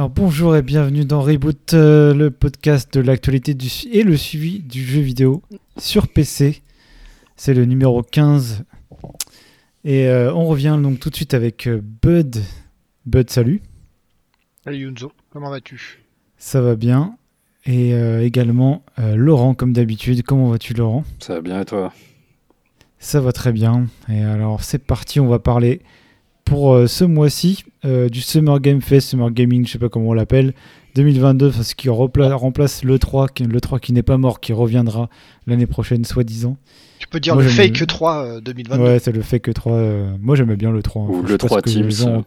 Alors bonjour et bienvenue dans Reboot, euh, le podcast de l'actualité du, et le suivi du jeu vidéo sur PC. C'est le numéro 15. Et euh, on revient donc tout de suite avec euh, Bud. Bud, salut. Salut Yunzo, comment vas-tu? Ça va bien. Et euh, également euh, Laurent, comme d'habitude. Comment vas-tu Laurent? Ça va bien et toi? Ça va très bien. Et alors c'est parti, on va parler pour euh, ce mois-ci euh, du Summer Game Fest, Summer Gaming, je sais pas comment on l'appelle, 2022, ce qui remplace l'E3, qui, l'E3 qui n'est pas mort, qui reviendra l'année prochaine, soi-disant. Tu peux dire Moi, le Fake bien. 3 euh, 2022. Ouais, c'est le que 3. euh, moi j'aimais bien le 3. hein. Ou Je le pas 3 ce que Teams. gens-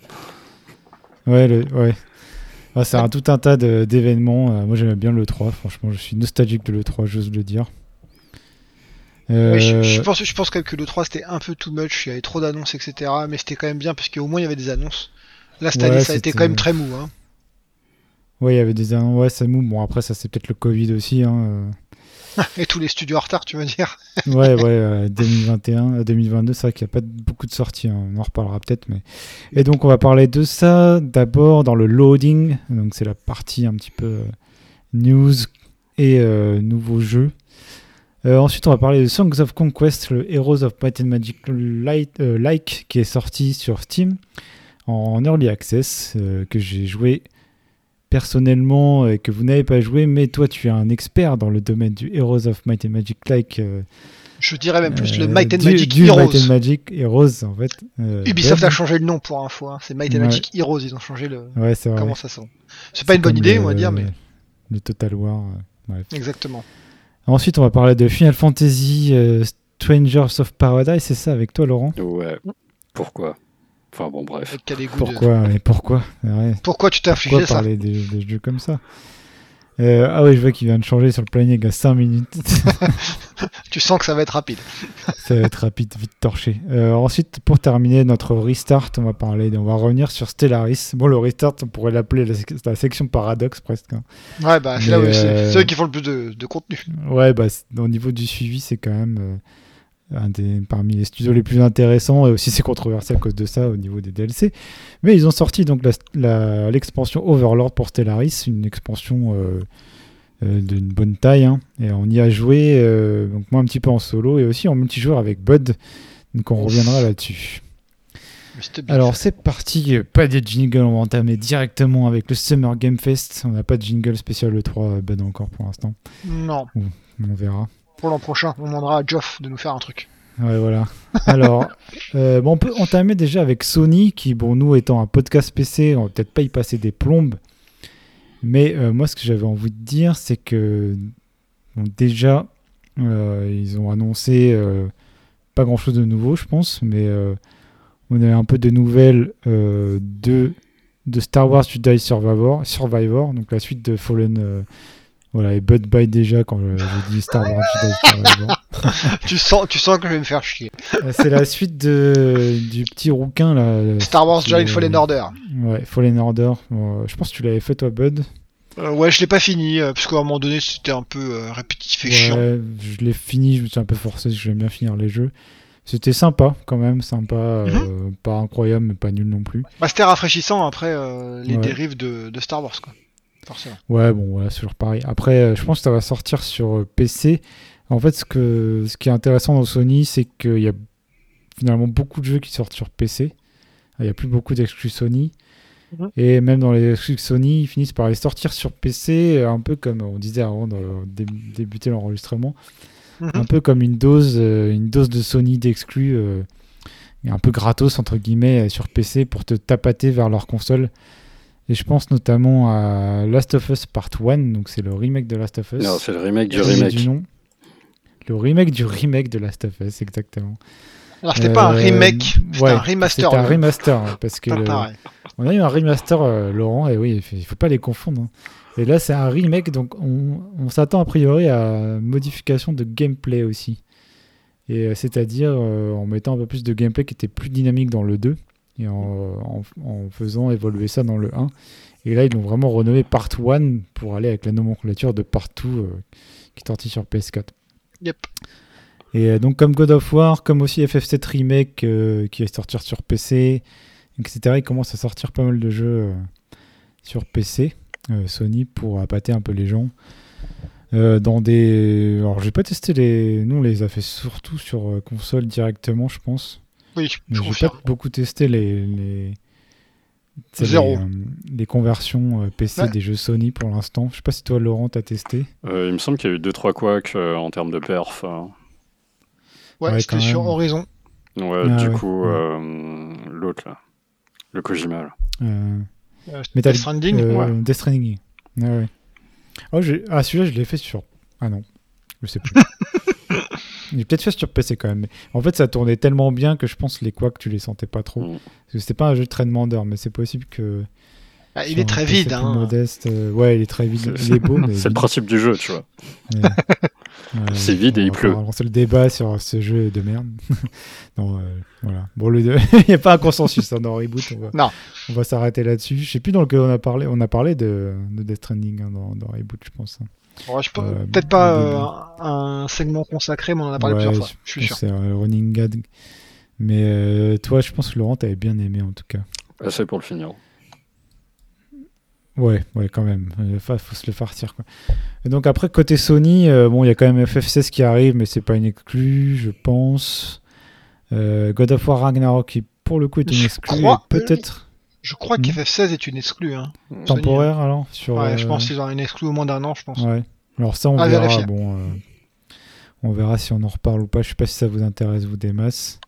Ouais, le- ouais. Ah, c'est un, tout un tas d'événements. euh, moi j'aimais bien le 3, franchement, je suis nostalgique de l'E3, j'ose le dire. Euh, je, je pense, je pense quand même que le 3 c'était un peu too much, il y avait trop d'annonces, etc. Mais c'était quand même bien parce qu'au moins il y avait des annonces. Là cette Ouais, année ça a été quand même très mou. Hein. Ouais, il y avait des. Ouais, ça mou. Bon, après, ça c'est peut-être le Covid aussi. Hein. euh. Et tous les studios en retard, tu veux dire Ouais, ouais, euh, 2021, euh, 2022, c'est vrai qu'il n'y a pas de- beaucoup de sorties, hein, on en reparlera peut-être. Mais... Et donc, on va parler de ça d'abord dans le loading, donc c'est la partie un petit peu euh, news et euh, nouveaux jeux. Euh, ensuite, on va parler de Songs of Conquest, le Heroes of Might and Magic Light, euh, Like, qui est sorti sur Steam en early access, euh, que j'ai joué personnellement et que vous n'avez pas joué, mais toi, tu es un expert dans le domaine du Heroes of Might and Magic Like. Je dirais même plus le Might and du- Magic du Heroes. Might and Magic Heroes, en fait. Ubisoft Ben. a changé le nom pour info, hein. c'est Might and Ouais. Magic Heroes, ils ont changé le. Ouais, c'est vrai. Comment ça sonne C'est pas une bonne idée, on va dire, mais Le Total War. bref. exactement. Ensuite, on va parler de Final Fantasy euh, Strangers of Paradise, c'est ça avec toi, Laurent Ouais. Pourquoi? Enfin bon, bref. Égout de- Pourquoi Et pourquoi? Ouais. Pourquoi tu t'es Pourquoi infligé ça? parler des, des jeux comme ça? Euh, Ah oui, je vois qu'il vient de changer sur le planning à 5 minutes. Tu sens que ça va être rapide. Ça va être rapide, vite torché. Euh, ensuite, pour terminer notre restart, on va parler, on va revenir sur Stellaris. Bon, le restart, on pourrait l'appeler la, sec- la section paradoxe presque. hein. Ouais, bah c'est là où euh, c'est eux qui font le plus de, de contenu. Ouais, bah, au niveau du suivi, c'est quand même euh, un des, parmi les studios les plus intéressants et aussi c'est controversé à cause de ça au niveau des DLC. Mais ils ont sorti donc l'expansion Overlord pour Stellaris, une expansion euh, euh, d'une bonne taille. hein. et on y a joué, euh, donc moi un petit peu en solo et aussi en multijoueur avec Bud. Donc on reviendra là-dessus. Alors c'est parti, pas de jingle, on va entamer directement avec le Summer Game Fest. On n'a pas de jingle spécial le 3 Bud encore pour l'instant, Non, on verra. Pour l'an prochain, on demandera à Geoff de nous faire un truc. Ouais, voilà. Alors, euh, bon, on peut entamer déjà avec Sony, qui, bon, nous étant un podcast PC, on va peut-être pas y passer des plombes. Mais euh, moi, ce que j'avais envie de dire, c'est que bon, déjà, euh, ils ont annoncé pas grand-chose de nouveau, je pense, mais on a un peu de nouvelles de, de Star Wars Jedi Survivor, Survivor, donc la suite de Fallen. Voilà, et Bud Bye déjà quand je- dit Star Wars Jedi tu, sens, tu sens que je vais me faire chier. Euh, C'est la suite de, du petit rouquin là. euh, Star Wars Jedi Fallen Order. Ouais, Fallen Order. Euh, je pense que tu l'avais fait toi, Bud. Euh, ouais, je l'ai pas fini, euh, parce qu'à un moment donné, c'était un peu euh, répétitif et chiant. Ouais, je l'ai fini, je me suis un peu forcé, parce que j'aime bien finir les jeux. C'était sympa quand même, sympa, Mhm. pas incroyable mais pas nul non plus. Bah, c'était rafraîchissant après les Ouais. dérives de, de Star Wars, quoi. Forcément. Ouais, bon, voilà, c'est toujours pareil. Après, euh, je pense que ça va sortir sur euh, PC. En fait, ce, que, ce qui est intéressant dans Sony, c'est qu'il y a finalement beaucoup de jeux qui sortent sur PC. Il n'y a plus beaucoup d'exclus Sony. Mhm. Et même dans les exclus Sony, ils finissent par les sortir sur PC, un peu comme on disait avant de dé- débuter l'enregistrement. Mhm. Un peu comme une dose, euh, une dose de Sony d'exclus, euh, et un peu gratos, entre guillemets, sur PC pour te tapater vers leur console. Et je pense notamment à Last of Us Part 1, donc c'est le remake de Last of Us. Non, c'est le remake du remake. du nom. Le remake du remake de Last of Us, exactement. Alors, c'était pas un Euh, remake, c'était ouais, un remaster. C'était un remaster, parce que le- pareil. on a eu un remaster, euh, Laurent, et oui, il faut, il faut pas les confondre. hein. Et là, c'est un remake, donc on, on s'attend a priori à modification de gameplay aussi. Et euh, c'est-à-dire euh, en mettant un peu plus de gameplay qui était plus dynamique dans le 2 et en, en- en faisant évoluer ça dans le 1. Et là, ils l'ont vraiment renommé Part 1 pour aller avec la nomenclature de Part 2 euh, qui est sorti sur PS4. Yep. Et euh, donc, comme God of War, comme aussi FF7 Remake euh, qui est sorti sur PC, etc., il commence à sortir pas mal de jeux euh, sur PC, Sony, pour appâter un peu les gens. dans des. Alors, j'ai pas testé les. Nous, on les a fait surtout sur console directement, je pense. Oui, je J'ai pas beaucoup testé les. les... Zéro. Les, conversions PC des jeux Sony pour l'instant. Je sais pas si toi, Laurent, t'as testé. il me semble qu'il y a eu 2-3 couacs en termes de perf. Hein. Ouais, c'était sur Horizon. Ouais, ah du coup, euh, l'autre là, le Kojima là. Euh... euh Death Stranding euh, ouais. Death Stranding. Ah, ouais. Oh, ah, celui-là, je l'ai fait sur. Ah non, je sais plus. J'ai peut-être fait sur PC quand même. Mais en fait, ça tournait tellement bien que je pense les que tu les sentais pas trop. Mm. Parce que c'était pas un jeu très demandeur, mais c'est possible que. Ah, il est très vide. Hein. Modeste, ouais, il est très vide. Il est beau, mais. C'est le principe du jeu, tu vois. c'est vide et il pleut. C'est le débat sur ce jeu de merde. non, euh, voilà. Bon, il n'y a pas un consensus hein, dans Reboot. On va, non. On va s'arrêter là-dessus. Je sais plus dans lequel on a parlé. On a parlé de, de Death Stranding hein, dans, dans, Reboot, je pense. Euh, peut-être pas euh, un segment consacré, mais on en a parlé plusieurs fois. Je suis sûr. C'est running gag. Mais toi, je pense que Laurent, t'avais bien aimé en tout cas. Assez pour le finir. Ouais, ouais, quand même. Il faut, se le fartir. Quoi. Et donc après, côté Sony, euh, bon, il y a quand même FF16 qui arrive, mais c'est pas une exclue, je pense. Euh, God of War Ragnarok qui, pour le coup, est une exclue. Peut-être. Je crois hmm. qu'FF16 est une exclue. Hein, Temporaire, alors sur, Ouais, je pense euh, qu'ils ont une exclue au moins d'un an, je pense. Ouais. Alors ça, on verra. Bon, on verra si on en reparle ou pas. Je sais pas si ça vous intéresse, vous, des masses.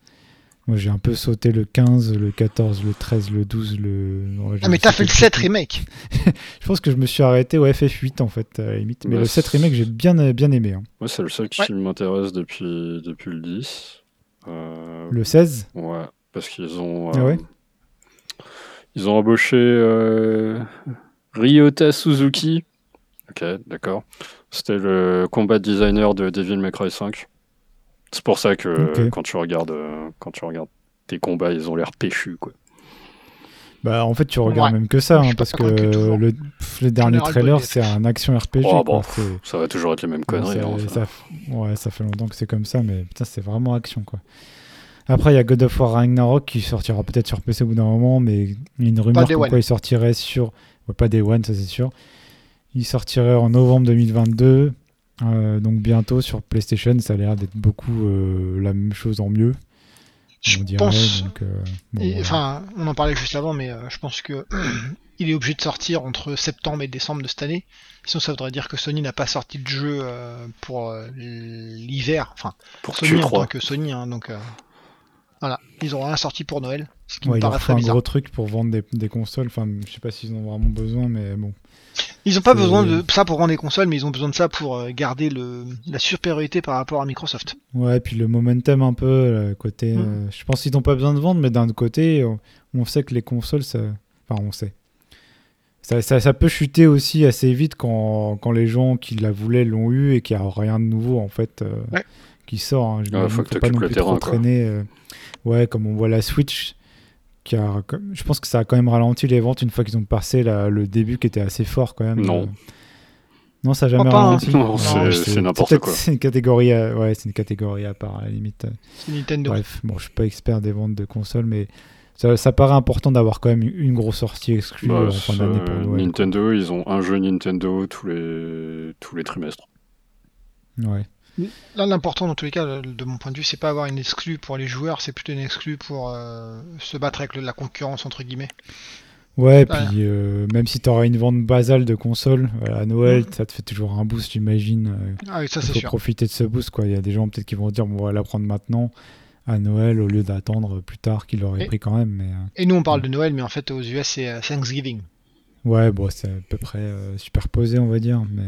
Moi, j'ai un peu sauté le 15, le 14, le 13, le 12, le. ah, mais t'as fait le 7 remake Je pense que je me suis arrêté au FF8 en fait, à la limite. Mais le 7 remake, j'ai bien, bien aimé. Hein. Moi, c'est le seul qui m'intéresse depuis, depuis le 10. Euh, le 16 Ouais, parce qu'ils ont. Ah ouais? euh, ils ont embauché euh, Ryota Suzuki. Ok, d'accord. C'était le combat designer de Devil May Cry 5. C'est pour ça que quand tu regardes euh, quand tu regardes tes combats, ils ont l'air péchus quoi. Bah en fait tu regardes même que ça hein, parce que le, le, dernier trailer c'est un action RPG. Oh, ça va toujours être les mêmes conneries. Ça, hein, ouais ça fait longtemps que c'est comme ça mais putain c'est vraiment action quoi. Après il y a God of War Ragnarok qui sortira peut-être sur PC au bout d'un moment mais il y a une rumeur pourquoi il sortirait sur pas Day One ça c'est sûr. Il sortirait en novembre 2022 euh, donc bientôt sur PlayStation, ça a l'air d'être beaucoup euh, la même chose en mieux. Je pense. Euh, enfin, on en parlait juste avant, mais je pense que il est obligé de sortir entre septembre et décembre de cette année. Sinon, ça voudrait dire que Sony n'a pas sorti de jeu pour l'hiver. Enfin, pour Sony en tant que Sony. Hein, donc voilà, ils auront rien sorti pour Noël. Ce qui me paraît très un gros truc pour vendre des, des consoles. Enfin, je sais pas s'ils en ont vraiment besoin, mais bon. Ils n'ont pas besoin de ça pour vendre des consoles, mais ils ont besoin de ça pour euh, garder le, la supériorité par rapport à Microsoft. Ouais, et puis le momentum un peu, côté. Mmh. Euh, je pense qu'ils n'ont pas besoin de vendre, mais d'un autre côté, on, sait que les consoles, ça. Enfin, on sait. Ça, ça, peut chuter aussi assez vite quand, quand les gens qui la voulaient l'ont eu et qu'il n'y a rien de nouveau, en fait, euh, qui sort. Hein. Je faut que pas non plus trop traîner. Ouais, comme on voit la Switch je pense que ça a quand même ralenti les ventes une fois qu'ils ont passé le début qui était assez fort quand même. Non. Euh, non, ça n'a jamais ralenti. c'est n'importe quoi. C'est une catégorie, à... ouais, c'est une catégorie à part à la limite. C'est Nintendo. Bref, bon, je suis pas expert des ventes de consoles, mais ça, ça paraît important d'avoir quand même une grosse sortie exclue bah, en fin d'année pour Noël. Nintendo, ils ont un jeu Nintendo tous les tous les trimestres. Ouais. Là, l'important dans tous les cas, de mon point de vue, c'est pas avoir une exclue pour les joueurs, c'est plutôt une exclue pour euh, se battre avec la concurrence entre guillemets. Ouais, puis euh, même si tu auras une vente basale de consoles, à Noël, mm. ça te fait toujours un boost, j'imagine. Euh, ah oui, ça c'est sûr. profiter de ce boost, quoi. Il y a des gens peut-être qui vont dire, bon, on va la prendre maintenant à Noël au lieu d'attendre plus tard qu'il aurait pris quand même. Mais, et nous, on parle de Noël, mais en fait, aux US, c'est Thanksgiving. Ouais, bon, c'est à peu près superposé, on va dire, mais.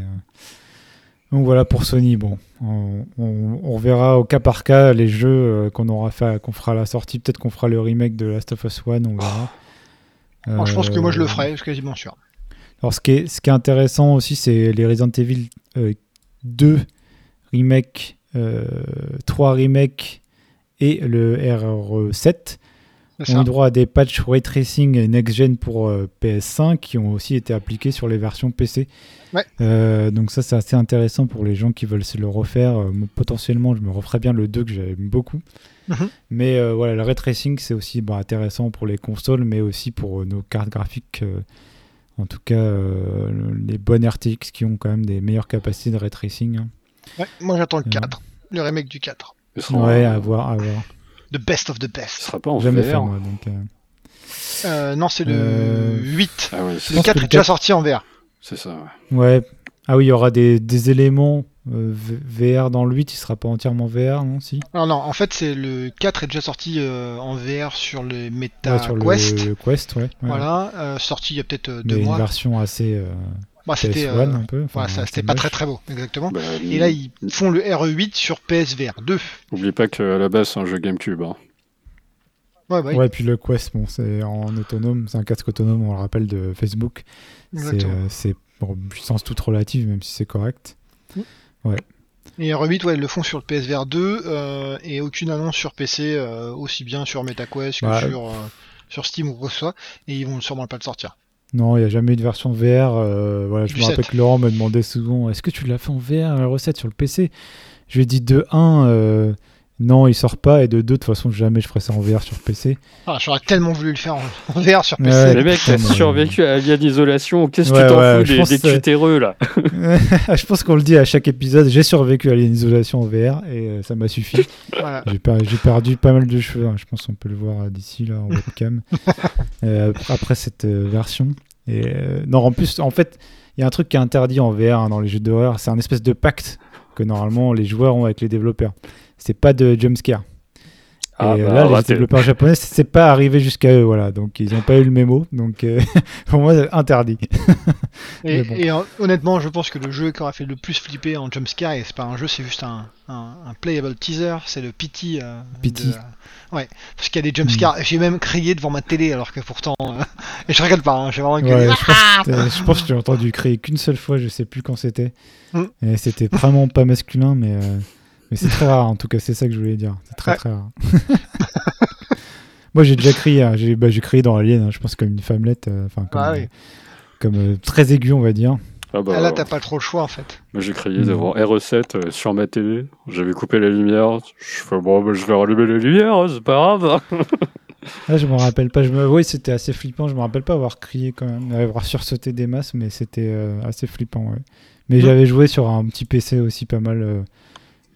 Donc voilà pour Sony. Bon, on, verra au cas par cas les jeux euh, qu'on aura fait, qu'on fera la sortie. Peut-être qu'on fera le remake de Last of Us One. On verra. je pense que moi je le euh, ferai, c'est quasiment sûr. Alors ce qui est, ce qui est intéressant aussi, c'est les Resident Evil 2 euh, remake, 3 remake et le RR7 on a droit à des patchs ray tracing et next-gen pour euh, PS5 qui ont aussi été appliqués sur les versions PC. Euh, donc ça c'est assez intéressant pour les gens qui veulent se le refaire. Euh, potentiellement je me referais bien le 2 que j'aime beaucoup. Mhm. Mais voilà, le ray tracing c'est aussi bah, intéressant pour les consoles mais aussi pour nos cartes graphiques En tout cas, euh, les bonnes RTX qui ont quand même des meilleures capacités de ray tracing. Hein. Ouais, moi j'attends le 4, le remake du 4. Ouais, à voir, à voir. The best of the best. Ce sera pas en Jamais VR. fait, moi, donc, euh, Euh, non, c'est le Euh, 8. Ah ouais, Le c'est pense 4 que est déjà 4 sorti en VR. c'est ça. ouais. Ouais. Ah oui, il y aura des, des éléments euh, VR dans le 8, il sera pas entièrement VR, non si? Non, non, en fait, c'est le 4 est déjà sorti euh, en VR sur le Meta Ouais, sur Quest. le Quest, ouais. ouais. Voilà, euh, sorti il y a peut-être euh, Mais deux une mois. version assez euh, Bah, c'était PS1 euh, un peu. enfin, voilà, ça, assez c'était pas très très beau, exactement. Bah, Et là, ils font le RE8 sur PSVR 2. N'oublie pas qu'à la base, c'est un jeu GameCube. hein. Ouais, bah, oui, Ouais, puis le Quest, bon, c'est en autonome, c'est un casque autonome, on le rappelle, de Facebook. C'est exactement. euh, c'est bon, puissance toute relative, même si c'est correct. Et RE8, ouais, ils le font sur le PSVR 2 euh, et aucune annonce sur PC, euh, aussi bien sur MetaQuest que Ouais. sur, euh, sur Steam ou quoi que ce soit. Et ils vont sûrement pas le sortir. Non, il n'y a jamais eu de version VR. euh, voilà, je Du me rappelle 7. que Laurent me demandait souvent est-ce que tu l'as fait en VR, la recette sur le PC Je lui ai dit de 1, non, il sort pas, et de 2, de toute façon, jamais je ferai ça en VR sur PC. Ah, j'aurais tellement voulu le faire en, en VR sur PC. Ouais. Les mecs, t'as survécu à Alien Isolation. Qu'est-ce que Ouais, tu t'en ouais, fous des, des cutéreux là je pense qu'on le dit à chaque épisode j'ai survécu à l'isolation en VR, et euh, ça m'a suffi. Voilà. J'ai per- j'ai perdu pas mal de cheveux, hein, je pense qu'on peut le voir euh, d'ici là en webcam euh, après cette euh, version. Et euh, non, en plus, en fait, il y a un truc qui est interdit en VR hein, dans les jeux d'horreur, c'est un espèce de pacte que normalement les joueurs ont avec les développeurs. C'est pas de jumpscare. Ah, et euh, bah, là, les raté. développeurs japonais, c'est pas arrivé jusqu'à eux, voilà. Donc ils n'ont pas eu le mémo, donc euh, pour moi, c'est interdit. Et, Mais bon. et, euh, honnêtement, je pense que le jeu qui aura fait le plus flipper en jumpscare, et c'est pas un jeu, c'est juste un, un, un playable teaser, c'est le PT. euh, de- ouais, parce qu'il y a des jumpscares. J'ai même crié devant ma télé, alors que pourtant. euh, et je regarde pas, hein, j'ai vraiment gueulé. Ouais, je, pense que, je pense que j'ai entendu crier qu'une seule fois, je sais plus quand c'était. Mm. Et c'était vraiment pas masculin, mais, euh, mais c'est très rare en tout cas, c'est ça que je voulais dire. C'est très Ouais. très rare. Moi j'ai déjà crié, hein, j'ai bah, j'ai crié dans Alien, hein, je pense comme une femmelette, euh, enfin comme, Ah oui. euh, comme euh, très aigu on va dire. Ah bah, Ah, là, t'as pas trop le choix en fait. Moi j'ai crié Mhm. devant RE7 euh, sur ma télé. J'avais coupé la lumière. Je fais bon, bah, je vais rallumer la lumière, hein, c'est pas grave. Là je me rappelle pas, je me... oui c'était assez flippant, je me rappelle pas avoir crié quand même, avoir sursauté des masses, mais c'était euh, assez flippant. Ouais. Mais Mm. j'avais joué sur un petit PC aussi pas mal.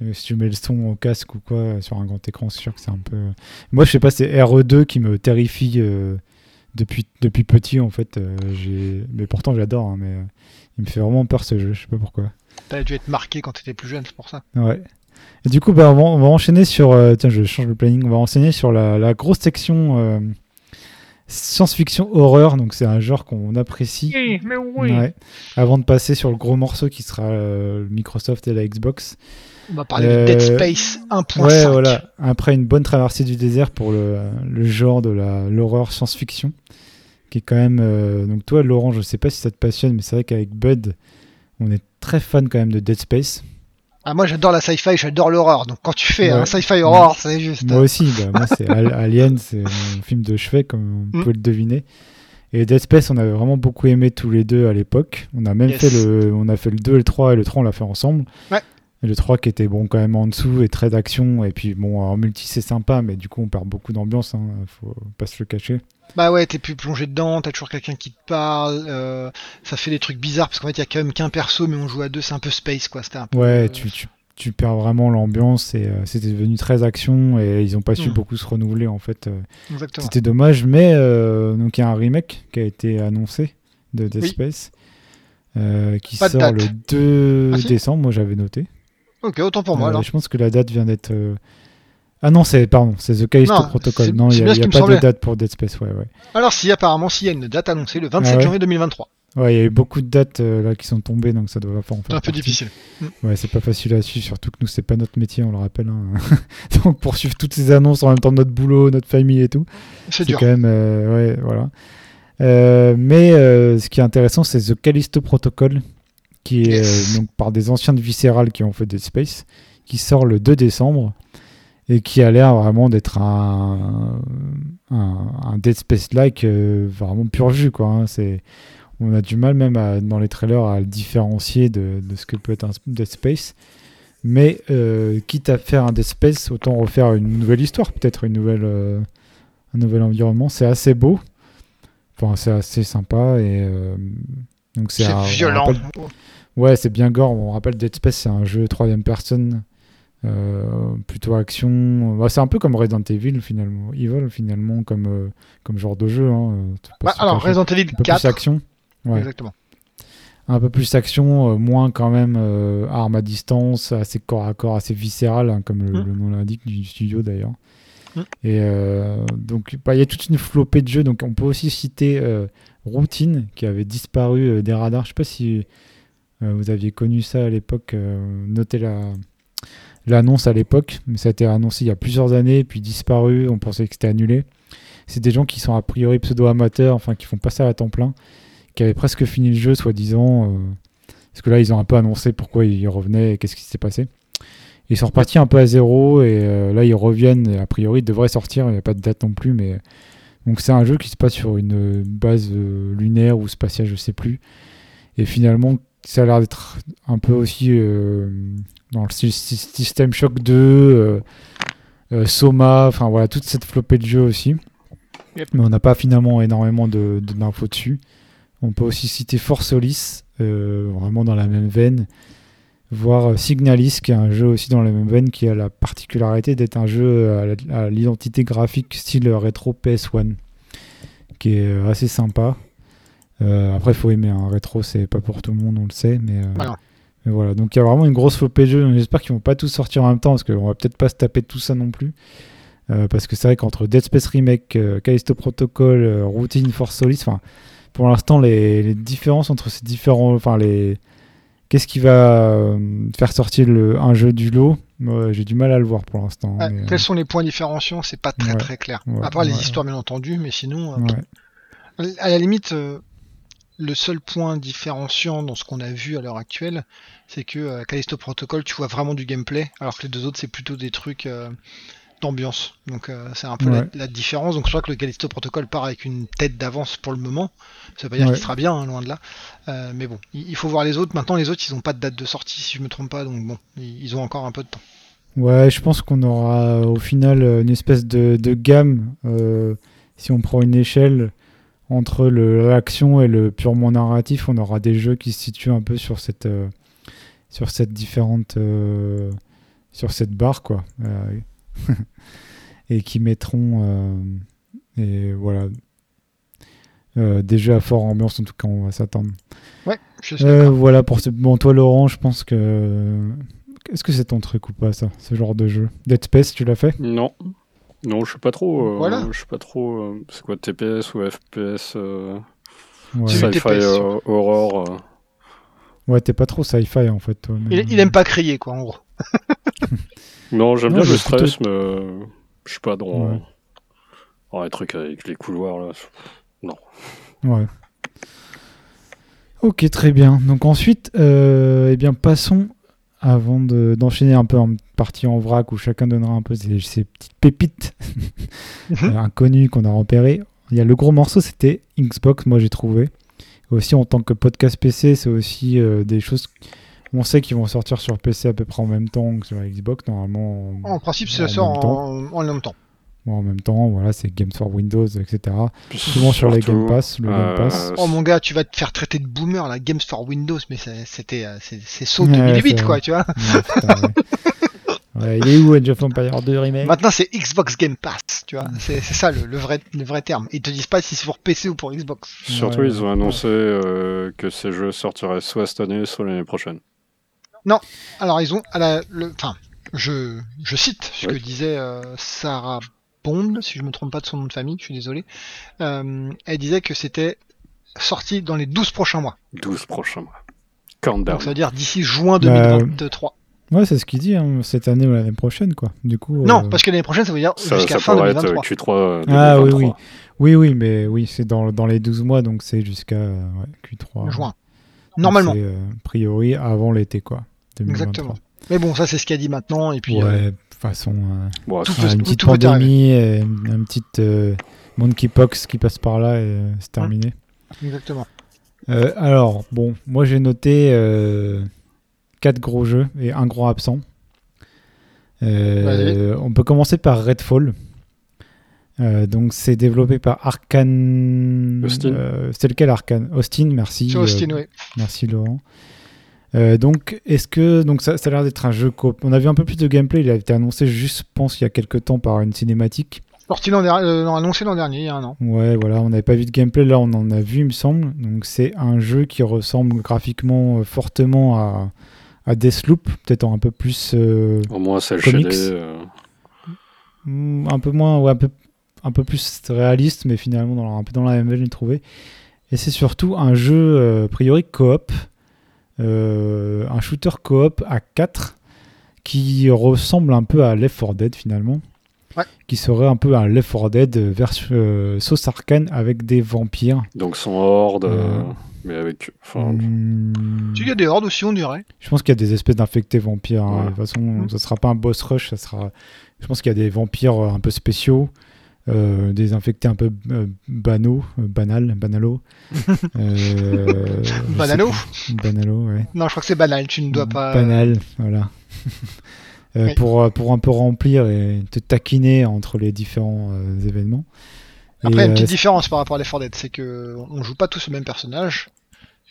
Euh, si tu mets le son au casque ou quoi, euh, sur un grand écran, c'est sûr que c'est un peu. euh, Moi, je sais pas, c'est RE2 qui me terrifie euh, depuis, depuis petit, en fait. euh, j'ai... Mais pourtant, j'adore, hein, mais euh, il me fait vraiment peur ce jeu, je sais pas pourquoi. T'as dû être marqué quand t'étais plus jeune, c'est pour ça. Ouais. Et du coup, bah, on, va, on va enchaîner sur. euh, tiens, je change le planning. On va enchaîner sur la, la grosse section euh, science-fiction horreur. Donc, c'est un genre qu'on apprécie. mais Ouais. Avant de passer sur le gros morceau qui sera euh, Microsoft et la Xbox. On va parler Euh, de Dead Space 1.5. Ouais, voilà. Après une bonne traversée du désert pour le, le genre de l'horreur science-fiction, qui est quand même. euh, donc toi, Laurent, je sais pas si ça te passionne, mais c'est vrai qu'avec Bud, on est très fan quand même de Dead Space. Ah, moi j'adore la sci-fi, j'adore l'horreur. Donc quand tu fais Ouais. un sci-fi horror, c'est juste. Moi aussi, bah, moi c'est Al- Alien, c'est mon film de chevet, comme on Mm. peut le deviner. Et Dead Space, on avait vraiment beaucoup aimé tous les deux à l'époque. On a même Yes. fait le, on a fait le 2 et le 3, et le 3 on l'a fait ensemble. Ouais. Et le 3 qui était bon quand même en dessous et très d'action. Et puis bon, en multi c'est sympa, mais du coup on perd beaucoup d'ambiance, hein, faut pas se le cacher. Bah ouais, t'es plus plongé dedans, t'as toujours quelqu'un qui te parle, euh, ça fait des trucs bizarres parce qu'en fait il y a quand même qu'un perso mais on joue à deux, c'est un peu space quoi, un peu... Ouais, euh, tu, tu, tu perds vraiment l'ambiance et euh, c'était devenu très action et ils ont pas su Mm. beaucoup se renouveler en fait. Exactement. C'était dommage, mais euh, donc il y a un remake qui a été annoncé de Dead Oui. Space qui Pas sort le 2 Ah, si décembre. Moi j'avais noté. Ok, autant pour moi Euh, alors. je pense que la date vient d'être. euh, Ah non, c'est pardon, c'est The Callisto Protocol. Non, il n'y a, y pas de date pour Dead Space. Ouais, ouais. Alors si apparemment s'il y a une date annoncée le 27 Ah ouais janvier 2023, Ouais, il y a eu beaucoup de dates euh, là qui sont tombées, donc ça doit pas en faire c'est un peu difficile. Ouais, c'est pas facile à suivre, surtout que nous, c'est pas notre métier, on le rappelle. hein. donc pour suivre toutes ces annonces en même temps de notre boulot, notre famille et tout, C'est quand même. euh, ouais, voilà. Euh, mais ce qui est intéressant, c'est The Callisto Protocol, qui est Yes. euh, donc par des anciens de Visceral qui ont fait Dead Space, qui sort le 2 décembre et qui a l'air vraiment d'être un, un, un Dead Space-like euh, vraiment pur jus. Quoi, hein. C'est, on a du mal même à- dans les trailers à le différencier de, de ce que peut être un Dead Space. Mais euh, quitte à faire un Dead Space, autant refaire une nouvelle histoire, peut-être une nouvelle, un nouvel environnement. C'est assez beau. c'est assez sympa et donc c'est violent. Ouais, c'est bien gore. On rappelle Dead Space, c'est un jeu troisième personne, plutôt action. Bah, c'est un peu comme Resident Evil finalement, Evil finalement comme comme genre de jeu. Hein. Bah, alors Resident Evil 4. Plus action. Ouais. Exactement un peu plus action, euh, moins quand même euh, arme à distance, assez corps à corps, assez viscéral, hein, comme le, mm. nom l'indique du studio d'ailleurs. Mm. Et euh, donc, bah, il y a toute une flopée de jeux. Donc, on peut aussi citer Routine, qui avait disparu des radars. Je sais pas si vous aviez connu ça à l'époque. notez la l'annonce à l'époque, mais ça a été annoncé il y a plusieurs années, puis disparu. On pensait que c'était annulé. C'est des gens qui sont a priori pseudo-amateurs, enfin qui font pas ça à temps plein qui avait presque fini le jeu, soi-disant. Euh, parce que là, ils ont un peu annoncé pourquoi ils revenaient et qu'est-ce qui s'est passé. Ils sont repartis un peu à zéro et euh, là, ils reviennent. Et a priori, ils devraient sortir. Il n'y a pas de date non plus, mais. Donc, c'est un jeu qui se passe sur une base euh, lunaire ou spatiale, je sais plus. Et finalement, ça a l'air d'être un peu aussi dans le système Shock 2, Soma, enfin voilà, toute cette flopée de jeux aussi. Mais on n'a pas finalement énormément d'infos de, dessus. On peut aussi citer Force Solis, euh, vraiment dans la même veine, voire Signalis, qui est un jeu aussi dans la même veine, qui a la particularité d'être un jeu à l'identité graphique style rétro PS1, qui est euh, assez sympa. Euh, après, il faut aimer un rétro, c'est pas pour tout le monde, on le sait, mais, voilà. Donc il y a vraiment une grosse flopée de jeux. J'espère qu'ils vont pas tous sortir en même temps, parce qu'on va peut-être pas se taper tout ça non plus. parce que c'est vrai qu'entre Dead Space Remake, Callisto Protocol, Routine, Force Solis, enfin pour l'instant, les, différences entre ces différents. Enfin, les. Qu'est-ce qui va euh, faire sortir le, un jeu du lot? J'ai du mal à le voir pour l'instant. Euh, quels sont les points différenciants? C'est pas très très clair. à part les histoires, bien entendu, mais sinon. Euh, à la limite, le seul point différenciant dans ce qu'on a vu à l'heure actuelle, c'est que Callisto Protocol, tu vois vraiment du gameplay, alors que les deux autres, c'est plutôt des trucs d'ambiance. Donc euh, c'est un peu la, différence. Donc je crois que le Callisto Protocol part avec une tête d'avance pour le moment. Ça veut pas dire qu'il sera bien, hein, loin de là. Euh, mais bon, il, faut voir les autres. Maintenant les autres, ils n'ont pas de date de sortie, si je me trompe pas. Donc bon, ils, ont encore un peu de temps. Ouais, je pense qu'on aura au final une espèce de, gamme, euh, si on prend une échelle entre l'action et le purement narratif, on aura des jeux qui se situent un peu sur cette, sur cette différente, sur cette barre quoi. et qui mettront euh, et voilà euh, des jeux à fort ambiance en tout cas on va s'attendre. Ouais, euh, voilà pour ce bon toi Laurent, je pense que est-ce que c'est ton truc ou pas ça, ce genre de jeu? Dead Space, tu l'as fait? Non. Non, je suis pas trop. voilà. Je suis pas trop. c'est quoi TPS ou FPS ouais. Sci-fi horror. Ouais, t'es pas trop sci-fi en fait. Toi, il, aime pas crier quoi en gros. Non, j'aime bien le stress, mais je suis pas dans. les trucs avec les couloirs là. Non. Ouais. Ok, très bien. Donc ensuite, euh, eh bien, passons, avant d'enchaîner un peu en partie en vrac où chacun donnera un peu ses, petites pépites mhm. inconnues qu'on a repérées. Il y a le gros morceau, c'était Xbox, moi j'ai trouvé. Aussi en tant que podcast PC, c'est aussi euh, des choses on sait qu'ils vont sortir sur PC à peu près en même temps que sur la Xbox, normalement. En, principe, ça sort en, même temps. en même temps, voilà, c'est Games for Windows, etc. Souvent sur les Game Pass, le Game euh, Pass. Oh mon gars, tu vas te faire traiter de boomer, la Games for Windows, mais c'était, euh, c'est saut 2008, quoi, tu vois. il est où Age of Empire 2 Remake? Maintenant, c'est Xbox Game Pass, tu vois. C'est ça le, vrai, le vrai terme. Ils te disent pas si c'est pour PC ou pour Xbox. Surtout, ils ont annoncé euh, que ces jeux sortiraient soit cette année, soit l'année prochaine. Non, alors ils ont à la, le, enfin, je, je cite ce que disait euh, Sarah Bond, si je me trompe pas de son nom de famille, je suis désolé. Euh, elle disait que c'était sorti dans les 12 prochains mois. 12 prochains mois. Donc ça veut dire d'ici juin 2023. Bah, ouais, c'est ce qu'il dit, hein, cette année ou l'année prochaine, quoi. Du coup. Non, euh, parce que l'année prochaine, ça veut dire jusqu'à fin 2023. Q3 ah oui, oui. Oui, oui, mais oui, c'est dans, dans les 12 mois, donc c'est jusqu'à Q3. Juin. Normalement. a priori avant l'été, quoi. Exactement. Mais bon, ça c'est ce qu'il a dit maintenant. Et puis, ouais, euh, de toute façon, euh, tout une petite pandémie, et une petite euh, monkeypox qui passe par là et c'est hum. terminé. Exactement. alors, bon, moi j'ai noté 4 gros jeux et un gros absent. on peut commencer par Redfall. donc c'est développé par Arkane. Austin. C'était lequel Arkane? Austin, merci. C'est Austin, oui. Merci Laurent. Donc, est-ce que donc ça, ça a l'air d'être un jeu coop On a vu un peu plus de gameplay. Il a été annoncé juste, je pense, il y a quelques temps par une cinématique. Sorti l'an dernier, annoncé l'an dernier, il y a un an. Ouais, voilà, on n'avait pas vu de gameplay, là on en a vu, il me semble. Donc c'est un jeu qui ressemble graphiquement fortement à, à Deathloop, peut-être un peu plus. Euh, Au moins, c'est le hmm, Un peu moins, ouais, un peu, un peu plus réaliste, mais finalement dans, un peu dans la même veine, j'ai trouvé. Et c'est surtout un jeu, euh, a priori, coop. Euh, un shooter coop à 4 qui ressemble un peu à Left 4 Dead finalement. Qui serait un peu un Left 4 Dead version sauce arcane avec des vampires. Donc son horde. Mais avec. Enfin... Hmm. Il y a des hordes aussi, on dirait. Je pense qu'il y a des espèces d'infectés vampires. Hein. De toute façon, hmm. ça sera pas un boss rush, ça sera. Je pense qu'il y a des vampires euh, un peu spéciaux. Euh, des infectés un peu euh, banaux, banal, banalo. banalo Banalo, ouais. Non, je crois que c'est banal, tu ne dois pas. Banal, voilà. pour, pour un peu remplir et te taquiner entre les différents événements. Après, une petite différence par rapport à l'effort Dead, c'est que on joue pas tous le même personnage.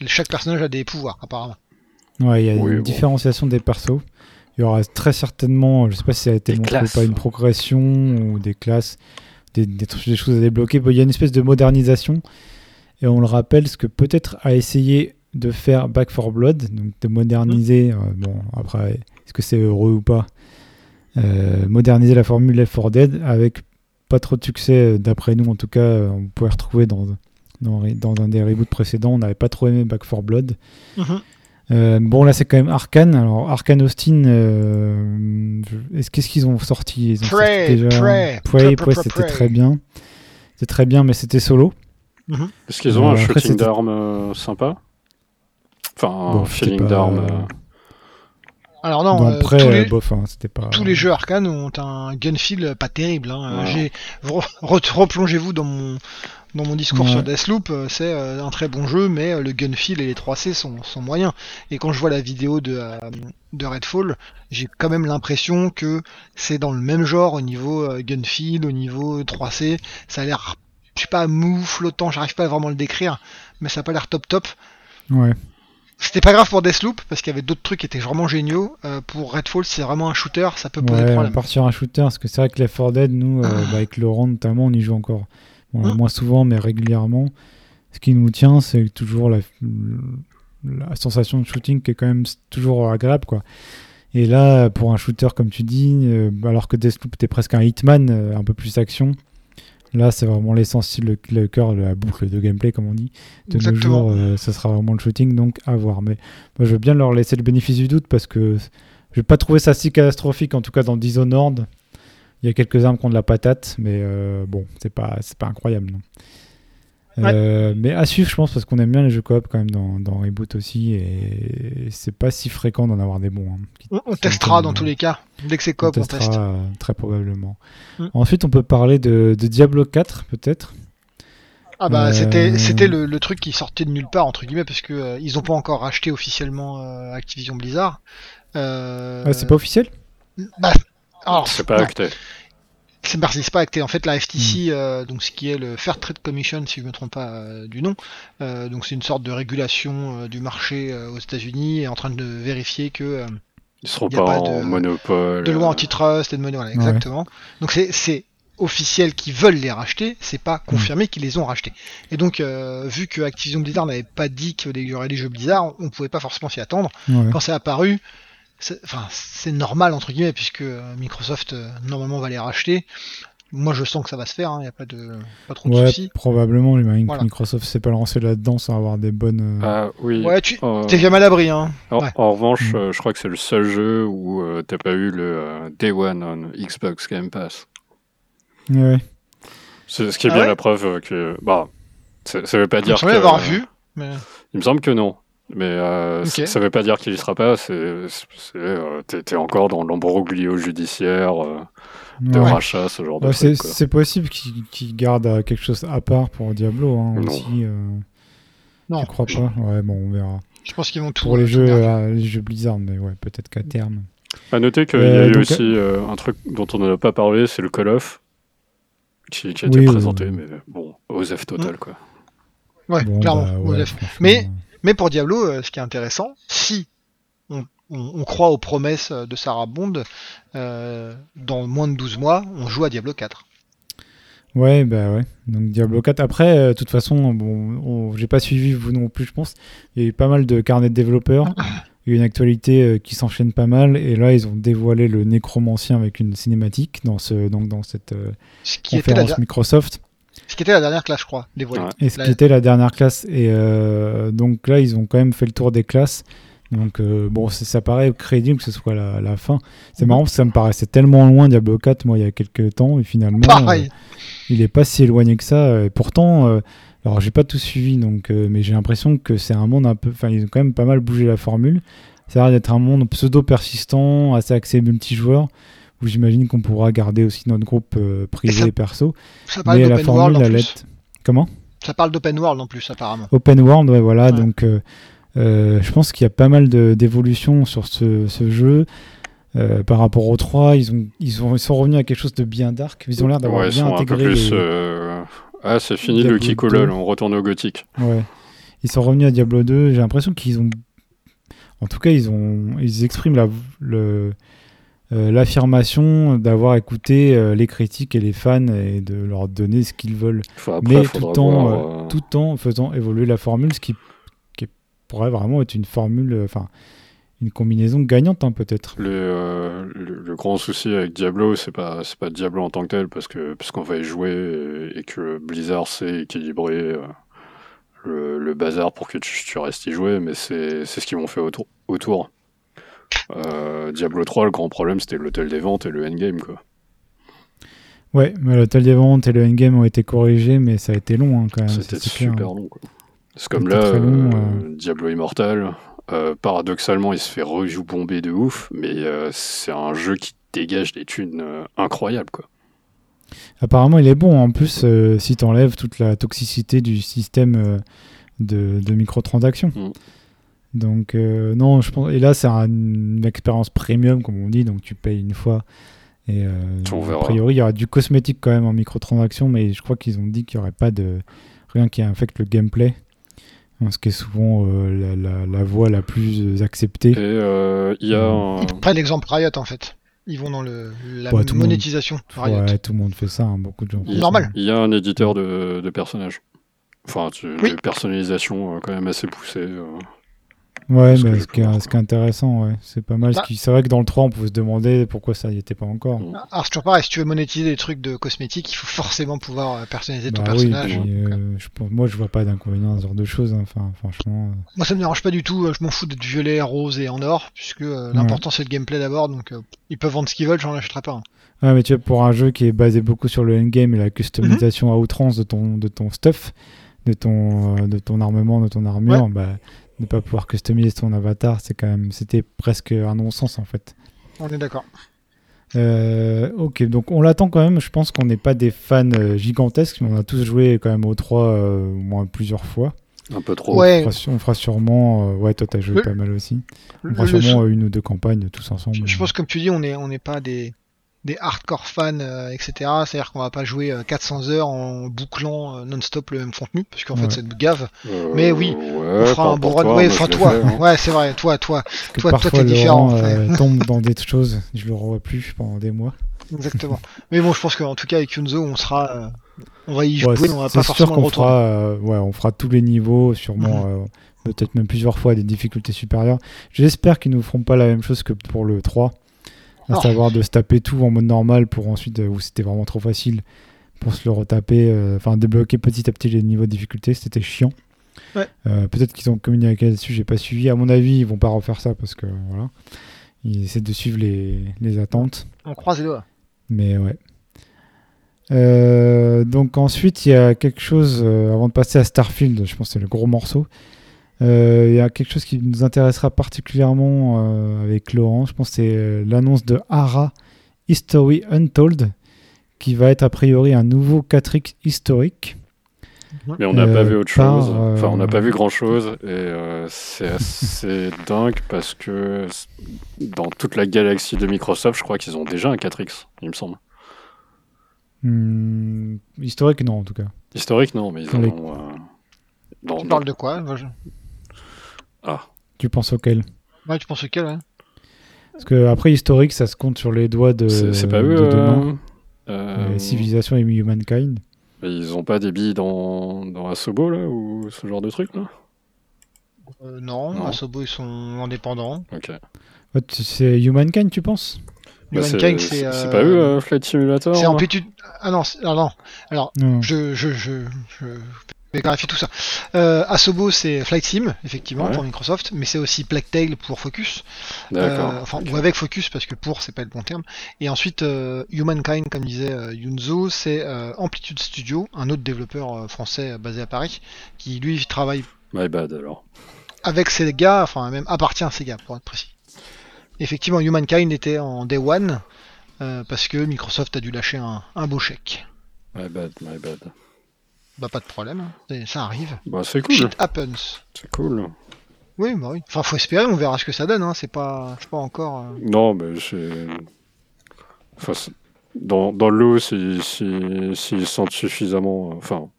chaque personnage a des pouvoirs, apparemment. Ouais, il y a une différenciation des persos. Il y aura très certainement, je sais pas si ça a été montré ou pas, une progression ou des classes, des, choses à débloquer. il y a une espèce de modernisation. Et on le rappelle, ce que peut-être a essayé de faire Back 4 Blood, donc de moderniser, euh, bon, après, est-ce que c'est heureux ou pas, euh, moderniser la formule Left 4 Dead avec pas trop de succès, euh, d'après nous en tout cas. On pouvait retrouver dans, dans, dans, un des reboots précédents. On n'avait pas trop aimé Back 4 Blood. Mhm. Euh, bon, là, c'est quand même Arkane. Alors, Arkane Austin, qu'est-ce qu'ils ont sorti? Ils ont Prey, sorti déjà Prey, Prey, c'était très bien. C'était très bien, mais c'était solo. Mhm. Est-ce qu'ils ont un shooting d'armes sympa? Enfin, un feeling d'armes. Alors non, euh, tous, les, hein, pas... tous les jeux arcane ont un gun feel pas terrible. Hein. Replongez-vous dans mon dans mon discours sur Deathloop, euh, c'est euh, un très bon jeu, mais le gun feel et les 3C sont, sont moyens. Et quand je vois la vidéo de, de Redfall, j'ai quand même l'impression que c'est dans le même genre au niveau gun feel, au niveau 3C. Ça a l'air, je sais pas, mou, flottant, j'arrive pas à vraiment le décrire, mais ça a pas l'air top top. Ouais. C'était pas grave pour Deathloop parce qu'il y avait d'autres trucs qui étaient vraiment géniaux. Euh, pour Redfall, c'est vraiment un shooter, ça peut poser ouais, problème. On part sur un shooter parce que c'est vrai que les 4 Dead, nous, euh, ah. bah, avec Laurent notamment, on y joue encore. Moins souvent, mais régulièrement. Ce qui nous tient, c'est toujours la, la, sensation de shooting qui est quand même toujours agréable, quoi. Et là, pour un shooter, comme tu dis, euh, alors que Deathloop était presque un Hitman, un peu plus action, Là, c'est vraiment l'essentiel, le, cœur de la boucle de gameplay, comme on dit. De nos jours, euh, ça sera vraiment le shooting, donc à voir. Mais moi, je veux bien leur laisser le bénéfice du doute parce que je vais pas trouver ça si catastrophique, en tout cas dans Dishonored. Il y a quelques armes qui ont de la patate, mais euh, bon, c'est pas, c'est pas incroyable. Non. Euh, mais à suivre, je pense, parce qu'on aime bien les jeux coop quand même dans, dans Reboot aussi, et c'est pas si fréquent d'en avoir des bons. Hein, on, testera dans tous les cas. Dès que c'est coop, on, teste. très probablement. Mm. Ensuite, on peut parler de, de Diablo 4, peut-être. Ah bah euh, c'était c'était le, le, truc qui sortait de nulle part entre guillemets parce que euh, ils ont pas encore racheté officiellement Activision Blizzard. Ah, c'est pas officiel? Bah c'est pas acté. C'est pas acté. En fait, la FTC, hmm. euh, donc ce qui est le Fair Trade Commission, si je me trompe pas euh, du nom, euh, donc c'est une sorte de régulation du marché aux États-Unis, est en train de vérifier que ils seront pas, en de, monopole, de loi antitrust et de monnaie, voilà, exactement. Donc c'est officiel qu'ils veulent les racheter, c'est pas hmm. confirmé qu'ils les ont rachetés. Et donc, vu que Activision Blizzard n'avait pas dit qu'il y aurait des jeux Blizzard, on pouvait pas forcément s'y attendre. Quand c'est apparu, enfin, c'est normal entre guillemets puisque euh, Microsoft euh, normalement va les racheter. Moi, je sens que ça va se faire. Il hein, n'y a pas de pas trop de ouais, soucis. Probablement, j'imagine que Microsoft s'est pas lancé là-dedans sans avoir des bonnes. Euh, ah oui. Ouais, tu es bien mal abri. Hein. En, revanche, mm. je crois que c'est le seul jeu où tu t'as pas eu le Day One on Xbox Game Pass. Ouais. C'est ce qui est ah bien la preuve que bah ça, ça veut pas dire. que... avoir vu. Mais... Il me semble que non. Mais euh, ça ne veut pas dire qu'il y sera pas. C'est, euh, t'es, encore dans l'embroglio judiciaire euh, de rachat, ce genre de c'est, C'est possible qu'il, garde quelque chose à part pour Diablo hein, non. aussi. non. Je crois pas. Ouais, bon, on verra. Je pense qu'ils vont tout. Pour les jeux, les jeux Blizzard, mais ouais, peut-être qu'à terme. À noter qu'il y a eu aussi un truc dont on n'a pas parlé, c'est le Call of qui, a été présenté, mais bon, OZEF total, quoi. Ouais, clairement, bah, Mais, mais pour Diablo, ce qui est intéressant, si on, croit aux promesses de Sarah Bond, dans moins de 12 mois, on joue à Diablo 4. Ouais, bah ouais. Donc Diablo 4. Après, de toute façon, bon, j'ai pas suivi vous non plus, je pense. Il y a eu pas mal de carnets de développeurs. Il y a une actualité euh, qui s'enchaîne pas mal. Et là, ils ont dévoilé le nécromancien avec une cinématique dans, ce, donc dans cette euh, conférence Microsoft. Ce qui était la dernière classe, je crois, dévoilé. Et ce qui était la dernière classe. Et euh, donc là, ils ont quand même fait le tour des classes. Donc bon, ça paraît crédible que ce soit la, la fin. C'est marrant parce que ça me paraissait tellement loin Diablo 4, moi, il y a quelques temps. Et finalement, il est pas si éloigné que ça. Et pourtant alors, j'ai pas tout suivi, donc, euh, mais j'ai l'impression que c'est un monde un peu. Enfin, ils ont quand même pas mal bougé la formule. Ça a l'air d'être un monde pseudo-persistant, assez axé multijoueur, où j'imagine qu'on pourra garder aussi notre groupe euh, privé perso. Ça parle mais la formule, la lettre. Comment? Ça parle d'open world en plus, apparemment. Open world, ouais, voilà. Donc, euh, je pense qu'il y a pas mal d'évolutions sur ce, ce jeu. par rapport aux 3, ils, ont, ils, ont, ils sont revenus à quelque chose de bien dark. Ils ont l'air d'avoir bien intégré. plus, ah, c'est fini le Kikolol, on retourne au gothique. Ouais. Ils sont revenus à Diablo 2. J'ai l'impression qu'ils ont. En tout cas, ils, ont... ils expriment la... le... Euh, l'affirmation d'avoir écouté euh, les critiques et les fans et de leur donner ce qu'ils veulent. Mais tout le temps, euh, tout temps faisant évoluer la formule, ce qui, qui pourrait vraiment être une formule. Enfin une combinaison gagnante hein, peut-être. Le, le, grand souci avec Diablo, c'est pas c'est pas Diablo en tant que tel parce que parce qu'on va y jouer et, que Blizzard sait équilibrer euh, le, bazar pour que tu, restes y jouer, mais c'est ce qu'ils m'ont fait autour. autour. Euh, Diablo 3, le grand problème c'était l'hôtel des ventes et le endgame quoi. Ouais, mais l'hôtel des ventes et le endgame ont été corrigés, mais ça a été long hein, quand même. C'était super long. C'est comme là, euh, Diablo Immortal, euh, paradoxalement, il se fait review bomber de ouf, mais euh, c'est un jeu qui dégage des thunes euh, incroyables, quoi. Apparemment, il est bon. En plus, si tu enlèves toute la toxicité du système de, microtransactions. Mm. Donc, non, je pense. Et là, c'est une expérience premium, comme on dit, donc tu payes une fois. Et a priori, il y aura du cosmétique quand même en microtransactions, mais je crois qu'ils ont dit qu'il n'y aurait pas de rien qui affecte le gameplay ce qui est souvent euh, la, la, voie la plus acceptée. Et euh, il y a un... Ils l'exemple Riot en fait. Ils vont dans le, la monétisation. Riot. Ouais, tout le monde fait ça, hein, beaucoup de gens. Il, Normal. Il y a un éditeur de, de personnages. Enfin, une personnalisation euh, quand même assez poussée. Ouais, mais ce qui, est, ce qui, est, intéressant, ouais. c'est pas mal. Bah. C'est vrai que dans le 3, on pouvait se demander pourquoi ça n'y était pas encore. Ah, alors, c'est toujours pareil, si tu veux monétiser des trucs de cosmétiques, il faut forcément pouvoir euh, personnaliser ton bah personnage. Euh, je, moi, je vois pas d'inconvénient à ce genre de choses, hein. enfin, franchement. Euh. Moi, ça me dérange pas du tout, je m'en fous d'être violet, rose et en or, puisque l'important c'est le gameplay d'abord, donc ils peuvent vendre ce qu'ils veulent, j'en achèterai pas. Hein. Ouais, mais tu vois, pour un jeu qui est basé beaucoup sur le endgame et la customisation mhm. à outrance de ton, de ton stuff, de ton, de ton armement, de ton armure, bah ne pas pouvoir customiser son avatar, c'est quand même, c'était presque un non-sens en fait. On est d'accord. Euh, ok, donc on l'attend quand même. Je pense qu'on n'est pas des fans euh, gigantesques, mais on a tous joué quand même au 3 euh, au moins plusieurs fois. Un peu trop. Ouais. On, fera, sûrement. ouais, toi, t'as joué pas mal aussi. On fera sûrement une ou deux campagnes tous ensemble. Je, je pense, comme tu dis, on n'est on n'est pas des, des hardcore fans, euh, etc. C'est-à-dire qu'on va pas jouer 400 euh, heures en bouclant euh, non-stop le même contenu, parce qu'en fait c'est de gave. Mais oui, on fera un bon run. Ouais, enfin toi, hein. ouais, c'est vrai, toi, toi, toi, toi, t'es différent. tombe dans des choses, je le revois plus pendant des mois. Exactement. Mais bon, je pense qu'en tout cas avec Yunzo, on sera, on va y jouer, on va pas forcément le Fera, ouais, on fera tous les niveaux, sûrement. Peut-être même plusieurs fois des difficultés supérieures. J'espère qu'ils nous feront pas la même chose que pour le 3 à oh. savoir de se taper tout en mode normal pour ensuite, euh, où c'était vraiment trop facile, pour se le retaper, euh, enfin débloquer petit à petit les niveaux de difficulté, c'était chiant. Euh, peut-être qu'ils ont communiqué là-dessus, j'ai pas suivi. À mon avis, ils vont pas refaire ça parce que voilà, ils essaient de suivre les, les attentes. On croise les doigts. Mais ouais. donc ensuite, il y a quelque chose, avant de passer à Starfield, je pense que c'est le gros morceau. Euh, il y a quelque chose qui nous intéressera particulièrement euh, avec Laurent. Je pense c'est euh, l'annonce de Hara History Untold, qui va être a priori un nouveau 4X historique. Mais on n'a pas vu autre chose. Enfin, on n'a pas vu grand chose. Et c'est assez dingue parce que dans toute la galaxie de Microsoft, je crois qu'ils ont déjà un 4X, il me semble. Hmm, historique, non, en tout cas. Historique, non, mais ils ont. Euh, tu parles de quoi Ah. Tu penses auquel Ouais, tu penses auquel, ouais. Parce que après, historique, ça se compte sur les doigts de. C'est pas eux. Euh, euh... Civilisation et Humankind. Ils ont pas des billes dans, dans Asobo, là, ou ce genre de truc, là euh, non, Asobo, ils sont indépendants. Ok. C'est Humankind, tu penses? Bah, Humankind, c'est. C'est pas eux, euh, Flight Simulator C'est amplitude. Ah non, alors non. Alors, Je, je, je, je vais clarifier tout ça. Euh, Asobo, c'est Flight Sim, effectivement, pour Microsoft, mais c'est aussi Plague Tale pour Focus. Euh, enfin, ou avec Focus, parce que pour, c'est pas le bon terme. Et ensuite, euh, Humankind, comme disait Yunzo, c'est Amplitude Studio, un autre développeur français basé à Paris, qui lui travaille. My bad alors. Avec Sega, enfin, même appartient à Sega, pour être précis. Effectivement, Humankind était en Day One, parce que Microsoft a dû lâcher un, un beau chèque. My bad, my bad. Bah pas de problème, ça arrive. Bah c'est cool. Shit happens. C'est cool. Oui, bah oui. Enfin, faut espérer, on verra ce que ça donne. Hein. C'est pas, pas encore. Euh, non, mais c'est. Enfin, dans, dans l'eau, s'ils si, si, sentent suffisamment. Enfin.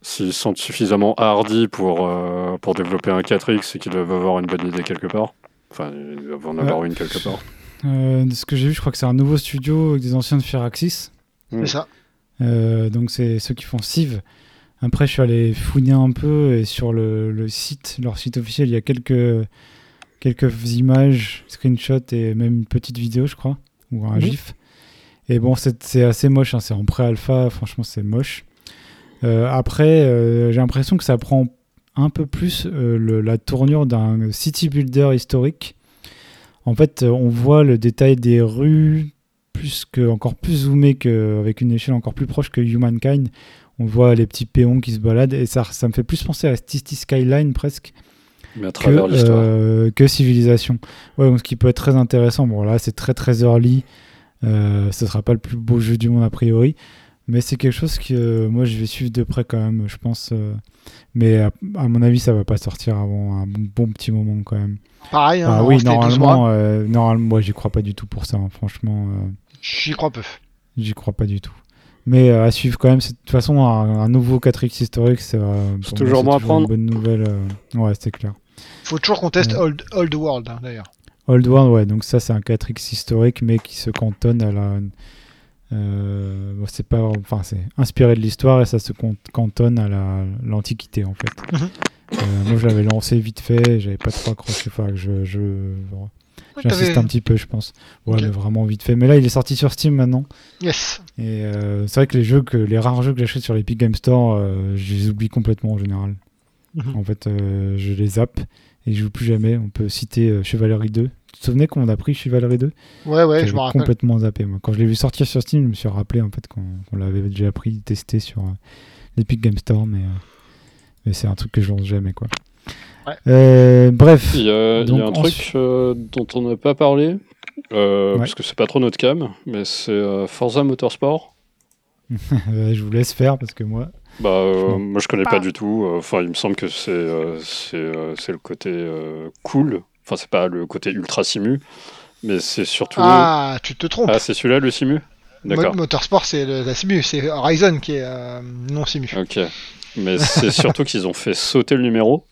S'ils sont suffisamment hardis pour, euh, pour développer un 4X, c'est qu'ils doivent avoir une bonne idée quelque part. Enfin, ils doivent en avoir une quelque part. Euh, de ce que j'ai vu, je crois que c'est un nouveau studio avec des anciens de Firaxis. C'est ça. Euh, donc c'est ceux qui font Civ. Après, je suis allé fouiner un peu et sur le, site, leur site officiel, il y a quelques, quelques images, screenshots et même une petite vidéo, je crois, ou un GIF. Et bon, c'est assez moche, hein, c'est en pré-alpha, franchement, c'est moche. Euh, après, euh, j'ai l'impression que ça prend un peu plus la tournure d'un city builder historique. En fait, on voit le détail des rues, plus que, encore plus zoomé qu'avec une échelle encore plus proche que Humankind. On voit les petits péons qui se baladent et ça, ça me fait plus penser à City Skyline presque. Mais à travers que, euh, que Civilisation. Ouais, donc ce qui peut être très intéressant. Bon, là, c'est très très early. Euh, ce sera pas le plus beau jeu du monde a priori. Mais c'est quelque chose que euh, moi je vais suivre de près quand même, je pense. Euh. mais à, mon avis, ça va pas sortir avant un bon, petit moment quand même. Pareil, hein, ah, oui, normalement, normalement, moi j'y crois pas du tout pour ça, hein, franchement. J'y crois peu. J'y crois pas du tout. Mais euh, à suivre quand même, de toute façon, un, nouveau 4X historique, c'est euh, toujours bon à prendre. Une bonne nouvelle. Euh, ouais, c'est clair. Faut toujours qu'on teste Old, Old, World, hein, d'ailleurs. Old World, ouais, donc ça, c'est un 4X historique, mais qui se cantonne à la. c'est pas. Enfin, c'est inspiré de l'histoire et ça se cantonne à l'Antiquité, en fait. Mhm. moi, je l'avais lancé vite fait, j'avais pas trop accroché. Enfin, je, je J'insiste un petit peu, je pense. Ouais, mais vraiment vite fait. Mais là, il est sorti sur Steam maintenant. Yes. Et euh, c'est vrai que les jeux que les rares jeux que j'achète sur l'Epic Game Store, euh, je les oublie complètement en général. Mhm. En fait, euh, je les zappe et je joue plus jamais. On peut citer Chevalerie 2. Tu te souvenais qu'on a pris Chevalerie 2 Ouais, ouais, je me rappelle. complètement zappé. Moi. Quand je l'ai vu sortir sur Steam, je me suis rappelé en fait qu'on l'avait déjà pris, testé sur l'Epic Game Store, mais, mais c'est un truc que je lance jamais quoi. Euh, bref. Il y a, un truc euh, dont on n'a pas parlé, euh, parce que c'est pas trop notre cam, mais c'est Forza Motorsport. je vous laisse faire parce que moi. Bah, moi je connais pas du tout. Enfin, il me semble que c'est c'est le côté cool. Enfin, c'est pas le côté ultra simu, mais c'est surtout. Ah, tu te trompes. Ah, c'est celui-là le simu? D'accord. Motorsport, c'est la simu, c'est Horizon qui est non simu. Ok. Mais c'est surtout qu'ils ont fait sauter le numéro.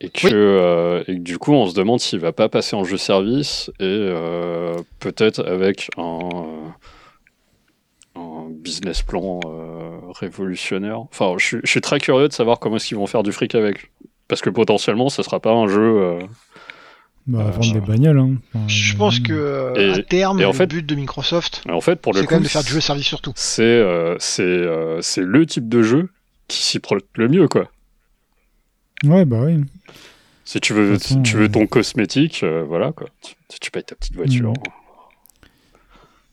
Et que, euh, et du coup, on se demande s'il va pas passer en jeu service et euh, peut-être avec un, euh, un, business plan révolutionnaire. Enfin, je, suis très curieux de savoir comment est-ce qu'ils vont faire du fric avec. Parce que potentiellement, ce sera pas un jeu. Bah, vendre des bagnoles. Hein. je pense que à terme, en le but de Microsoft, en fait, pour le c'est quand même de faire du jeu service surtout. C'est c'est c'est le type de jeu qui s'y prête le mieux, quoi. Ouais, bah oui. Si tu veux, tu veux ton cosmétique, euh, voilà quoi. Tu, tu, payes ta petite voiture. Mm.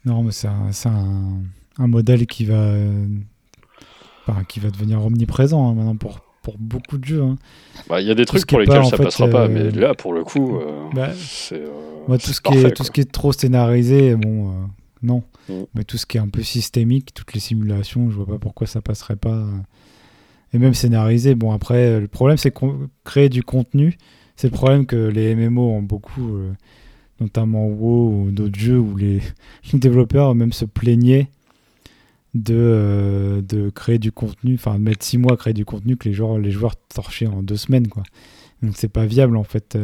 Non, mais c'est un, un, modèle qui va, qui va devenir omniprésent hein, maintenant pour, pour beaucoup de jeux. Hein. Bah, il y a des trucs pour lesquels ça passera pas, mais euh, là, pour le coup, euh, bah, c'est. tout, ce qui est, tout ce qui est trop scénarisé, bon, non. Mm. Mais tout ce qui est un peu systémique, toutes les simulations, je vois pas pourquoi ça passerait pas et même scénarisé. Bon, après, euh, le problème, c'est qu'on crée du contenu. C'est le problème que les MMO ont beaucoup, euh, notamment WoW ou d'autres jeux où les, développeurs même se plaignaient de, de créer du contenu, enfin de mettre six mois à créer du contenu que les joueurs, les joueurs torchaient en deux semaines. Quoi. Donc c'est pas viable en fait,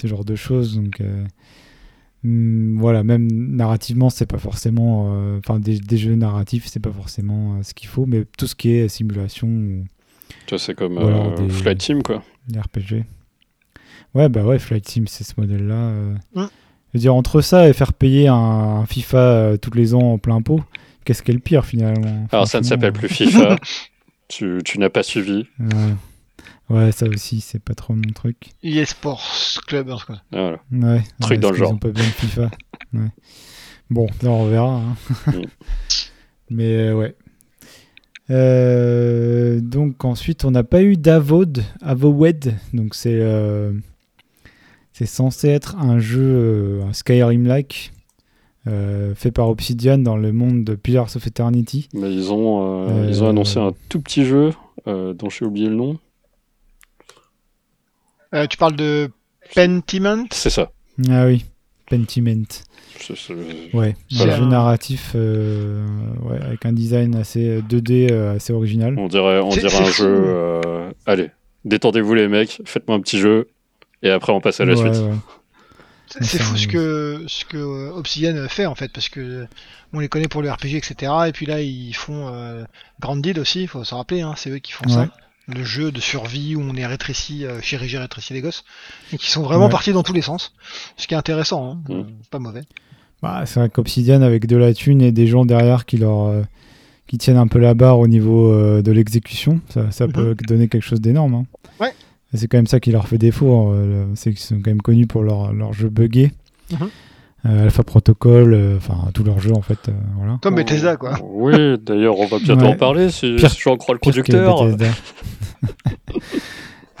ce genre de choses. Donc hmm, voilà, même narrativement, c'est pas forcément. Enfin, des, jeux narratifs, c'est pas forcément ce qu'il faut, mais tout ce qui est simulation. Tu vois, c'est comme Flight Team quoi. RPG. Ouais, bah ouais, Flight Sim, c'est ce modèle-là. Euh. Mm. Je veux dire, entre ça et faire payer un, FIFA euh, tous les ans en plein pot, qu'est-ce qui est le pire finalement Alors ça ne s'appelle plus FIFA. tu, tu n'as pas suivi. Ouais. Ça aussi, c'est pas trop mon truc. EA Sports Club, en tout cas. Voilà. Ouais, truc dans le genre. Ils ont pas de FIFA. Bon, là on verra. Hein. Mm. Mais euh, ouais. donc ensuite, on n'a pas eu d'Avod, Avowed, donc c'est c'est censé être un jeu, euh, un Skyrim-like, euh, fait par Obsidian dans le monde de Pillars of Eternity. Mais ils, ont, euh, ils ont annoncé un tout petit jeu dont j'ai oublié le nom. Tu parles de Pentiment C'est ça. Ah oui, Pentiment. Ouais, un jeu narratif ouais, avec un design assez 2D assez original. On dirait, on dirait un jeu. allez, détendez-vous les mecs, faites-moi un petit jeu, et après, on passe à la suite. C'est fou ce que, ce que euh, Obsidian fait en fait, parce que on les connaît pour le RPG, etc. Et puis là, ils font euh, Grand Deal aussi, il faut se rappeler, hein, c'est eux qui font ça. Le jeu de survie où on est rétréci, euh, chirurgie rétréci les gosses, et qui sont vraiment partis dans tous les sens. Ce qui est intéressant, hein, mm. pas mauvais. Bah, c'est vrai qu'Obsidian, avec de la thune et des gens derrière qui leur qui tiennent un peu la barre au niveau de l'exécution, ça, ça mm-hmm. peut donner quelque chose d'énorme. Hein. Ouais. C'est quand même ça qui leur fait défaut. Hein, c'est qu'ils sont quand même connus pour leur, leur jeu buggé. Mhm. Euh, Alpha Protocol, euh, enfin tous leurs jeux en fait. Euh, voilà. Comme Bethesda quoi. Oui, d'ailleurs on va bientôt en parler si pire, j'en crois le producteur.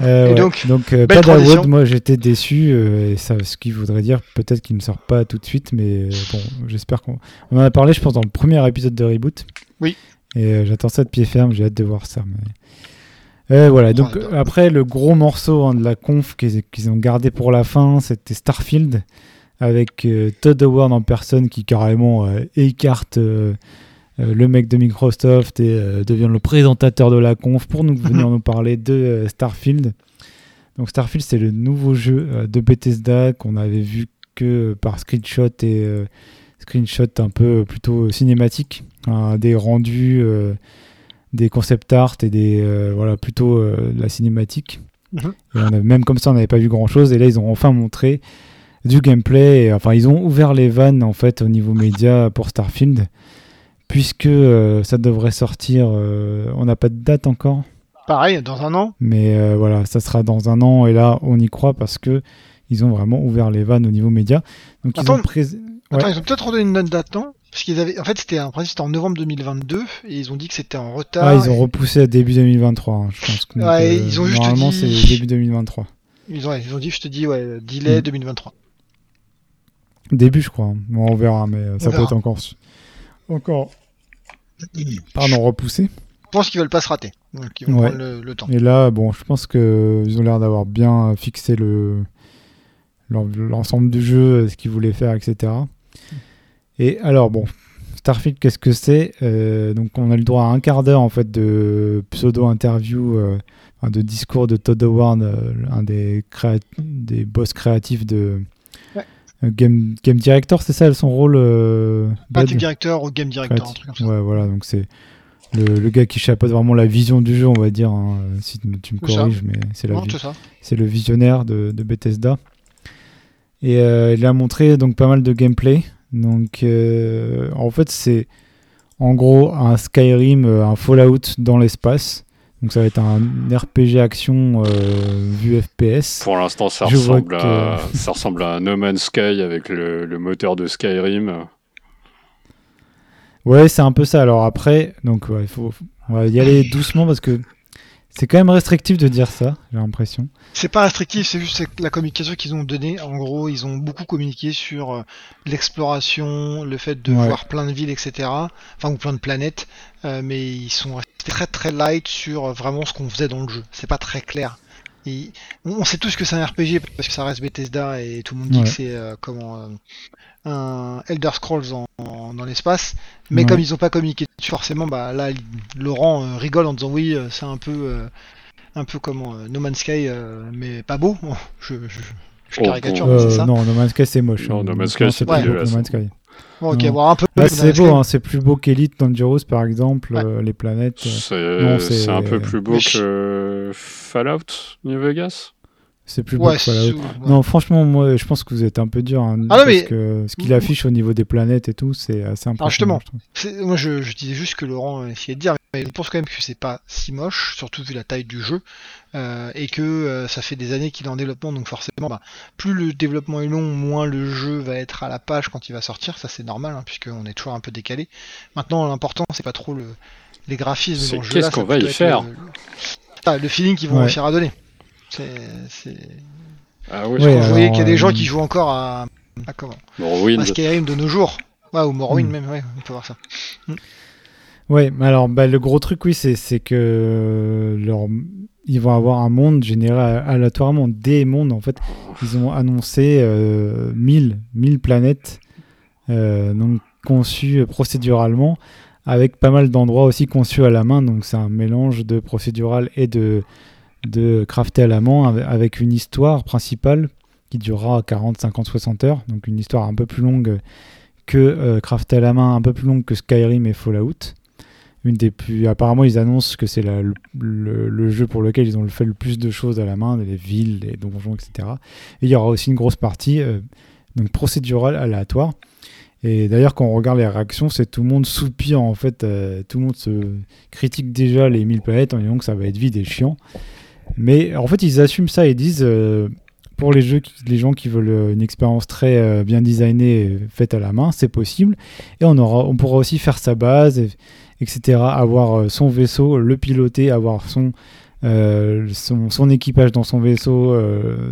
et donc, donc pas d'Awood, moi j'étais déçu, et ça, ce qui voudrait dire peut-être qu'il ne sort pas tout de suite, mais bon, j'espère qu'on on en a parlé, je pense, dans le premier épisode de Reboot. Oui. Et j'attends ça de pied ferme, j'ai hâte de voir ça. Mais... Euh, voilà, donc après le gros morceau hein, de la conf qu'ils ont gardé pour la fin, c'était Starfield avec euh, Todd Howard en personne qui carrément euh, écarte le mec de Microsoft et devient le présentateur de la conf pour nous venir nous parler de Starfield. Donc Starfield c'est le nouveau jeu de Bethesda qu'on avait vu que par screenshot et screenshot un peu plutôt cinématique, des rendus des concept art et des euh, voilà plutôt euh, la cinématique. Mhm. on a, même comme ça, on n'avait pas vu grand chose. Et là, ils ont enfin montré du gameplay. enfin, ils ont ouvert les vannes en fait au niveau média pour Starfield, puisque euh, ça devrait sortir. on n'a pas de date encore. Pareil, dans un an. Mais voilà, ça sera dans un an. Et là, on y croit parce que ils ont vraiment ouvert les vannes au niveau média. Donc ils ont, ils ont peut-être redonné une date, non parce qu'ils avaient, en fait, c'était un principe, en novembre 2022 et ils ont dit que c'était en retard. Ah, ils ont repoussé à début 2023, hein, je pense. Que, ouais, ils ont juste normalement, c'est début 2023. Ils ont, ils ont dit, je te dis, ouais, delay 2023. Début, je crois. Bon, on verra, mais euh, ça peut être encore, encore, pardon, repoussé. Je pense qu'ils veulent pas se rater, donc ils vont prendre le, temps. Et là, bon, je pense que ils ont l'air d'avoir bien fixé le l'ensemble du jeu, ce qu'ils voulaient faire, etc. Et alors, bon, Starfield, qu'est-ce que c'est euh, Donc, on a le droit à un quart d'heure en fait de pseudo-interview, euh, de discours de Todd Howard, euh, un des, des boss créatifs de Game, Game Director, c'est ça son rôle Game Director ou Game Director, un truc comme ça. Ouais, voilà, donc c'est le, gars qui chapeaute vraiment la vision du jeu, on va dire, hein, si tu me corriges, mais c'est c'est le visionnaire de, de Bethesda. Et il a montré donc pas mal de gameplay. Donc, euh, en fait, c'est en gros un Skyrim, euh, un Fallout dans l'espace. Donc, ça va être un RPG action euh, vu FPS. Pour l'instant, ça, ressemble à, ça ressemble à un No Man's Sky avec le, le moteur de Skyrim. Ouais, c'est un peu ça. Alors après, donc faut, on va y aller doucement parce que c'est quand même restrictif de dire ça, j'ai l'impression. C'est pas restrictif, c'est juste la communication qu'ils ont donnée. En gros, ils ont beaucoup communiqué sur euh, l'exploration, le fait de voir plein de villes, etc. Enfin, ou plein de planètes. Euh, mais ils sont restés très très light sur euh, vraiment ce qu'on faisait dans le jeu. C'est pas très clair on sait tous que c'est un RPG parce que ça reste Bethesda et tout le monde dit que c'est euh, comment euh, un Elder Scrolls dans l'espace. Mais comme ils ont pas communiqué dessus, forcément, bah là, Laurent euh, rigole en disant oui, c'est un peu, un peu comment No Man's Sky, mais pas beau. je, oh, caricature, mais c'est ça. Non, No Man's Sky c'est moche. Non, No Man's Sky c'est plus No Man's Sky. Bon, ok, voir un peu. c'est beau, hein, c'est plus beau qu'Elite Dangerous par exemple, les planètes. C'est un peu plus beau que Fallout New Vegas? C'est plus beau Non, franchement, moi, je pense que vous êtes un peu dur. Hein, ah parce que ce qu'il affiche au niveau des planètes et tout, c'est assez ah, impressionnant. justement, moi, je, disais juste que Laurent essayait de dire, mais je pense quand même que c'est pas si moche, surtout vu la taille du jeu, euh, et que euh, ça fait des années qu'il est en développement, donc forcément, bah, plus le développement est long, moins le jeu va être à la page quand il va sortir. Ça, c'est normal, hein, puisqu'on est toujours un peu décalé. Maintenant, l'important, c'est pas trop le, les graphismes dans le jeu. Qu'est-ce qu'on va y faire le, ah, le, feeling qu'ils vont réussir à donner. C'est. Ah oui, vous voyez qu'il y a des gens qui euh, jouent encore à, à comment? Morrowind. À Skyrim de nos jours. Ouais, ou Morrowind hmm. même, ouais, on peut voir ça. Hmm. Ouais, alors bah, le gros truc, oui, c'est que leur... ils vont avoir un monde généré aléatoirement, des mondes en fait. Ils ont annoncé euh, 1000, 1000 planètes euh, donc conçues procéduralement, avec pas mal d'endroits aussi conçus à la main. Donc c'est un mélange de procédural et de, de crafter à la main avec une histoire principale qui durera 40, 50, 60 heures. Donc une histoire un peu plus longue que euh, crafter à la main, un peu plus longue que Skyrim et Fallout. Une des plus... Apparemment, ils annoncent que c'est le, jeu pour lequel ils ont fait le plus de choses à la main, les villes, les donjons, etc. Et il y aura aussi une grosse partie euh, donc procédurale aléatoire. Et d'ailleurs, quand on regarde les réactions, c'est tout le monde soupire en fait. Euh, tout le monde se critique déjà les 1000 planètes en disant que ça va être vide et chiant. Mais en fait, ils assument ça et disent euh, pour les jeux, les gens qui veulent euh, une expérience très euh, bien designée, faite à la main, c'est possible. Et on, aura, on pourra aussi faire sa base, etc. Avoir son vaisseau, le piloter, avoir son, son, son, équipage dans son vaisseau,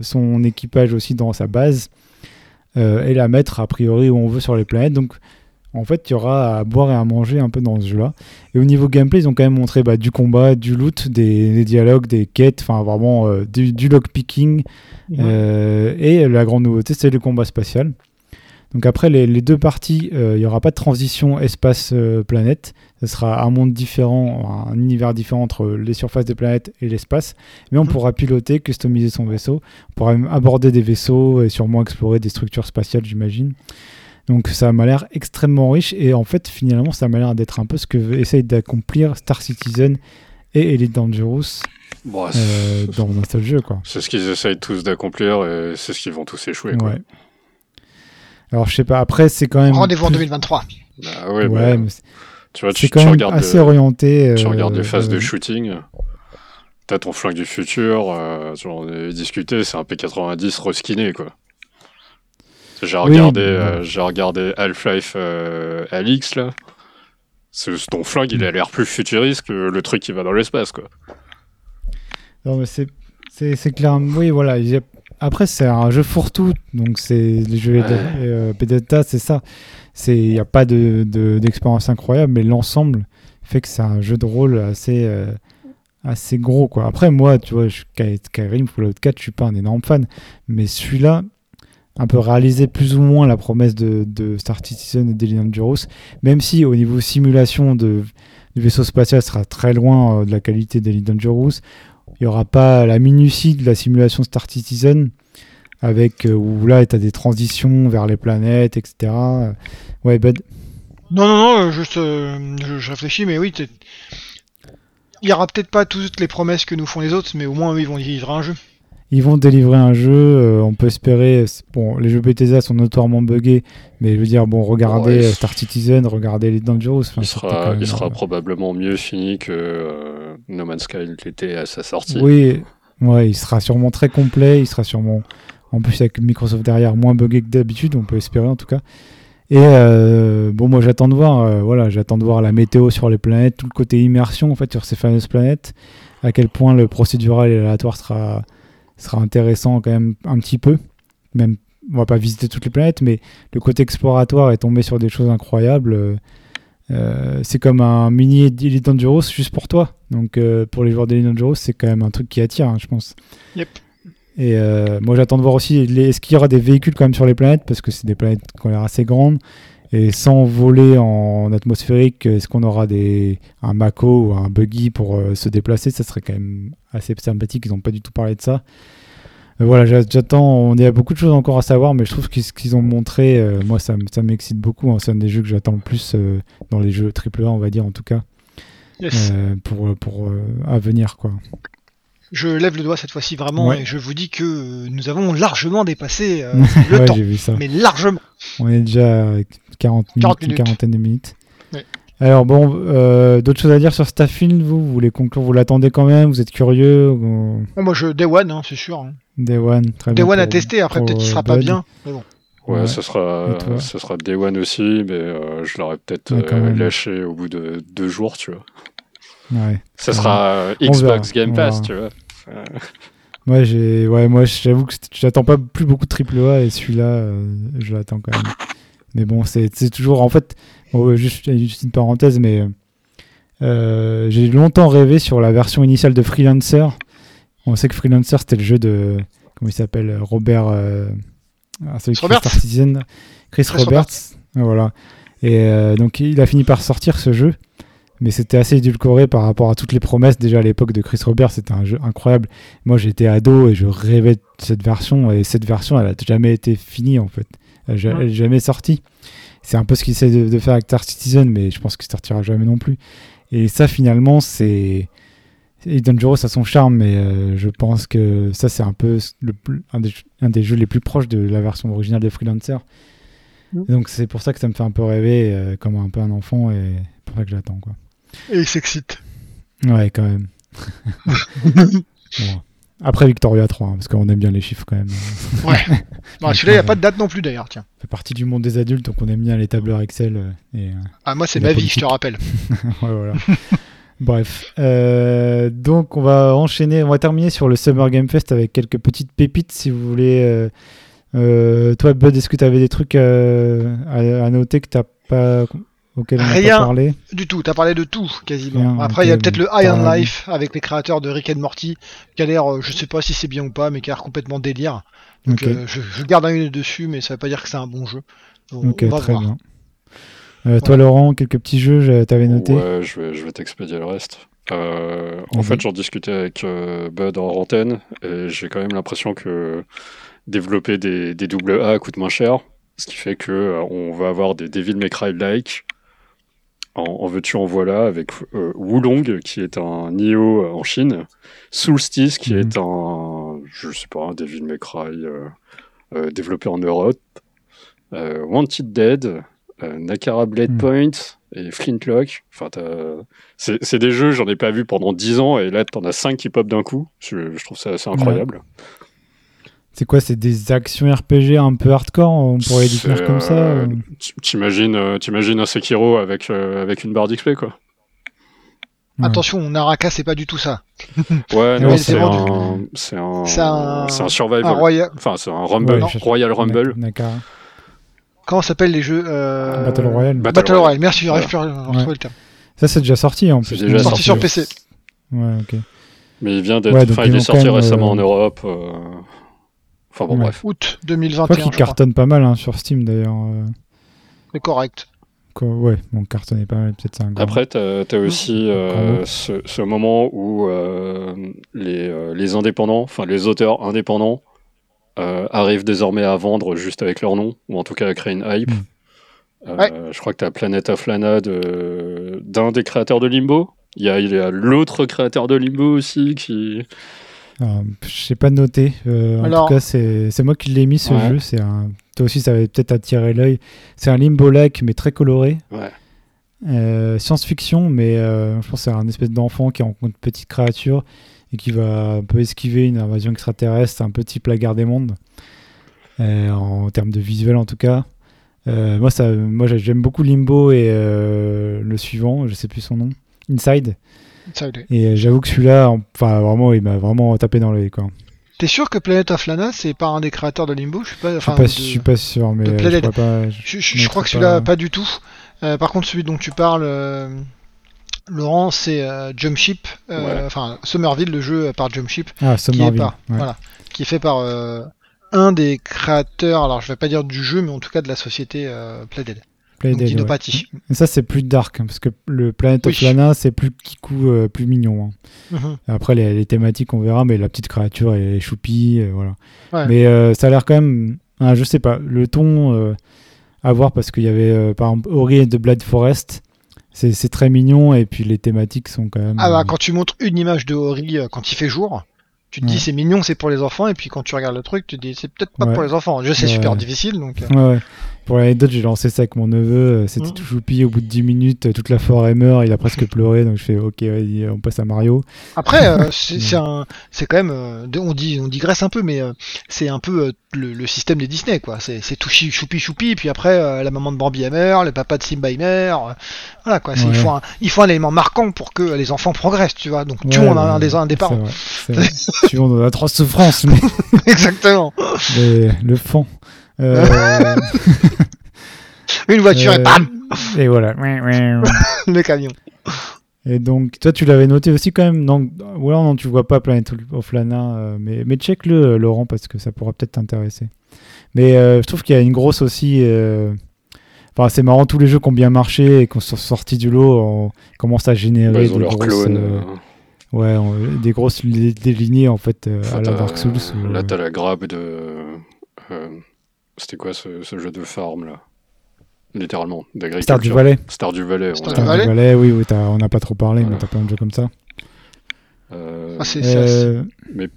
son équipage aussi dans sa base, et la mettre a priori où on veut sur les planètes. Donc en fait, il y aura à boire et à manger un peu dans ce jeu-là. Et au niveau gameplay, ils ont quand même montré bah, du combat, du loot, des, dialogues, des quêtes, enfin vraiment euh, du, du lockpicking. Euh, et la grande nouveauté, c'est le combat spatial. Donc après les, deux parties, euh, il n'y aura pas de transition espace-planète. Ce sera un monde différent, un univers différent entre les surfaces des planètes et l'espace. Mais on mhm. pourra piloter, customiser son vaisseau. On pourra même aborder des vaisseaux et sûrement explorer des structures spatiales, j'imagine. Donc ça m'a l'air extrêmement riche et en fait finalement ça m'a l'air d'être un peu ce que essaye d'accomplir Star Citizen et Elite Dangerous euh, dans un seul jeu quoi. C'est ce qu'ils essayent tous d'accomplir et c'est ce qu'ils vont tous échouer. Quoi. Ouais. Alors je sais pas, après c'est quand même... Rendez-vous en 2023. Bah ouais, ouais bah, tu vois, tu, quand même regardes assez orienté. Tu regardes les phases de euh, shooting. T'as ton flingue du futur, euh, on a discuté, c'est un P90 reskiné quoi. J'ai regardé, euh, j'ai regardé Half-Life euh, Alix là. Ton flingue, il a l'air plus futuriste que le truc qui va dans l'espace, quoi. Non, mais c'est, c'est, clair. Oui, voilà. Après, c'est un jeu fourre-tout. Donc, c'est les jeux ouais. Euh, c'est ça. Il n'y a pas de, d'expérience incroyable, mais l'ensemble fait que c'est un jeu de rôle assez, euh, assez gros, quoi. Après, moi, tu vois, je, Skyrim, Fallout 4, je suis pas un énorme fan. Mais celui-là, un peu réaliser plus ou moins la promesse de, Star Citizen et d'Alien Dangerous, même si au niveau simulation de, du vaisseau spatial sera très loin euh, de la qualité d'Alien Dangerous. Il n'y aura pas la minutie de la simulation Star Citizen, avec euh, où là tu as des transitions vers les planètes, etc. Ouais, Bud? Non, non, non, juste euh, je, réfléchis, mais oui, il n'y aura peut-être pas toutes les promesses que nous font les autres, mais au moins ils vont vivre un jeu ils vont délivrer un jeu. Euh, on peut espérer. Bon, les jeux Bethesda sont notoirement buggés, mais je veux dire, bon, regardez euh, Star Citizen, regardez les Dangerous. il sera, il sera probablement mieux fini que euh, No Man's Sky l'était à sa sortie. Oui, ouais, il sera sûrement très complet. Il sera sûrement, en plus avec Microsoft derrière, moins buggé que d'habitude. On peut espérer en tout cas. Et bon, moi j'attends de voir, voilà, j'attends de voir la météo sur les planètes, tout le côté immersion en fait sur ces fameuses planètes, à quel point le procédural et l'aléatoire sera sera intéressant quand même un petit peu. Même, on va pas visiter toutes les planètes, mais le côté exploratoire est tombé sur des choses incroyables. c'est comme un mini Elite Dangerous juste pour toi. Donc pour les joueurs d'Elite Dangerous, c'est quand même un truc qui attire, hein, je pense. Yep. Et moi j'attends de voir aussi, est-ce qu'il y aura des véhicules quand même sur les planètes, parce que c'est des planètes qui ont l'air assez grandes. Et sans voler en atmosphérique, est-ce qu'on aura des, un Mako ou un buggy pour euh, se déplacer? Ça serait quand même assez sympathique. Ils n'ont pas du tout parlé de ça. Euh, voilà, j'attends. On y a beaucoup de choses encore à savoir, mais je trouve que ce qu'ils ont montré, euh, moi, ça, ça m'excite beaucoup. Hein. C'est un des jeux que j'attends le plus dans les jeux AAA, on va dire en tout cas, pour, pour à venir, quoi. Je lève le doigt cette fois-ci vraiment et je vous dis que nous avons largement dépassé euh, le temps. Vu ça. Mais largement. On est déjà à 40 minutes, une quarantaine de minutes. Alors bon, euh, d'autres choses à dire sur Starfield, vous, vous voulez conclure, vous l'attendez quand même, vous êtes curieux? Moi je Day One, hein, c'est sûr. Hein. Day One, très bien. Day One à tester, après peut-être qu'il sera pas bien, mais bon. Ouais, ce sera, ce sera Day One aussi, mais euh, je l'aurais peut-être lâché au bout de deux jours, tu vois. Ouais. Ça sera Xbox Game Pass, tu vois. Moi, j'ai, ouais, moi, j'avoue que j'attends pas plus beaucoup de triple A et celui-là, euh, je l'attends quand même. Mais bon, c'est toujours, en fait, juste, une parenthèse, mais euh, j'ai longtemps rêvé sur la version initiale de Freelancer. On sait que Freelancer, c'était le jeu de, comment il s'appelle, Robert, euh, ah, Chris Roberts. Chris, Roberts. Voilà. Et donc, il a fini par sortir ce jeu mais c'était assez édulcoré par rapport à toutes les promesses déjà à l'époque de Chris Robert. C'était un jeu incroyable. Moi, j'étais ado et je rêvais de cette version. Et cette version, elle a jamais été finie en fait. Elle n'est jamais sortie. C'est un peu ce qu'il essaie de, faire avec Star Citizen, mais je pense qu'il sortira jamais non plus. Et ça, finalement, c'est. Dangerous a son charme, mais euh, je pense que ça, c'est un peu le un, des, un, des, jeux les plus proches de la version originale de Freelancer. Donc, c'est pour ça que ça me fait un peu rêver, euh, comme un peu un enfant, et pour ça que j'attends. quoi. Et il s'excite. Ouais, quand même. Après Victoria 3, hein, parce qu'on aime bien les chiffres quand même. ouais. Celui-là, il n'y a pas de date non plus d'ailleurs, tiens. fait partie du monde des adultes, donc on aime bien les tableurs Excel. Euh, et, euh, ah, moi, c'est ma vie, je te rappelle. ouais, voilà. Bref. Euh, donc, on va enchaîner, on va terminer sur le Summer Game Fest avec quelques petites pépites si vous voulez. toi, Bud, est-ce que tu avais des trucs à, à noter que tu pas Rien du tout, tu as parlé de tout quasiment. Après, il y a peut-être le High on Life avec les créateurs de Rick and Morty qui a l'air, euh, je sais pas si c'est bien ou pas, mais qui a l'air complètement délire. Donc euh, je, garde un œil dessus, mais ça veut pas dire que c'est un bon jeu. ok, très bien. Euh, toi, Laurent, quelques petits jeux, t'avais noté Ouais, je vais, je vais t'expédier le reste. en fait, j'en discutais avec Bud en antenne, et j'ai quand même l'impression que développer des, des double A coûte moins cher, ce qui fait que on va avoir des Devil May Cry-like en, veux-tu, en voilà, avec euh, Wulong, qui est un euh, en Chine, Soulstice, qui mhm. est un, je sais pas, un Devil May Cry euh, développé en Europe, Wanted Dead, Nakara Blade mhm. Point et Flintlock. Enfin, c'est des jeux, j'en ai pas vu pendant 10 ans, et là, t'en as 5 qui pop d'un coup. Je, trouve ça assez incroyable. C'est quoi C'est des actions RPG un peu hardcore On pourrait les définir comme ça euh, T'imagines euh, un Sekiro avec, euh, avec une barre d'XP, quoi. Attention, Naraka, c'est pas du tout ça. Ouais, non, c'est un, c'est un, un, survival. royal... Enfin, c'est un Rumble, Royal Rumble. Comment s'appellent les jeux Battle Royale. Battle, Royale, merci, j'arrive plus à retrouver le terme. Ça, c'est déjà sorti en plus. C'est déjà sorti, sur PC. Ouais, ok. Mais il vient d'être, enfin, il est sorti récemment en Europe. Enfin bon, bref. Août 2021. Je crois qu'il cartonne pas mal hein, sur Steam d'ailleurs. Euh. C'est correct. ouais, bon, cartonne pas mal, peut-être un Après, tu as, aussi euh, ce, moment où euh, les, les, indépendants, enfin les auteurs indépendants, arrivent désormais à vendre juste avec leur nom, ou en tout cas à créer une hype. Hmm. Je crois que tu as Planet of Lana d'un des créateurs de Limbo. Il y a l'autre créateur de Limbo aussi qui, je sais pas noté. Euh, en tout cas, c'est moi qui l'ai mis ce jeu. C'est un... Toi aussi, ça va peut-être attirer l'œil. C'est un limbo-like, mais très coloré. Euh, science-fiction, mais euh, je pense c'est un espèce d'enfant qui rencontre une petite créature et qui va un peu esquiver une invasion extraterrestre, un peu type la guerre des mondes. en termes de visuel, en tout cas. moi, ça, moi j'aime beaucoup Limbo et le suivant, je sais plus son nom, Inside. Et euh, j'avoue que celui-là, enfin vraiment, il m'a vraiment tapé dans l'œil. T'es sûr que Planet of Lana, c'est pas un des créateurs de Limbo? Je suis pas, je suis pas, sûr, mais je, crois pas, je, crois que celui-là, pas... du tout. par contre, celui dont tu parles, Laurent, c'est Jump Ship, enfin Somerville, le jeu par Jump Ship, ah, qui, est voilà, qui est fait par un des créateurs, alors je vais pas dire du jeu, mais en tout cas de la société euh, Playdead. Et ça c'est plus dark, hein, parce que le Planet of Lana c'est plus kikou, euh, plus mignon. Hein. Mhm. Après les, thématiques on verra, mais la petite créature est choupie, euh, voilà. Mais euh, ça a l'air quand même, ah, je sais pas, le ton à voir parce qu'il y avait par exemple Ori et The Blood Forest. C'est très mignon et puis les thématiques sont quand même. Ah bah quand tu montres une image de Ori quand il fait jour, tu te dis c'est mignon, c'est pour les enfants, et puis quand tu regardes le truc, tu te dis c'est peut-être pas pour les enfants. Je sais, c'est super difficile donc. Euh. Ouais, pour l'anecdote, j'ai lancé ça avec mon neveu. Euh, c'était mmh. tout choupi. Au bout de 10 minutes, euh, toute la forêt meurt. Il a presque pleuré. Donc je fais OK, on passe à Mario. Après, euh, c'est quand même, on dit, on digresse un peu, mais c'est un peu le, système des Disney, quoi. C'est, tout choupi choupi. Puis après, la maman de Bambi meurt, le papa de Simba meurt. voilà, quoi. Il faut un, il faut un élément marquant pour que les enfants progressent, tu vois. Donc tu on a un des un des parents. tu on a trop souffrance, mais. Exactement. le fond. Euh, Une voiture et bam euh, Et voilà. le camion. Et donc, toi, tu l'avais noté aussi quand même. Donc, ou alors, non, tu vois pas Planet of Lana, euh, mais, mais check-le, Laurent, parce que ça pourra peut-être t'intéresser. Mais je trouve qu'il y a une grosse aussi. Enfin, c'est marrant, tous les jeux qui ont bien marché et qui sont sortis du lot on commencent à générer des, grosses, ouais, des grosses des lignées en fait à la Dark Souls. Là, t'as la grappe de. C'était quoi ce, jeu de farm là? Littéralement, d'agriculture. Star du Valais. Star du Valais. Star du Valais, oui, oui on n'a pas trop parlé, mais t'as plein de jeux comme ça. Euh, ah, c'est euh...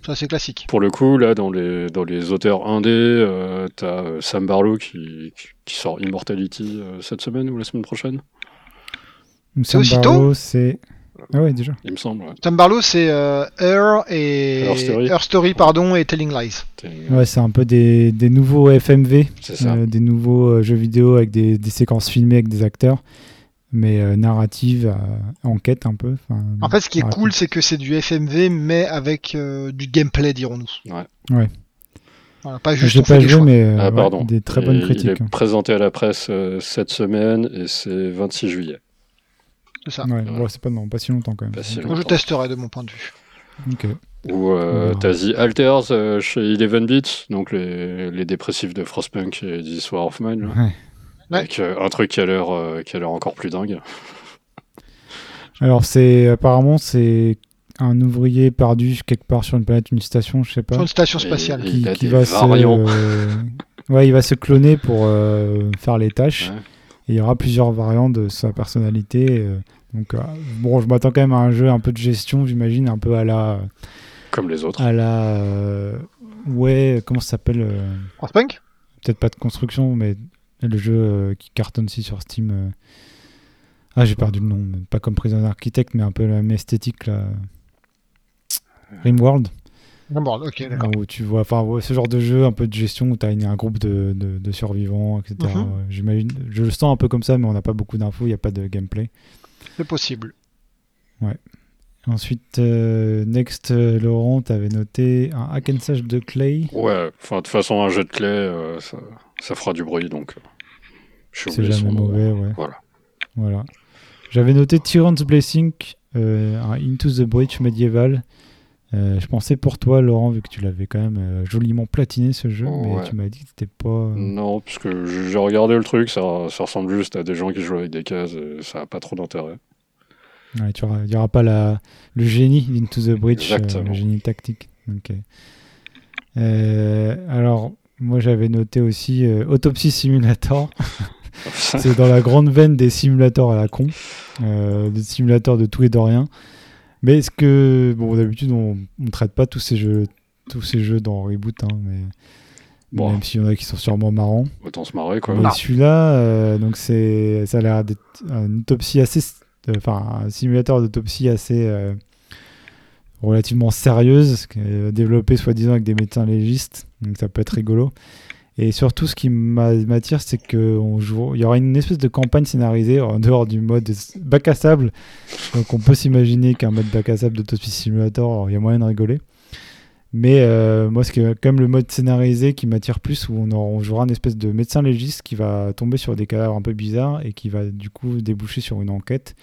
assez classique. Pour le coup, là, dans les, dans les auteurs indés, euh, t'as euh, Sam Barlow qui, qui sort Immortality cette semaine ou la semaine prochaine? Sam Barlow, c'est. Ah ouais, déjà. Il me semble. Tom Barlow, c'est euh, et Her Story. pardon, et Telling Lies. Ouais, c'est un peu des, des nouveaux FMV, euh, des nouveaux euh, jeux vidéo avec des, des, séquences filmées avec des acteurs, mais euh, narratives, enquête un peu. En fait, ce qui est cool, c'est que c'est du FMV, mais avec du gameplay, dirons-nous. Ouais. Ouais. Voilà, pas juste. Pas joué, mais ah, des très bonnes critiques. Il est présenté à la presse cette semaine et c'est 26 juillet. C'est ça. Ouais, c'est pas, non, pas si longtemps quand même. Je testerai de mon point de vue. Ok. Ou euh, t'as The Alters euh, chez Eleven Beats, donc les, les dépressifs de Frostpunk et This War of Mine. Ouais. Avec euh, un truc qui a l'air qui a l'air encore plus dingue. Alors c'est apparemment c'est un ouvrier perdu quelque part sur une planète, une station, je sais pas. Sur une station spatiale. qui, va se, ouais, il va se cloner pour faire les tâches il y aura plusieurs variantes de sa personnalité. Euh, donc, euh, bon, je m'attends quand même à un jeu un peu de gestion, j'imagine, un peu à la. Comme les autres. À la. Euh, ouais, comment ça s'appelle Frostpunk? Peut-être pas de construction, mais le jeu qui cartonne aussi sur Steam. Ah, j'ai perdu le nom. Pas comme Prison Architect, mais un peu la même esthétique là. Rimworld ok, d'accord. Où tu vois, enfin, ce genre de jeu, un peu de gestion, où tu as un groupe de, de, survivants, etc. Mhm. J'imagine, je le sens un peu comme ça, mais on n'a pas beaucoup d'infos, il n'y a pas de gameplay. C'est possible. Ouais. Ensuite, euh, Next, euh, Laurent, tu avais noté un hack and slash de Clay. Ouais, enfin, de toute façon, un jeu de Clay, euh, ça, ça, fera du bruit, donc C'est jamais mauvais, ouais. Voilà. voilà. J'avais noté Tyrant's Blessing, un Into the Breach médiéval. Euh, je pensais pour toi, Laurent, vu que tu l'avais quand même euh, joliment platiné ce jeu, mais tu m'as dit que c'était pas. Euh, non, parce que j'ai regardé le truc, ça, ça, ressemble juste à des gens qui jouent avec des cases, ça n'a pas trop d'intérêt. Ouais, il n'y aura pas la, le génie d'Into the Bridge, le génie tactique. alors, moi j'avais noté aussi Autopsy Simulator. C'est dans la grande veine des simulateurs à la con, des simulateurs de tout et de rien. Mais est-ce que, bon, d'habitude, on ne traite pas tous ces jeux, tous ces jeux dans Reboot, hein, mais bon. même s'il y en a qui sont sûrement marrants. Autant se marrer, quoi. Mais celui-là, euh, donc c'est, ça a l'air d'être une autopsie assez, euh, enfin, un simulateur d'autopsie assez euh, relativement sérieuse, développé soi-disant avec des médecins légistes, donc ça peut être rigolo. Et surtout, ce qui m'attire, c'est qu'il y aura une espèce de campagne scénarisée en dehors du mode bac à sable. Donc, on peut s'imaginer qu'un mode bac à sable d'Autopsy Simulator, il y a moyen de rigoler. Mais moi, c'est quand même le mode scénarisé qui m'attire plus, où on, on, jouera une espèce de médecin légiste qui va tomber sur des cadavres un peu bizarres et qui va du coup déboucher sur une enquête.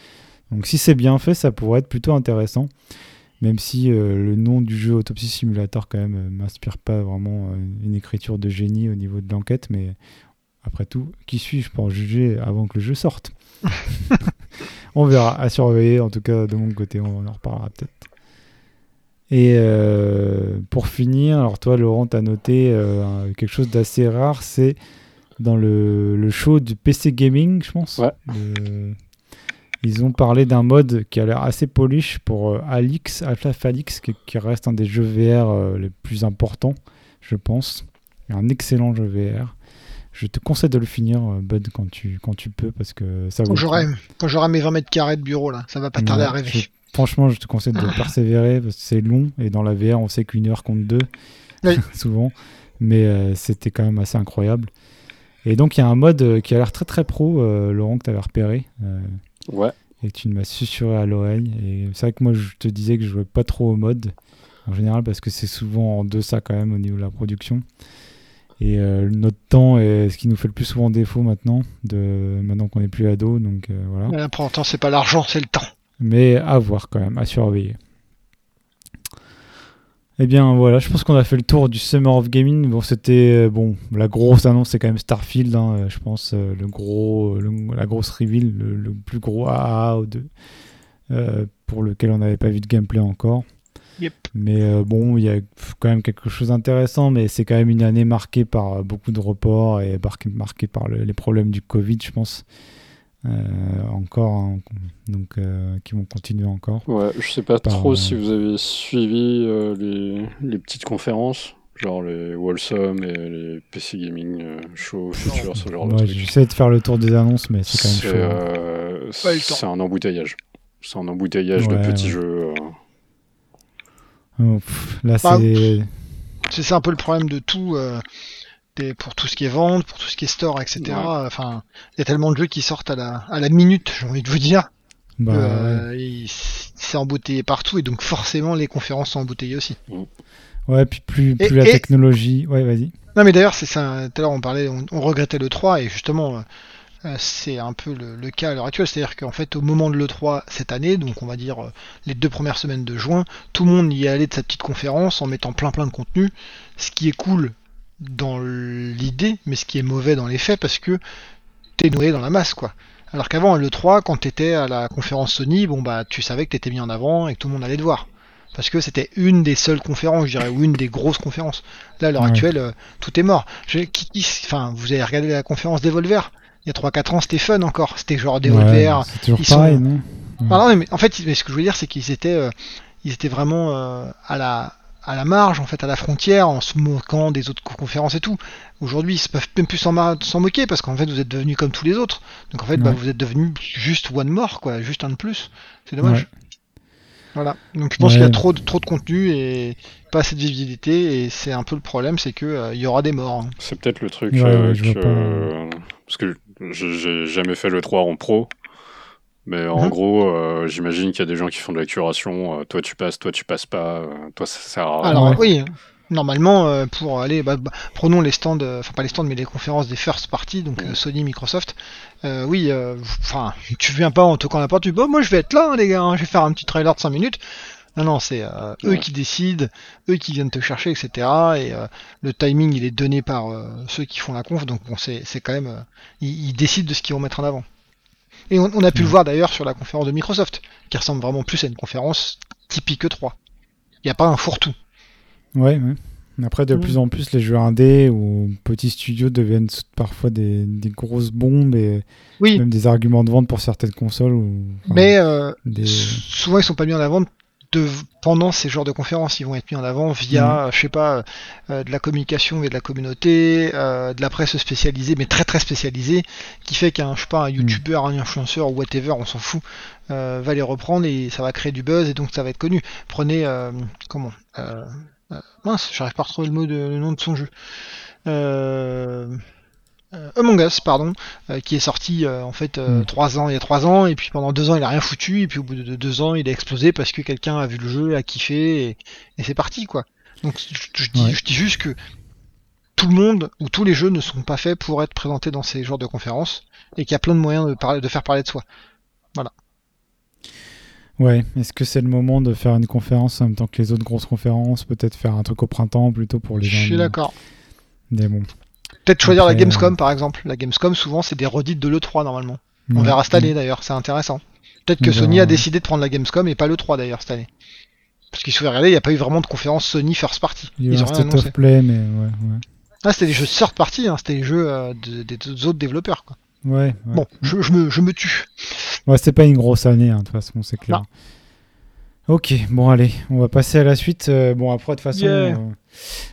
Donc si c'est bien fait, ça pourrait être plutôt intéressant. Même si le nom du jeu Autopsy Simulator quand même m'inspire pas vraiment une écriture de génie au niveau de l'enquête, mais après tout, qui suis-je pour juger avant que le jeu sorte? On verra, à surveiller. En tout cas, de mon côté, on en reparlera peut-être. Et euh, pour finir, alors toi, Laurent, tu as noté euh, quelque chose d'assez rare, c'est dans le, show du PC Gaming, je pense? Ils ont parlé d'un mode qui a l'air assez polish pour euh, Alix, Alpha Falix, qui, qui, reste un des jeux VR les plus importants, je pense. Un excellent jeu VR. Je te conseille de le finir, euh, Bud, quand tu, quand tu peux, parce que ça Quand j'aurai mes 20 mètres carrés de bureau, là, ça va pas tarder à arriver. franchement, je te conseille de persévérer, parce que c'est long, et dans la VR, on sait qu'une heure compte deux, souvent. Mais euh, c'était quand même assez incroyable. Et donc, il y a un mode euh, qui a l'air très très pro, Laurent, que tu avais repéré. Ouais. Et tu m'as susurré à l'oreille. Et c'est vrai que moi, je te disais que je jouais pas trop au mode, en général, parce que c'est souvent en deçà quand même au niveau de la production. Et euh, notre temps est ce qui nous fait le plus souvent défaut maintenant, de, maintenant qu'on n'est plus ado. Donc euh, voilà. L'important, c'est pas l'argent, c'est le temps. Mais à voir quand même, à surveiller. Eh bien voilà, je pense qu'on a fait le tour du Summer of Gaming. Bon, c'était euh, bon, la grosse annonce, c'est quand même Starfield. Hein, je pense le gros, la grosse reveal, le, plus gros AA de, pour lequel on n'avait pas vu de gameplay encore. Mais euh, bon, il y a quand même quelque chose d'intéressant, mais c'est quand même une année marquée par euh, beaucoup de reports et marquée par les problèmes du Covid, je pense. Euh, encore, hein, donc qui vont continuer encore. Ouais, je sais pas trop si vous avez suivi les, petites conférences, genre les Wholesome et les PC Gaming Show Future, ce genre de J'essaie de faire le tour des annonces, mais c'est quand même chaud. Hein. c'est un embouteillage. C'est un embouteillage de petits jeux. Oh, là, bah, c'est. un peu le problème de tout. Euh, pour tout ce qui est vente, pour tout ce qui est store, etc. Enfin, il y a tellement de jeux qui sortent à la, à la minute, j'ai envie de vous dire. Bah, euh, c'est embouteillé partout et donc forcément les conférences sont embouteillées aussi. Ouais, puis plus, plus la technologie. Ouais, vas-y. Non, mais d'ailleurs, c'est ça. Tout à l'heure, on parlait, on, on, regrettait le 3 et justement, euh, c'est un peu le, cas à l'heure actuelle, c'est-à-dire qu'en fait au moment de l'E3 cette année, donc on va dire euh, les deux premières semaines de juin, tout le monde y est allé de sa petite conférence en mettant plein plein de contenu, ce qui est cool dans l'idée, mais ce qui est mauvais dans les faits parce que t'es noyé dans la masse quoi. Alors qu'avant à l'E3, quand t'étais à la conférence Sony, bon bah tu savais que t'étais mis en avant et que tout le monde allait te voir. Parce que c'était une des seules conférences, je dirais, ou une des grosses conférences. Là, à l'heure actuelle, euh, tout est mort. enfin, vous avez regardé la conférence des Volver il y a 3-4 ans, c'était fun encore. C'était genre des ouais, pareil, non? Ah mais en fait, ce que je veux dire, c'est qu'ils étaient, euh, ils étaient vraiment euh, à la à la marge, en fait, à la frontière, en se moquant des autres conférences et tout. Aujourd'hui, ils ne peuvent même plus s'en moquer parce qu'en fait, vous êtes devenus comme tous les autres. Donc en fait, bah, vous êtes devenus juste one more, quoi, juste un de plus. C'est dommage. Voilà. Donc je pense qu'il y a trop de, trop de contenu et pas assez de visibilité et c'est un peu le problème, c'est que euh, il y aura des morts. Hein. C'est peut-être le truc que... parce que j'ai jamais fait le 3 en pro. Mais en mhm. gros, euh, j'imagine qu'il y a des gens qui font de la curation. Euh, toi, tu passes, toi, tu passes pas. toi, ça sert à rien. Alors, oui. Normalement, pour aller, bah, bah, prenons les stands, enfin pas les stands, mais les conférences des first parties, donc Sony, Microsoft. oui, enfin, tu viens pas en toquant la porte, tu dis, bah, moi je vais être là, hein, les gars, hein, je vais faire un petit trailer de 5 minutes. Non, non, c'est euh, eux qui décident, eux qui viennent te chercher, etc. Et euh, le timing, il est donné par euh, ceux qui font la conf, donc bon, c'est quand même, ils, décident de ce qu'ils vont mettre en avant. Et on, a pu le voir d'ailleurs sur la conférence de Microsoft, qui ressemble vraiment plus à une conférence typique E3. Il n'y a pas un fourre-tout. Ouais, ouais. Après, de plus en plus, les jeux indés ou petits studios deviennent parfois des, grosses bombes et même des arguments de vente pour certaines consoles. Ou, Mais souvent, ils sont pas mis en avant pendant ces genres de conférences, ils vont être mis en avant via, mhm. je sais pas, euh, de la communication et de la communauté, euh, de la presse spécialisée, mais très très spécialisée, qui fait qu'un, je sais pas, un mhm. youtubeur, un influenceur ou whatever, on s'en fout, euh, va les reprendre et ça va créer du buzz et donc ça va être connu. Prenez, comment, mince, j'arrive pas à retrouver le mot de, le nom de son jeu. Euh, euh, Among Us, pardon, euh, qui est sorti euh, en fait hmm. trois ans il y a trois ans et puis pendant deux ans il a rien foutu et puis au bout de deux ans il a explosé parce que quelqu'un a vu le jeu, a kiffé et, c'est parti quoi. Donc je, dis, je dis juste que tout le monde ou tous les jeux ne sont pas faits pour être présentés dans ces genres de conférences et qu'il y a plein de moyens de, parler, de faire parler de soi. Voilà. Ouais, est-ce que c'est le moment de faire une conférence en même temps que les autres grosses conférences Peut-être faire un truc au printemps plutôt pour les gens. Je suis d'accord. Mais bon. Peut-être choisir la Gamescom par exemple. La Gamescom, souvent, c'est des redites de l'E3 normalement. On verra cette année d'ailleurs, c'est intéressant. Peut-être que Sony a décidé de prendre la Gamescom et pas l'E3 d'ailleurs cette année. Parce qu'il se fait regarder, il n'y a pas eu vraiment de conférence Sony First Party. Il Ils ont rien annoncé. Play, mais ouais, ouais. Ah, c'était des jeux third party, hein, c'était des jeux euh, des autres développeurs. Quoi. Ouais, Bon, je, je, me, je me tue. Ouais, c'est pas une grosse année, hein, de toute façon, c'est clair. Ok, bon allez, on va passer à la suite. Euh, bon après de toute façon, euh,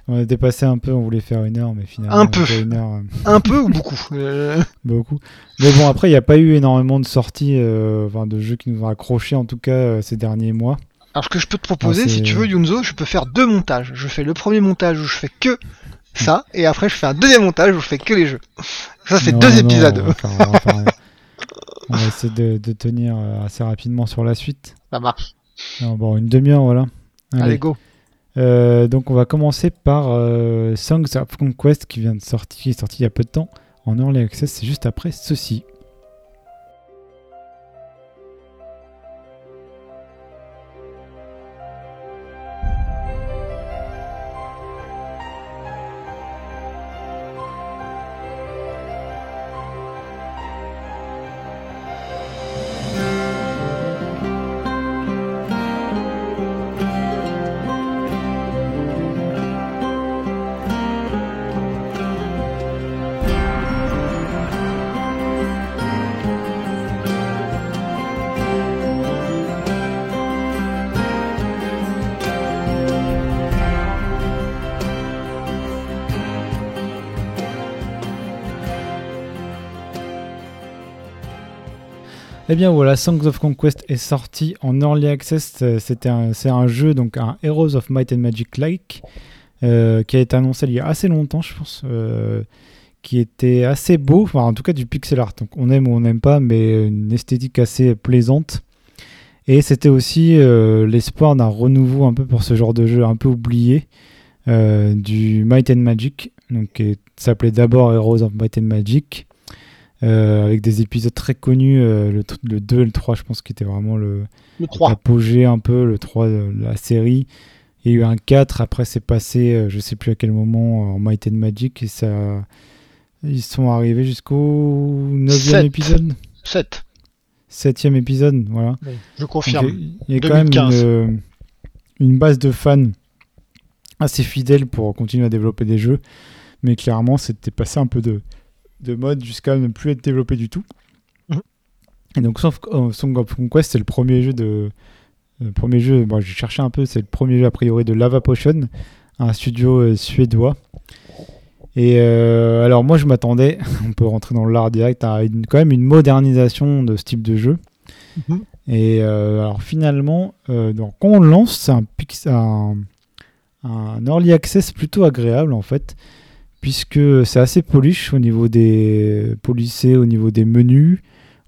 on a dépassé un peu, on voulait faire une heure, mais finalement un peu, euh, un peu ou beaucoup. beaucoup. Mais bon après il n'y a pas eu énormément de sorties, enfin de jeux qui nous ont accrochés en tout cas ces derniers mois. Alors ce que je peux te proposer, si tu veux Yunzo, je peux faire deux montages. Je fais le premier montage où je fais que ça, et après je fais un deuxième montage où je fais que les jeux. Ça c'est deux épisodes. On va, essayer de, de tenir assez rapidement sur la suite. Ça marche bon, une demi-heure, voilà. Allez, go. Euh, donc on va commencer par euh, Songs of Conquest qui vient de sortir, qui est sorti il y a peu de temps en early access. C'est juste après ceci. Eh bien voilà, Songs of Conquest est sorti en early access. Euh, c'est un jeu, donc un Heroes of Might and Magic like, euh, qui a été annoncé il y a assez longtemps, je pense, euh, qui était assez beau, enfin en tout cas du pixel art. Donc on aime ou on n'aime pas, mais une esthétique assez plaisante. Et c'était aussi l'espoir d'un renouveau un peu pour ce genre de jeu un peu oublié du Might and Magic, donc qui s'appelait d'abord Heroes of Might and Magic. Euh, avec des épisodes très connus, euh, le, le, 2 et le 3, je pense, qui était vraiment le, le un peu, le 3 de la série. Il y a eu un 4, après c'est passé, euh, je sais plus à quel moment, en Might and Magic, et ça. Ils sont arrivés jusqu'au 9 épisode 7. 7 épisode, voilà. je confirme. Il y a, quand même une, une, base de fans assez fidèle pour continuer à développer des jeux, mais clairement, c'était passé un peu de, de mode jusqu'à ne plus être développé du tout. Mhm. Et donc euh, Song of Conquest, c'est le premier jeu de... Le premier jeu, bon, j'ai cherché un peu, c'est le premier jeu a priori de Lava Potion, un studio euh, suédois. Et euh, alors moi je m'attendais, on peut rentrer dans l'art direct, à une, quand même une modernisation de ce type de jeu. Mhm. Et alors finalement, donc, quand on lance, c'est un, un, un, early access plutôt agréable en fait puisque c'est assez polish au niveau des polissés, au niveau des menus,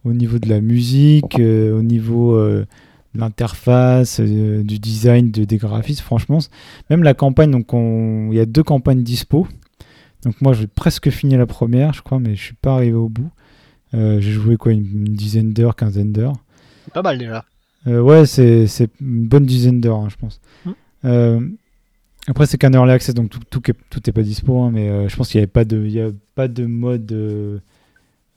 au niveau de la musique, euh, au niveau euh, de l'interface, euh, du design, de, des graphismes. Franchement, même la campagne, donc il y a deux campagnes dispo. Donc moi, j'ai presque fini la première, je crois, mais je suis pas arrivé au bout. j'ai joué quoi, une, dizaine d'heures, quinzaine d'heures. Pas mal déjà. ouais, c'est une bonne dizaine d'heures, hein, je pense. Hum. Après, c'est qu'un early access, donc tout, tout, est pas dispo, hein, mais euh, je pense qu'il n'y avait pas de, il y a pas de mode euh,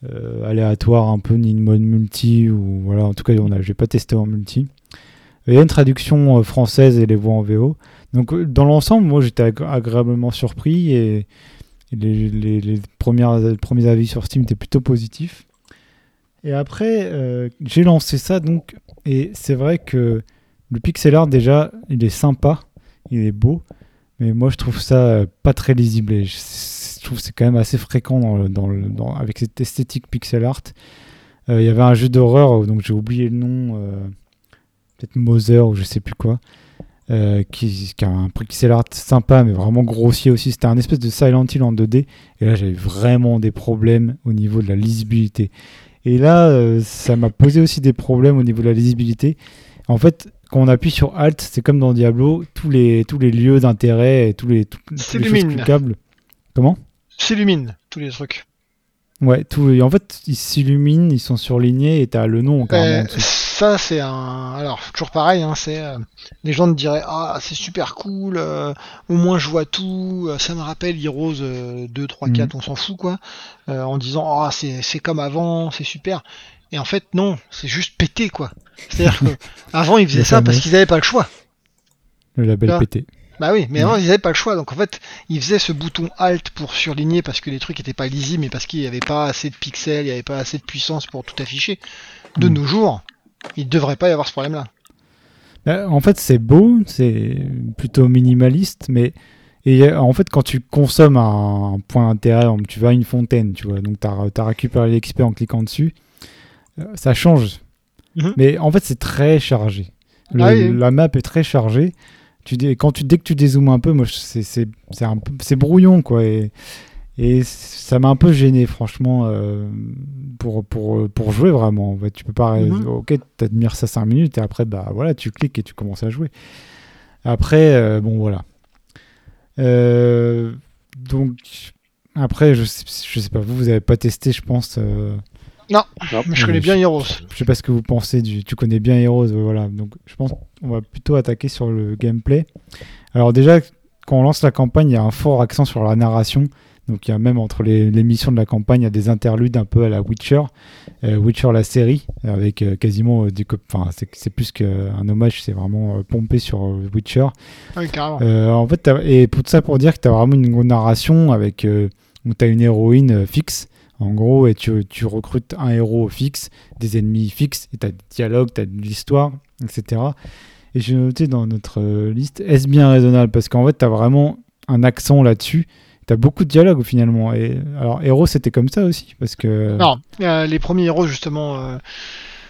euh, aléatoire un peu, ni de mode multi, ou voilà, en tout cas, on a, j'ai pas testé en multi. Il y a une traduction française et les voix en VO. Donc, dans l'ensemble, moi, j'étais agréablement surpris et, les, les, premières, premiers avis sur Steam étaient plutôt positifs. Et après, j'ai lancé ça, donc, et c'est vrai que le pixel art, déjà, il est sympa, il est beau. Mais moi, je trouve ça euh, pas très lisible. Et je, trouve que c'est quand même assez fréquent dans dans avec cette esthétique pixel art. Euh, il y avait un jeu d'horreur, donc j'ai oublié le nom, euh, peut-être Mother ou je sais plus quoi, qui, qui, a un pixel art sympa, mais vraiment grossier aussi. C'était un espèce de Silent Hill en 2D. Et là, j'avais vraiment des problèmes au niveau de la lisibilité. Et là, ça m'a posé aussi des problèmes au niveau de la lisibilité. En fait, quand on appuie sur Alt, c'est comme dans Diablo, tous les, tous les lieux d'intérêt et tous les, tous, les choses cliquables. Comment? S'illumine, tous les trucs. Ouais, tout, en fait, ils s'illuminent, ils sont surlignés et t'as le nom carrément Ça, c'est un. Alors, toujours pareil, hein, c'est. Euh, les gens te diraient Ah, c'est super cool, euh, au moins je vois tout, euh, ça me rappelle Heroes 2, 3, 4, on s'en fout, quoi. en disant Ah, c'est comme avant, c'est super. Et en fait, non, c'est juste pété, quoi. C'est-à-dire qu'avant, ils faisaient ça parce qu'ils n'avaient pas le choix. Le label pété. Bah oui, mais avant, ils n'avaient pas le choix. Donc en fait, ils faisaient ce bouton Alt pour surligner parce que les trucs n'étaient pas lisibles, mais parce qu'il n'y avait pas assez de pixels, il n'y avait pas assez de puissance pour tout afficher. De mm. nos jours, il ne devrait pas y avoir ce problème-là. Bah, en fait, c'est beau, c'est plutôt minimaliste, mais et en fait, quand tu consommes un, point d'intérêt, tu vas à une fontaine, tu vois, donc tu as, récupéré l'XP en cliquant dessus, euh, ça change. Mhm. Mais en fait, c'est très chargé. Ah la map est très chargée. Tu, quand tu, dès que tu dézoomes un peu, moi, c'est brouillon, quoi. Et, et ça m'a un peu gêné, franchement, euh, pour, pour, pour jouer vraiment. En fait, tu peux pas. Mhm. Ok, tu admires ça 5 minutes et après, bah voilà, tu cliques et tu commences à jouer. Après, euh, bon, voilà. donc, après, je sais, je sais pas, vous, vous avez pas testé, je pense. Non, mais je connais bien Heroes. Je, sais pas ce que vous pensez du. Tu connais bien Heroes, voilà. Donc je pense qu'on va plutôt attaquer sur le gameplay. Alors déjà, quand on lance la campagne, il y a un fort accent sur la narration. Donc il y a même entre les, missions de la campagne, il y a des interludes un peu à la Witcher, euh, Witcher la série, avec euh, quasiment euh, des enfin c'est plus qu'un hommage, c'est vraiment pompé sur Witcher. Oui, carrément. en fait, et pour ça pour dire que tu as vraiment une narration avec où tu as une héroïne fixe en gros, et tu, tu, recrutes un héros fixe, des ennemis fixes, et tu as des dialogues, tu as de l'histoire, etc. Et j'ai noté dans notre euh, liste, est-ce bien raisonnable? Parce qu'en fait, tu as vraiment un accent là-dessus. Tu as beaucoup de dialogues finalement. Et, alors, héros, c'était comme ça aussi parce que... Non, euh, les premiers héros, justement, euh,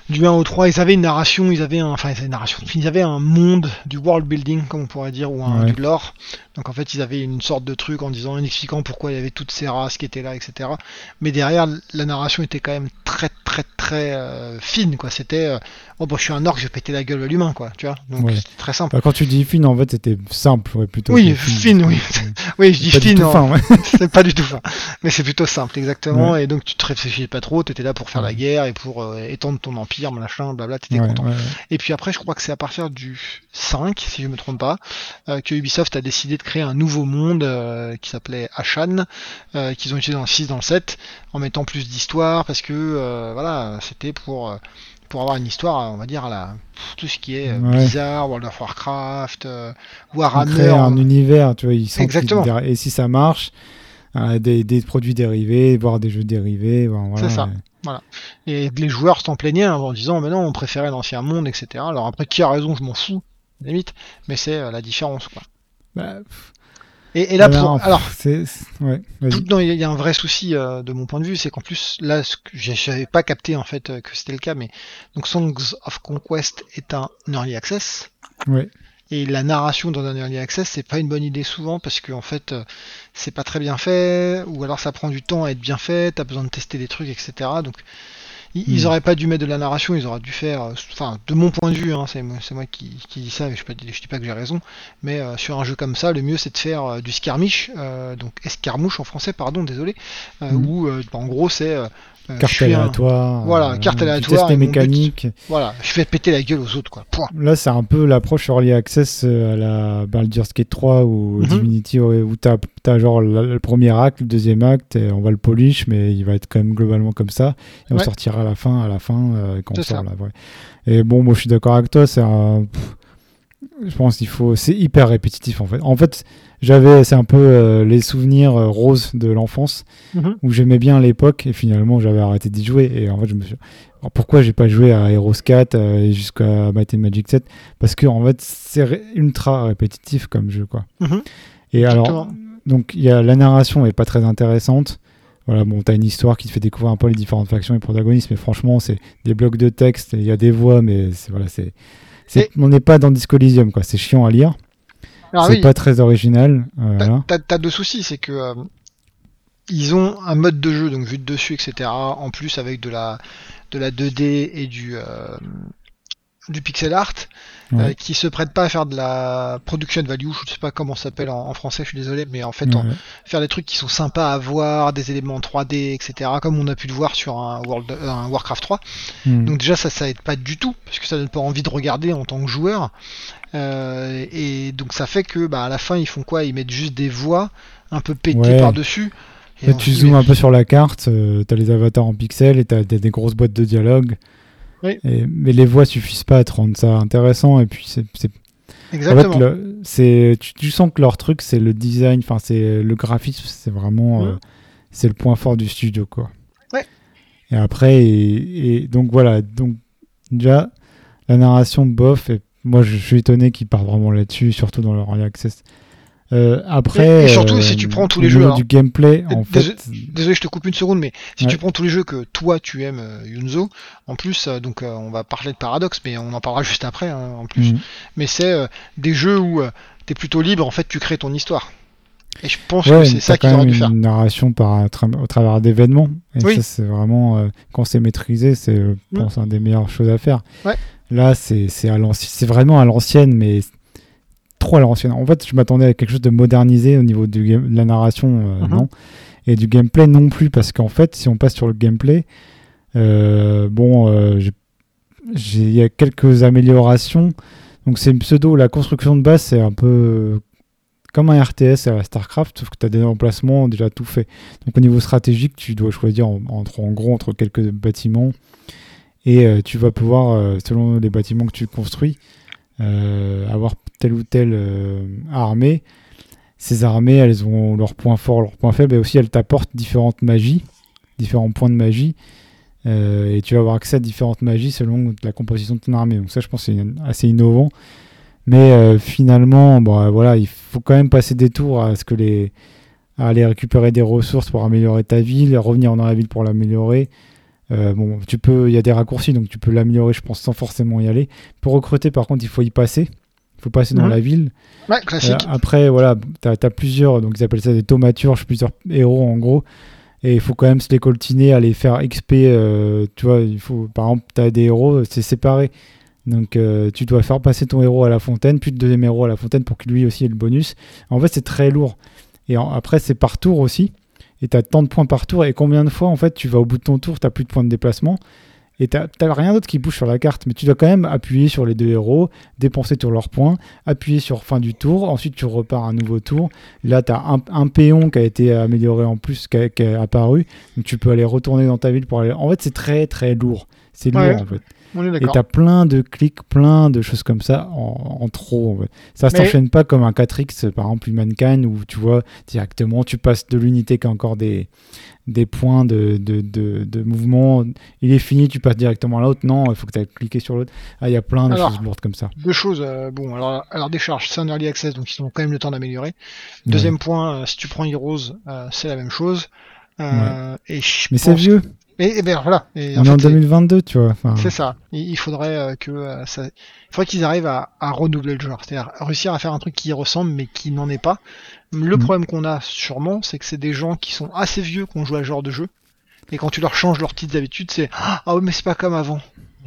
du 1 au 3, ils avaient une narration, ils avaient un, enfin, ils narration, ils avaient un monde du world building, comme on pourrait dire, ou un, du lore. Donc en fait, ils avaient une sorte de truc en disant, en expliquant pourquoi il y avait toutes ces races qui étaient là, etc. Mais derrière, la narration était quand même très, très, très euh, fine, quoi. C'était, euh, oh bah je suis un orc, je vais péter la gueule à l'humain, quoi. Tu vois. Donc c'était très simple. Bah, quand tu dis fine, en fait, c'était simple, ouais, plutôt. Oui, fine, oui. oui, je dis fine. c'est pas du tout fin. Mais c'est plutôt simple, exactement. Et donc tu te réfléchis pas trop, tu étais là pour faire la guerre et pour euh, étendre ton empire, machin, blabla, t'étais content. Et puis après, je crois que c'est à partir du 5, si je me trompe pas, que Ubisoft a décidé créer un nouveau monde euh, qui s'appelait Ashan, euh, qu'ils ont utilisé dans le 6, dans le 7, en mettant plus d'histoire, parce que euh, voilà, c'était pour pour avoir une histoire, on va dire, à la, tout ce qui est bizarre, World of Warcraft, Warhammer. Créer un univers, tu vois, ils Exactement. Et si ça marche, des, des, produits dérivés, voire des jeux dérivés. voilà, C'est ça. Voilà. Et les joueurs s'en plaignaient hein, en disant, mais non, on préférait l'ancien monde, etc. Alors après, qui a raison, je m'en fous, limite, mais c'est la différence, quoi. Bah, et, là, pour, alors, il y a un vrai souci euh, de mon point de vue, c'est qu'en plus, là, j'avais pas capté en fait euh, que c'était le cas, mais donc Songs of Conquest est un early access. Et la narration dans un early access, c'est pas une bonne idée souvent parce qu'en en fait, euh, c'est pas très bien fait, ou alors ça prend du temps à être bien fait, t'as besoin de tester des trucs, etc. Donc, ils, hmm. auraient pas dû mettre de la narration, ils auraient dû faire, euh, enfin, de mon point de vue, hein, c'est moi qui, qui dis ça, mais je, ne dis pas que j'ai raison, mais euh, sur un jeu comme ça, le mieux c'est de faire euh, du skirmish, donc escarmouche en français, pardon, désolé, hmm. où en gros c'est carte aléatoire. Voilà, carte aléatoire. Test mécanique. Voilà, je fais péter la gueule aux autres, quoi. Point. Là, c'est un peu l'approche Early Access euh, à la Baldur's Gate 3 ou mhm. Divinity, où tu as, genre le, premier acte, le deuxième acte, et on va le polish, mais il va être quand même globalement comme ça. Et on sortira à la fin, à la fin, euh, quand on sort là. Et bon, moi, je suis d'accord avec toi, c'est un. Je pense qu'il faut. C'est hyper répétitif, en fait. En fait j'avais, c'est un peu euh, les souvenirs euh, roses de l'enfance mhm. où j'aimais bien l'époque et finalement j'avais arrêté d'y jouer. Et en fait, je me suis. Alors, pourquoi j'ai pas joué à Heroes 4 euh, et jusqu'à Might Magic 7 Parce que en fait, c'est ultra répétitif comme jeu, quoi. Mhm. Et alors, donc, il y a la narration est pas très intéressante. Voilà, bon, t'as une histoire qui te fait découvrir un peu les différentes factions et protagonistes, mais franchement, c'est des blocs de texte, il y a des voix, mais voilà, c'est, on n'est pas dans Disco quoi. C'est chiant à lire c'est pas très original. Euh, t'as deux soucis, c'est que euh, ils ont un mode de jeu, donc vue de dessus, etc. En plus avec de la de la 2D et du euh, du pixel art, euh, qui se prête pas à faire de la production value, je sais pas comment ça s'appelle en, français, je suis désolé, mais en fait, faire des trucs qui sont sympas à voir, des éléments 3D, etc., comme on a pu le voir sur un, World, un Warcraft 3. Hmm. Donc déjà, ça, ça aide pas du tout, parce que ça donne pas envie de regarder en tant que joueur. Euh, et donc ça fait que, bah, à la fin, ils font quoi? Ils mettent juste des voix un peu pétées par-dessus. tu zoomes un peu sur la carte, euh, tu as les avatars en pixels et tu as des, grosses boîtes de dialogue mais les voix suffisent pas à te rendre ça intéressant. Et puis, c'est. Exactement. En fait, tu, sens que leur truc, c'est le design, enfin, c'est le graphisme, c'est vraiment. Euh, c'est le point fort du studio, quoi. Ouais. Et après, et, donc voilà. Donc, déjà, la narration, bof. Et moi, je, suis étonné qu'ils partent vraiment là-dessus, surtout dans leur early access. Euh, après, et, surtout si tu prends tous les jeux du gameplay, en désolé, fait. Désolé, je te coupe une seconde, mais si tu prends tous les jeux que toi tu aimes, euh, Yunzo, en plus, euh, donc on va parler de paradoxe, mais on en parlera juste après, hein, en plus. Mhm. Mais c'est des jeux où tu es plutôt libre, en fait, tu crées ton histoire. Et je pense que c'est ça qu'il aurait dû faire. Une narration par, au travers d'événements. Et ça, c'est vraiment, quand c'est maîtrisé, c'est, je mm. pense, un des meilleures choses à faire. Ouais. Là, c'est, c'est vraiment à l'ancienne, mais trop à l'ancienne. En fait, je m'attendais à quelque chose de modernisé au niveau de la narration, euh, mhm. non. Et du gameplay non plus, parce qu'en fait, si on passe sur le gameplay, euh, bon, euh, il y a quelques améliorations. Donc c'est une pseudo, la construction de base, c'est un peu comme un RTS à StarCraft, sauf que tu as des emplacements déjà tout fait. Donc au niveau stratégique, tu dois choisir entre, en gros entre quelques bâtiments et tu vas pouvoir, selon les bâtiments que tu construis, avoir telle ou telle euh, armée, ces armées, elles ont leurs points forts, leurs points faibles, et aussi elles t'apportent différentes magies, différents points de magie, euh, et tu vas avoir accès à différentes magies selon la composition de ton armée. Donc ça, je pense, c'est assez innovant. Mais euh, finalement, bon, voilà, il faut quand même passer des tours à ce que les à aller récupérer des ressources pour améliorer ta ville, revenir dans la ville pour l'améliorer. Bon, tu peux, il y a des raccourcis, donc tu peux l'améliorer, je pense, sans forcément y aller. Pour recruter, par contre, il faut y passer. Il faut passer dans mhm. la ville. Ouais, classique. Euh, après, voilà, tu as, plusieurs, donc ils appellent ça des thaumaturges, plusieurs héros en gros. Et il faut quand même se les coltiner, aller faire XP. Euh, tu vois, il faut, par exemple, tu as des héros, c'est séparé. Donc euh, tu dois faire passer ton héros à la fontaine, puis le deuxième héros à la fontaine pour que lui aussi ait le bonus. En fait, c'est très lourd. Et après, c'est par tour aussi. Et tu as tant de points par tour. Et combien de fois, en fait, tu vas au bout de ton tour, tu plus de points de déplacement et tu n'as rien d'autre qui bouge sur la carte, mais tu dois quand même appuyer sur les deux héros, dépenser tous leurs points, appuyer sur fin du tour, ensuite tu repars un nouveau tour. Là, tu as un, un, péon qui a été amélioré en plus, qui, est apparu, donc tu peux aller retourner dans ta ville pour aller. En fait, c'est très très lourd. C'est lourd en fait. Et t'as plein de clics, plein de choses comme ça en, trop. En fait. Ça ne s'enchaîne pas comme un 4X, par exemple, Humankind, où tu vois directement, tu passes de l'unité qui a encore des, des points de, de, de, mouvement. Il est fini, tu passes directement à l'autre. Non, il faut que tu aies cliqué sur l'autre. Ah, il y a plein de choses lourdes comme ça. Deux choses. Euh, bon, alors, alors des charges, c'est un early access, donc ils ont quand même le temps d'améliorer. Deuxième point, euh, si tu prends Heroes, euh, c'est la même chose. Et Mais c'est vieux. Et, ben voilà. Et, On est en 2022, tu vois. C'est ça. Il, faudrait que ça... il faudrait qu'ils arrivent à, à renouveler le genre, c'est-à-dire réussir à faire un truc qui ressemble mais qui n'en est pas. Le mhm. problème qu'on a sûrement, c'est que c'est des gens qui sont assez vieux qui ont joué à ce genre de jeu. Et quand tu leur changes leurs petites habitudes, c'est Ah ouais, mais c'est pas comme avant.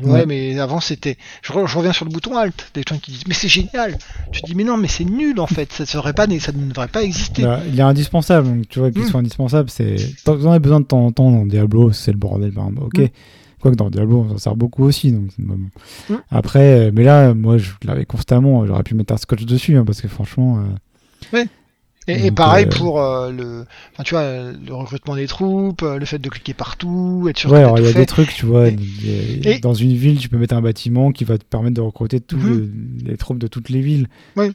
Ouais, mais avant c'était. Je, reviens sur le bouton Alt. Des gens qui disent Mais c'est génial Tu dis Mais non, mais c'est nul en fait. Ça, serait pas, ça ne devrait pas exister. Bah, il est indispensable. Donc, tu vois qu'ils mm. sont indispensables. C'est... Tant que as besoin de temps en temps dans Diablo, c'est le bordel. Bah, ok. Mm. Quoique dans Diablo, ça sert beaucoup aussi. Donc, mm. Après, euh, mais là, moi, je l'avais constamment. J'aurais pu mettre un scotch dessus hein, parce que franchement. Euh... Ouais. Et, pareil euh, pour euh, le, tu vois, le recrutement des troupes, euh, le fait de cliquer partout, être sûr ouais, il y a des trucs, tu vois. Dans une ville, tu peux mettre un bâtiment qui va te permettre de recruter tous mhm. les troupes de toutes les villes.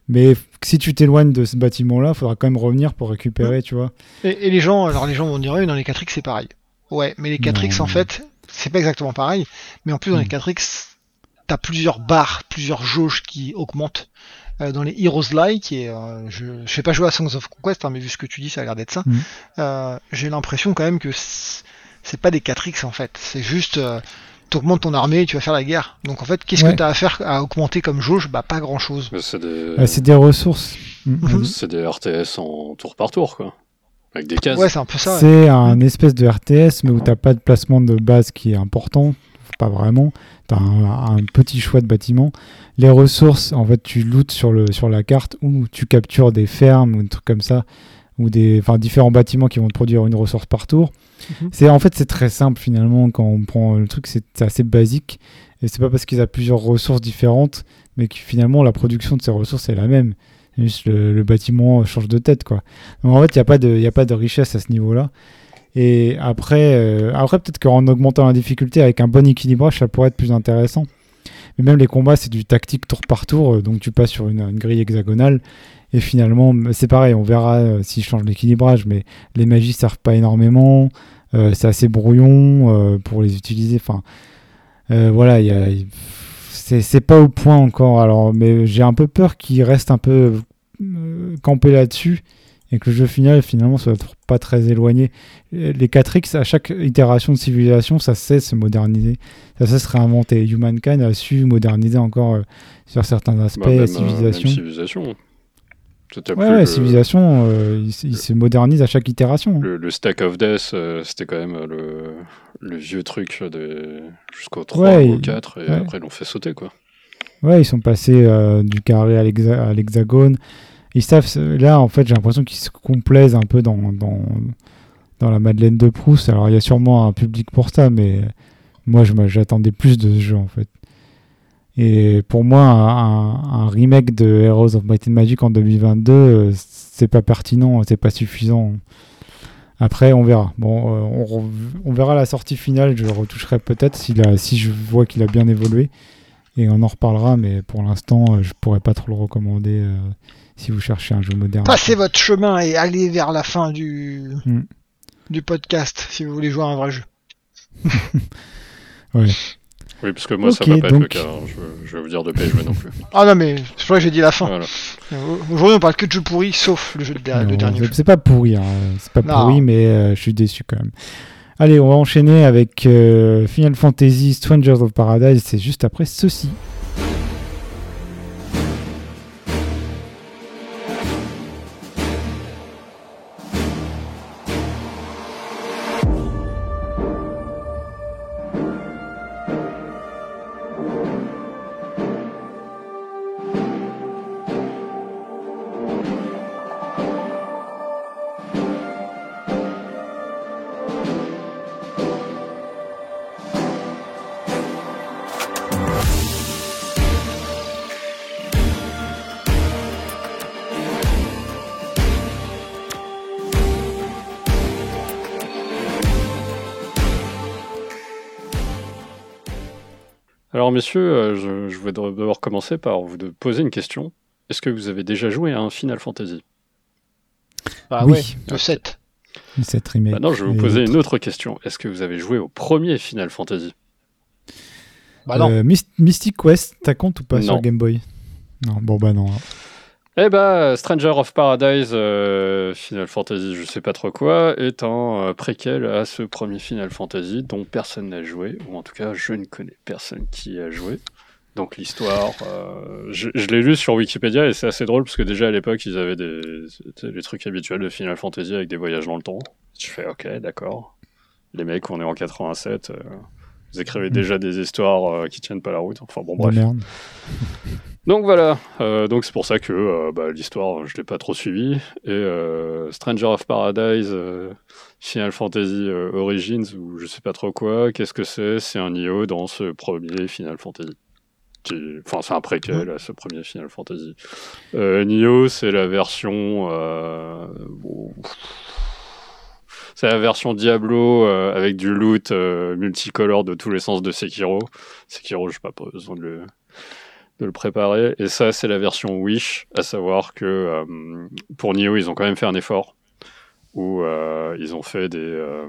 Mais si tu t'éloignes de ce bâtiment-là, il faudra quand même revenir pour récupérer, tu vois. Et, les gens, alors les gens vont dire, oui, dans les 4X, c'est pareil. Ouais, mais les 4X, en fait, c'est pas exactement pareil. Mais en plus, dans les 4X, t'as plusieurs barres, plusieurs jauges qui augmentent. Euh, dans les Heroes Like, et euh, je ne sais pas jouer à Songs of Conquest, hein, mais vu ce que tu dis, ça a l'air d'être ça. Mm. Euh, j'ai l'impression quand même que c'est pas des 4X en fait, c'est juste tu augmentes ton armée et tu vas faire la guerre. Donc en fait, qu'est-ce que tu as à faire à augmenter comme jauge? Bah pas grand chose. C'est des... des... ressources. Mm. C'est des RTS en tour par tour quoi. Avec des cases. Ouais, c'est un peu ça. C'est un espèce de RTS mais où t'as pas de placement de base qui est important pas vraiment. Tu as un, petit choix de bâtiments. Les ressources, en fait, tu lootes sur, le, sur la carte ou tu captures des fermes ou des trucs comme ça, ou des, différents bâtiments qui vont te produire une ressource par tour. Mhm. C'est En fait, c'est très simple finalement quand on prend le truc, c'est assez basique. Et c'est pas parce qu'ils ont plusieurs ressources différentes, mais que finalement la production de ces ressources est la même. Juste le, bâtiment change de tête, quoi. Donc en fait, il n'y a, pas de, a pas de richesse à ce niveau-là. Et après, euh, après peut-être qu'en augmentant la difficulté avec un bon équilibrage, ça pourrait être plus intéressant. Mais même les combats, c'est du tactique tour par tour, euh, donc tu passes sur une, grille hexagonale. Et finalement, c'est pareil, on verra euh, s'ils changent l'équilibrage, mais les magies servent pas énormément. c'est assez brouillon pour les utiliser. Enfin, voilà, y a, c'est pas au point encore. Alors, mais j'ai un peu peur qu'il reste un peu campé là-dessus et que le jeu final finalement soit pas très éloigné. Les 4X, à chaque itération de civilisation, ça cesse se moderniser, ça cesse se réinventer. Humankind a su moderniser encore euh, sur certains aspects bah, la euh, civilisation. civilisation. Ouais, civilisation, euh, il, se modernise à chaque itération. Le, Stack of Death, c'était quand même le, le, vieux truc de... jusqu'au 3 ou 4, et après ils l'ont fait sauter, quoi. Ouais, ils sont passés du carré à l'hexagone ils savent, là, en fait, j'ai l'impression qu'ils se complaisent un peu dans, dans, dans, la Madeleine de Proust. Alors, il y a sûrement un public pour ça, mais moi, j'attendais plus de ce jeu, en fait. Et pour moi, un, remake de Heroes of Might and Magic en 2022, euh, c'est pas pertinent, c'est pas suffisant. Après, on verra. Bon, euh, on, verra la sortie finale. Je retoucherai peut-être si, si je vois qu'il a bien évolué. Et on en reparlera, mais pour l'instant, euh, je pourrais pas trop le recommander si vous cherchez un jeu moderne. Passez votre chemin et allez vers la fin du, hmm. du podcast si vous voulez jouer à un vrai jeu. Oui, parce que moi, ça va pas être le cas. Hein. Je, vais vous dire de pas jouer non plus. Ah non, mais c'est vrai que j'ai dit la fin. Aujourd'hui, on parle que de jeux pourris, sauf le jeu de, dernier. C'est pas pourri, hein. c'est pas pourri, mais euh, je suis déçu quand même. Allez, on va enchaîner avec euh, Final Fantasy Strangers of Paradise. C'est juste après ceci. Messieurs, euh, je, je voudrais d'abord commencer par vous poser une question. Est-ce que vous avez déjà joué à un Final Fantasy? Ah oui, le 7. Le 7 remake. Bah non, je vais vous poser une autre question. Est-ce que vous avez joué au premier Final Fantasy? Bah non. Euh, Mystic Quest, t'as compte ou pas sur Game Boy? Non, bon bah non. Eh bah, Stranger of Paradise, euh, Final Fantasy, je sais pas trop quoi, est un euh, préquel à ce premier Final Fantasy dont personne n'a joué, ou en tout cas, je ne connais personne qui a joué. Donc l'histoire, euh, je, l'ai lu sur Wikipédia et c'est assez drôle parce que déjà à l'époque ils avaient des, les trucs habituels de Final Fantasy avec des voyages dans le temps. Tu fais ok, d'accord. Les mecs, on est en 87, vous écrivez mm. déjà des histoires qui tiennent pas la route. Enfin bon, bref. Donc voilà, euh, donc c'est pour ça que euh, bah, l'histoire, je l'ai pas trop suivi. Et euh, Stranger of Paradise, Final Fantasy Origins, ou je sais pas trop quoi, qu'est-ce que c'est? C'est un IO dans ce premier Final Fantasy. Enfin, c'est un préquel à ce premier Final Fantasy. Nioh, c'est la version. C'est la version Diablo avec du loot multicolore de tous les sens de Sekiro. Sekiro, je n'ai pas besoin de le, de le préparer. Et ça, c'est la version Wish, à savoir que euh, pour Nioh, ils ont quand même fait un effort où euh, ils ont fait des, euh,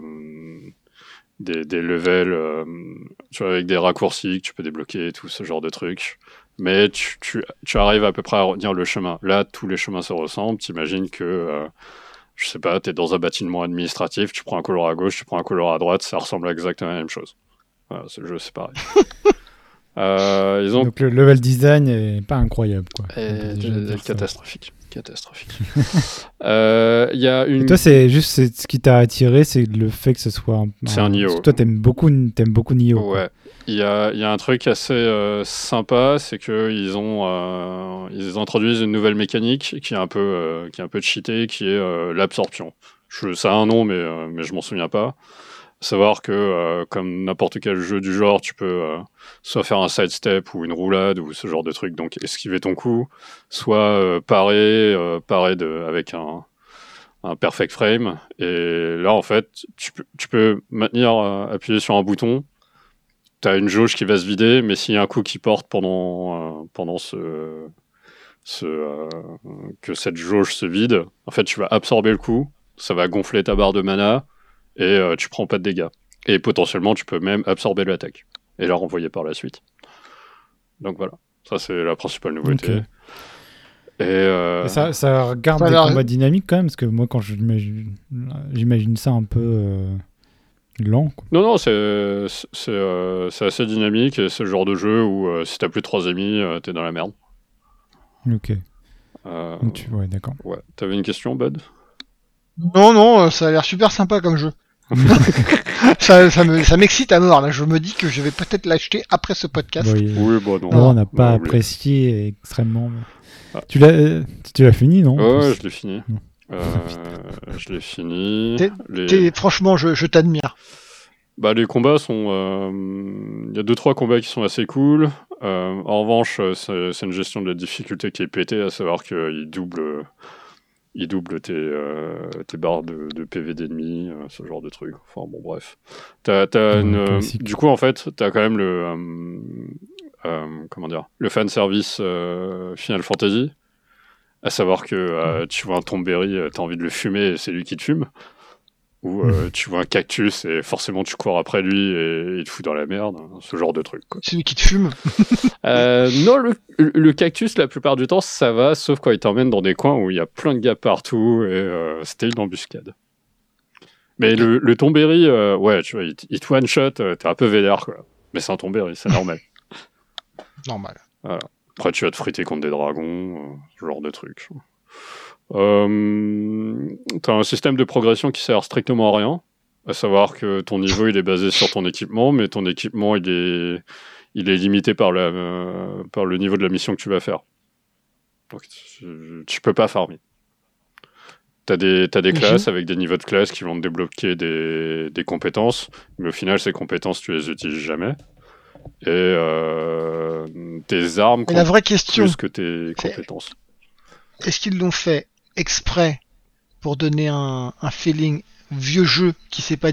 des, des, levels avec des raccourcis que tu peux débloquer, tout ce genre de trucs. Mais tu, tu, tu arrives à peu près à retenir le chemin. Là, tous les chemins se ressemblent. T'imagines que je sais pas, tu es dans un bâtiment administratif, tu prends un couloir à gauche, tu prends un couloir à droite, ça ressemble exactement à la même chose. Voilà, ce jeu, c'est pareil. Euh, ils ont... Donc le level design est pas incroyable. Quoi. Et catastrophique. Catastrophique. Euh, il y a une... Et toi, c'est juste ce qui t'a attiré, c'est le fait que ce soit un. C'est un Nioh. Toi, t'aimes beaucoup, aimes beaucoup Nioh. Ouais. Il y a, y a, un truc assez euh, sympa, c'est qu'ils ont euh, ils introduisent une nouvelle mécanique qui est un peu qui est un peu cheatée, qui est l'absorption. Ça a un nom, mais mais je m'en souviens pas savoir que euh, comme n'importe quel jeu du genre, tu peux euh, soit faire un sidestep ou une roulade ou ce genre de truc, donc esquiver ton coup, soit euh, parer, parer de, avec un, un perfect frame. Et là, en fait, tu tu peux maintenir, appuyer sur un bouton. Tu as une jauge qui va se vider, mais s'il y a un coup qui porte pendant, pendant ce, ce que cette jauge se vide, en fait, tu vas absorber le coup, ça va gonfler ta barre de mana, et euh, tu prends pas de dégâts. Et potentiellement, tu peux même absorber l'attaque et la renvoyer par la suite. Donc voilà, ça c'est la principale nouveauté. Euh, et, ça, ça garde des combats dynamiques quand même, parce que moi quand j'imagine ça un peu euh, lent. Non, non, c'est assez dynamique et c'est le genre de jeu où si t'as plus de 3 ennemis, t'es dans la merde. Ok. Tu... Ouais, d'accord. Ouais. T'avais une question, Bud? Non, non, euh, ça a l'air super sympa comme jeu. ça, ça, me, ça m'excite à mort. Là. Je me dis que je vais peut-être l'acheter après ce podcast. Oui, bon, non. on n'a pas apprécié extrêmement. Ah. Tu, l'as, euh, tu l'as fini, non Ouais, je l'ai fini. Euh, je l'ai fini. Franchement, je, je t'admire. Bah, les combats sont. Il y a deux trois combats qui sont assez cool. en revanche, c'est, c'est une gestion de la difficulté qui est pétée, à savoir qu'il double il double tes, euh, tes barres de, de PV d'ennemis, euh, ce genre de truc. Enfin bon, bref. du coup, en fait, tu as quand même le. Euh, comment dire Le fan service Final Fantasy. À savoir que tu vois un Tomberry, tu as envie de le fumer et c'est lui qui te fume ou euh, tu vois un cactus et forcément tu cours après lui et il te fout dans la merde, ce genre de truc. C'est lui qui te fume euh, Non, le, cactus, la plupart du temps, ça va, sauf quand il t'emmène dans des coins où il y a plein de gars partout et euh, c'était une embuscade. Mais le, le Tomberry, euh, ouais, tu vois, il, te one-shot, t'es un peu vénère, quoi. Mais c'est un Tomberry, c'est normal. normal. Voilà. Après, tu vas te friter contre des dragons, ce genre de truc. Euh, tu as un système de progression qui sert strictement à rien, à savoir que ton niveau il est basé sur ton équipement, mais ton équipement il est, il est limité par, la, euh, par le niveau de la mission que tu vas faire. Donc tu, peux pas farmer. Tu as des, as des classes avec des niveaux de classe qui vont te débloquer des, des compétences, mais au final ces compétences tu les utilises jamais. Et euh, tes armes la vraie question, plus que tes compétences. Est-ce qu'ils l'ont fait exprès pour donner un, feeling vieux jeu qui sait pas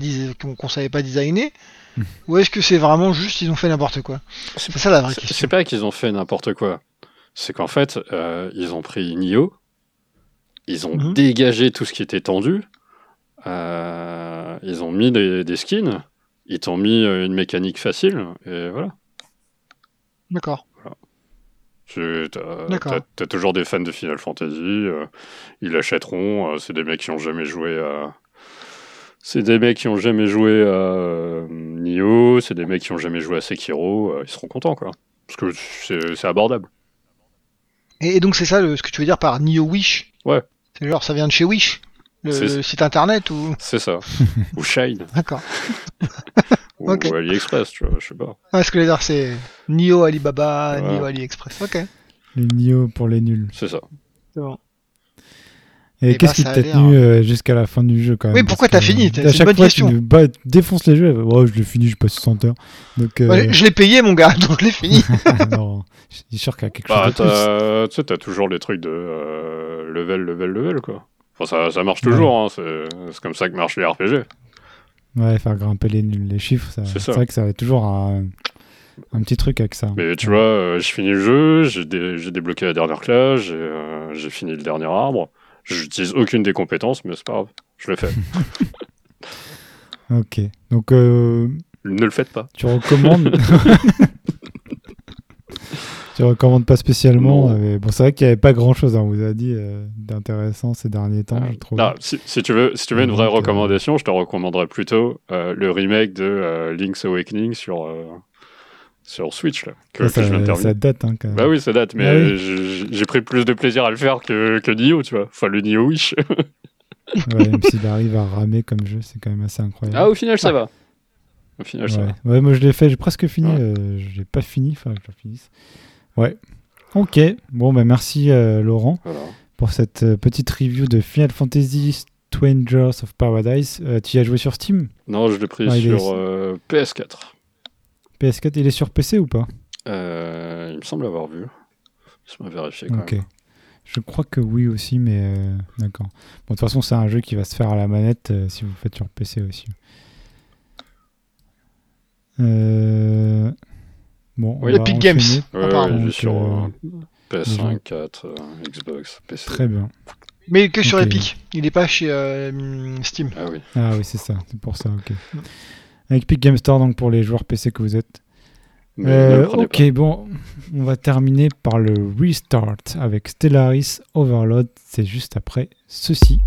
qu'on savait pas designer hmm. ou est-ce que c'est vraiment juste ils ont fait n'importe quoi? C'est ça la vraie question. C'est pas qu'ils ont fait n'importe quoi. C'est qu'en fait, euh, ils ont pris Nioh, ils ont mhm. dégagé tout ce qui était tendu, euh, ils ont mis des, des skins, ils t'ont mis une mécanique facile, et voilà. D'accord. Tu as, toujours des fans de Final Fantasy, euh, ils l'achèteront. Euh, c'est des mecs qui ont jamais joué à. C'est des mecs qui ont jamais joué à euh, Nioh, c'est des mecs qui ont jamais joué à Sekiro, ils seront contents quoi. Parce que c'est abordable. Et, donc c'est ça ce que tu veux dire par Nioh Wish? Ouais. C'est genre ça vient de chez Wish le, site internet ou C'est ça. ou Shine. D'accord. ou, AliExpress, tu vois, je sais pas. Ah, ce que je veux dire, c'est Nio Alibaba, Nio AliExpress. Ok. Les Nio pour les nuls. C'est ça. C'est bon. Et, qu'est-ce qui t'a tenu euh, jusqu'à la fin du jeu quand même Oui, pourquoi t'as fini À chaque fois, question. tu bah, défonces les jeux. Ouais, je l'ai fini, je passe 60 heures. Donc, euh... je l'ai payé, mon gars, donc je l'ai fini. non, je suis sûr qu'il y a quelque bah, chose de. Tu sais, t'as toujours les trucs de euh, level, level, level, quoi. Enfin, ça, ça marche toujours, hein, c'est comme ça que marchent les RPG. Ouais, faire grimper les, les chiffres, c'est vrai que ça va toujours un, un, petit truc avec ça. Mais tu vois, euh, je finis le jeu, j'ai débloqué la dernière classe, j'ai euh, fini le dernier arbre. J'utilise aucune des compétences, mais c'est pas grave, je le fais. ok, donc. Euh, ne le faites pas. Tu recommandes Tu recommandes pas spécialement. Mais bon, c'est vrai qu'il n'y avait pas grand chose, hein, on vous a dit, euh, d'intéressant ces derniers temps, je trouve. si, tu veux, si tu veux une vraie recommandation, je te recommanderais plutôt euh, le remake de euh, Link's Awakening sur, sur Switch là. Que, ça, date. Hein, Bah oui, ça date, mais ah j'ai pris plus de plaisir à le faire que, que Nioh, tu vois. Enfin, le Nioh Wish. ouais, même s'il arrive à ramer comme jeu, c'est quand même assez incroyable. Ah, au final, ça va. Au final, ça va. Ouais, moi je l'ai fait, j'ai presque fini. Euh, j'ai pas fini, enfin, je finisse. Ouais. Ok, bon, bah merci euh, Laurent pour cette euh, petite review de Final Fantasy Strangers of Paradise. tu y as joué sur Steam? Non, je l'ai pris sur PS4. PS4, il est sur PC ou pas? Euh, Il me semble avoir vu. Je vais vérifier quand même. Je crois que oui aussi, mais euh, d'accord. Bon, de toute façon, c'est un jeu qui va se faire à la manette euh, si vous le faites sur PC aussi. Euh... Bon, oui, Epic Games. Ouais, sur PS5, 4, Xbox, PC. Très bien. Mais que sur Epic. Il n'est pas chez Steam. Ah oui. Ah oui, c'est ça. C'est pour ça, ok. Avec Epic Game Store, donc pour les joueurs PC que vous êtes. Euh, ok, bon, on va terminer par le restart avec Stellaris Overload. C'est juste après ceci.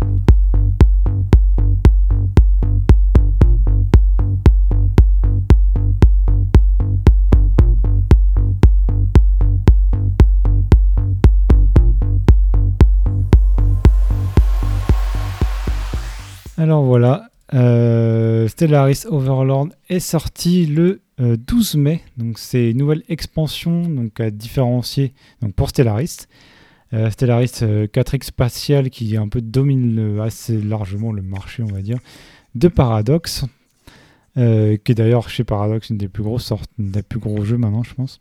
Alors voilà, euh, Stellaris Overlord est sorti le 12 euh, mai. Donc c'est une nouvelle expansion donc à différencier donc pour Stellaris. Euh, Stellaris 4X spatial qui un peu domine assez largement le marché, on va dire, de Paradox, qui est d'ailleurs chez Paradox une des plus grosses sortes, des plus gros jeux maintenant, je pense.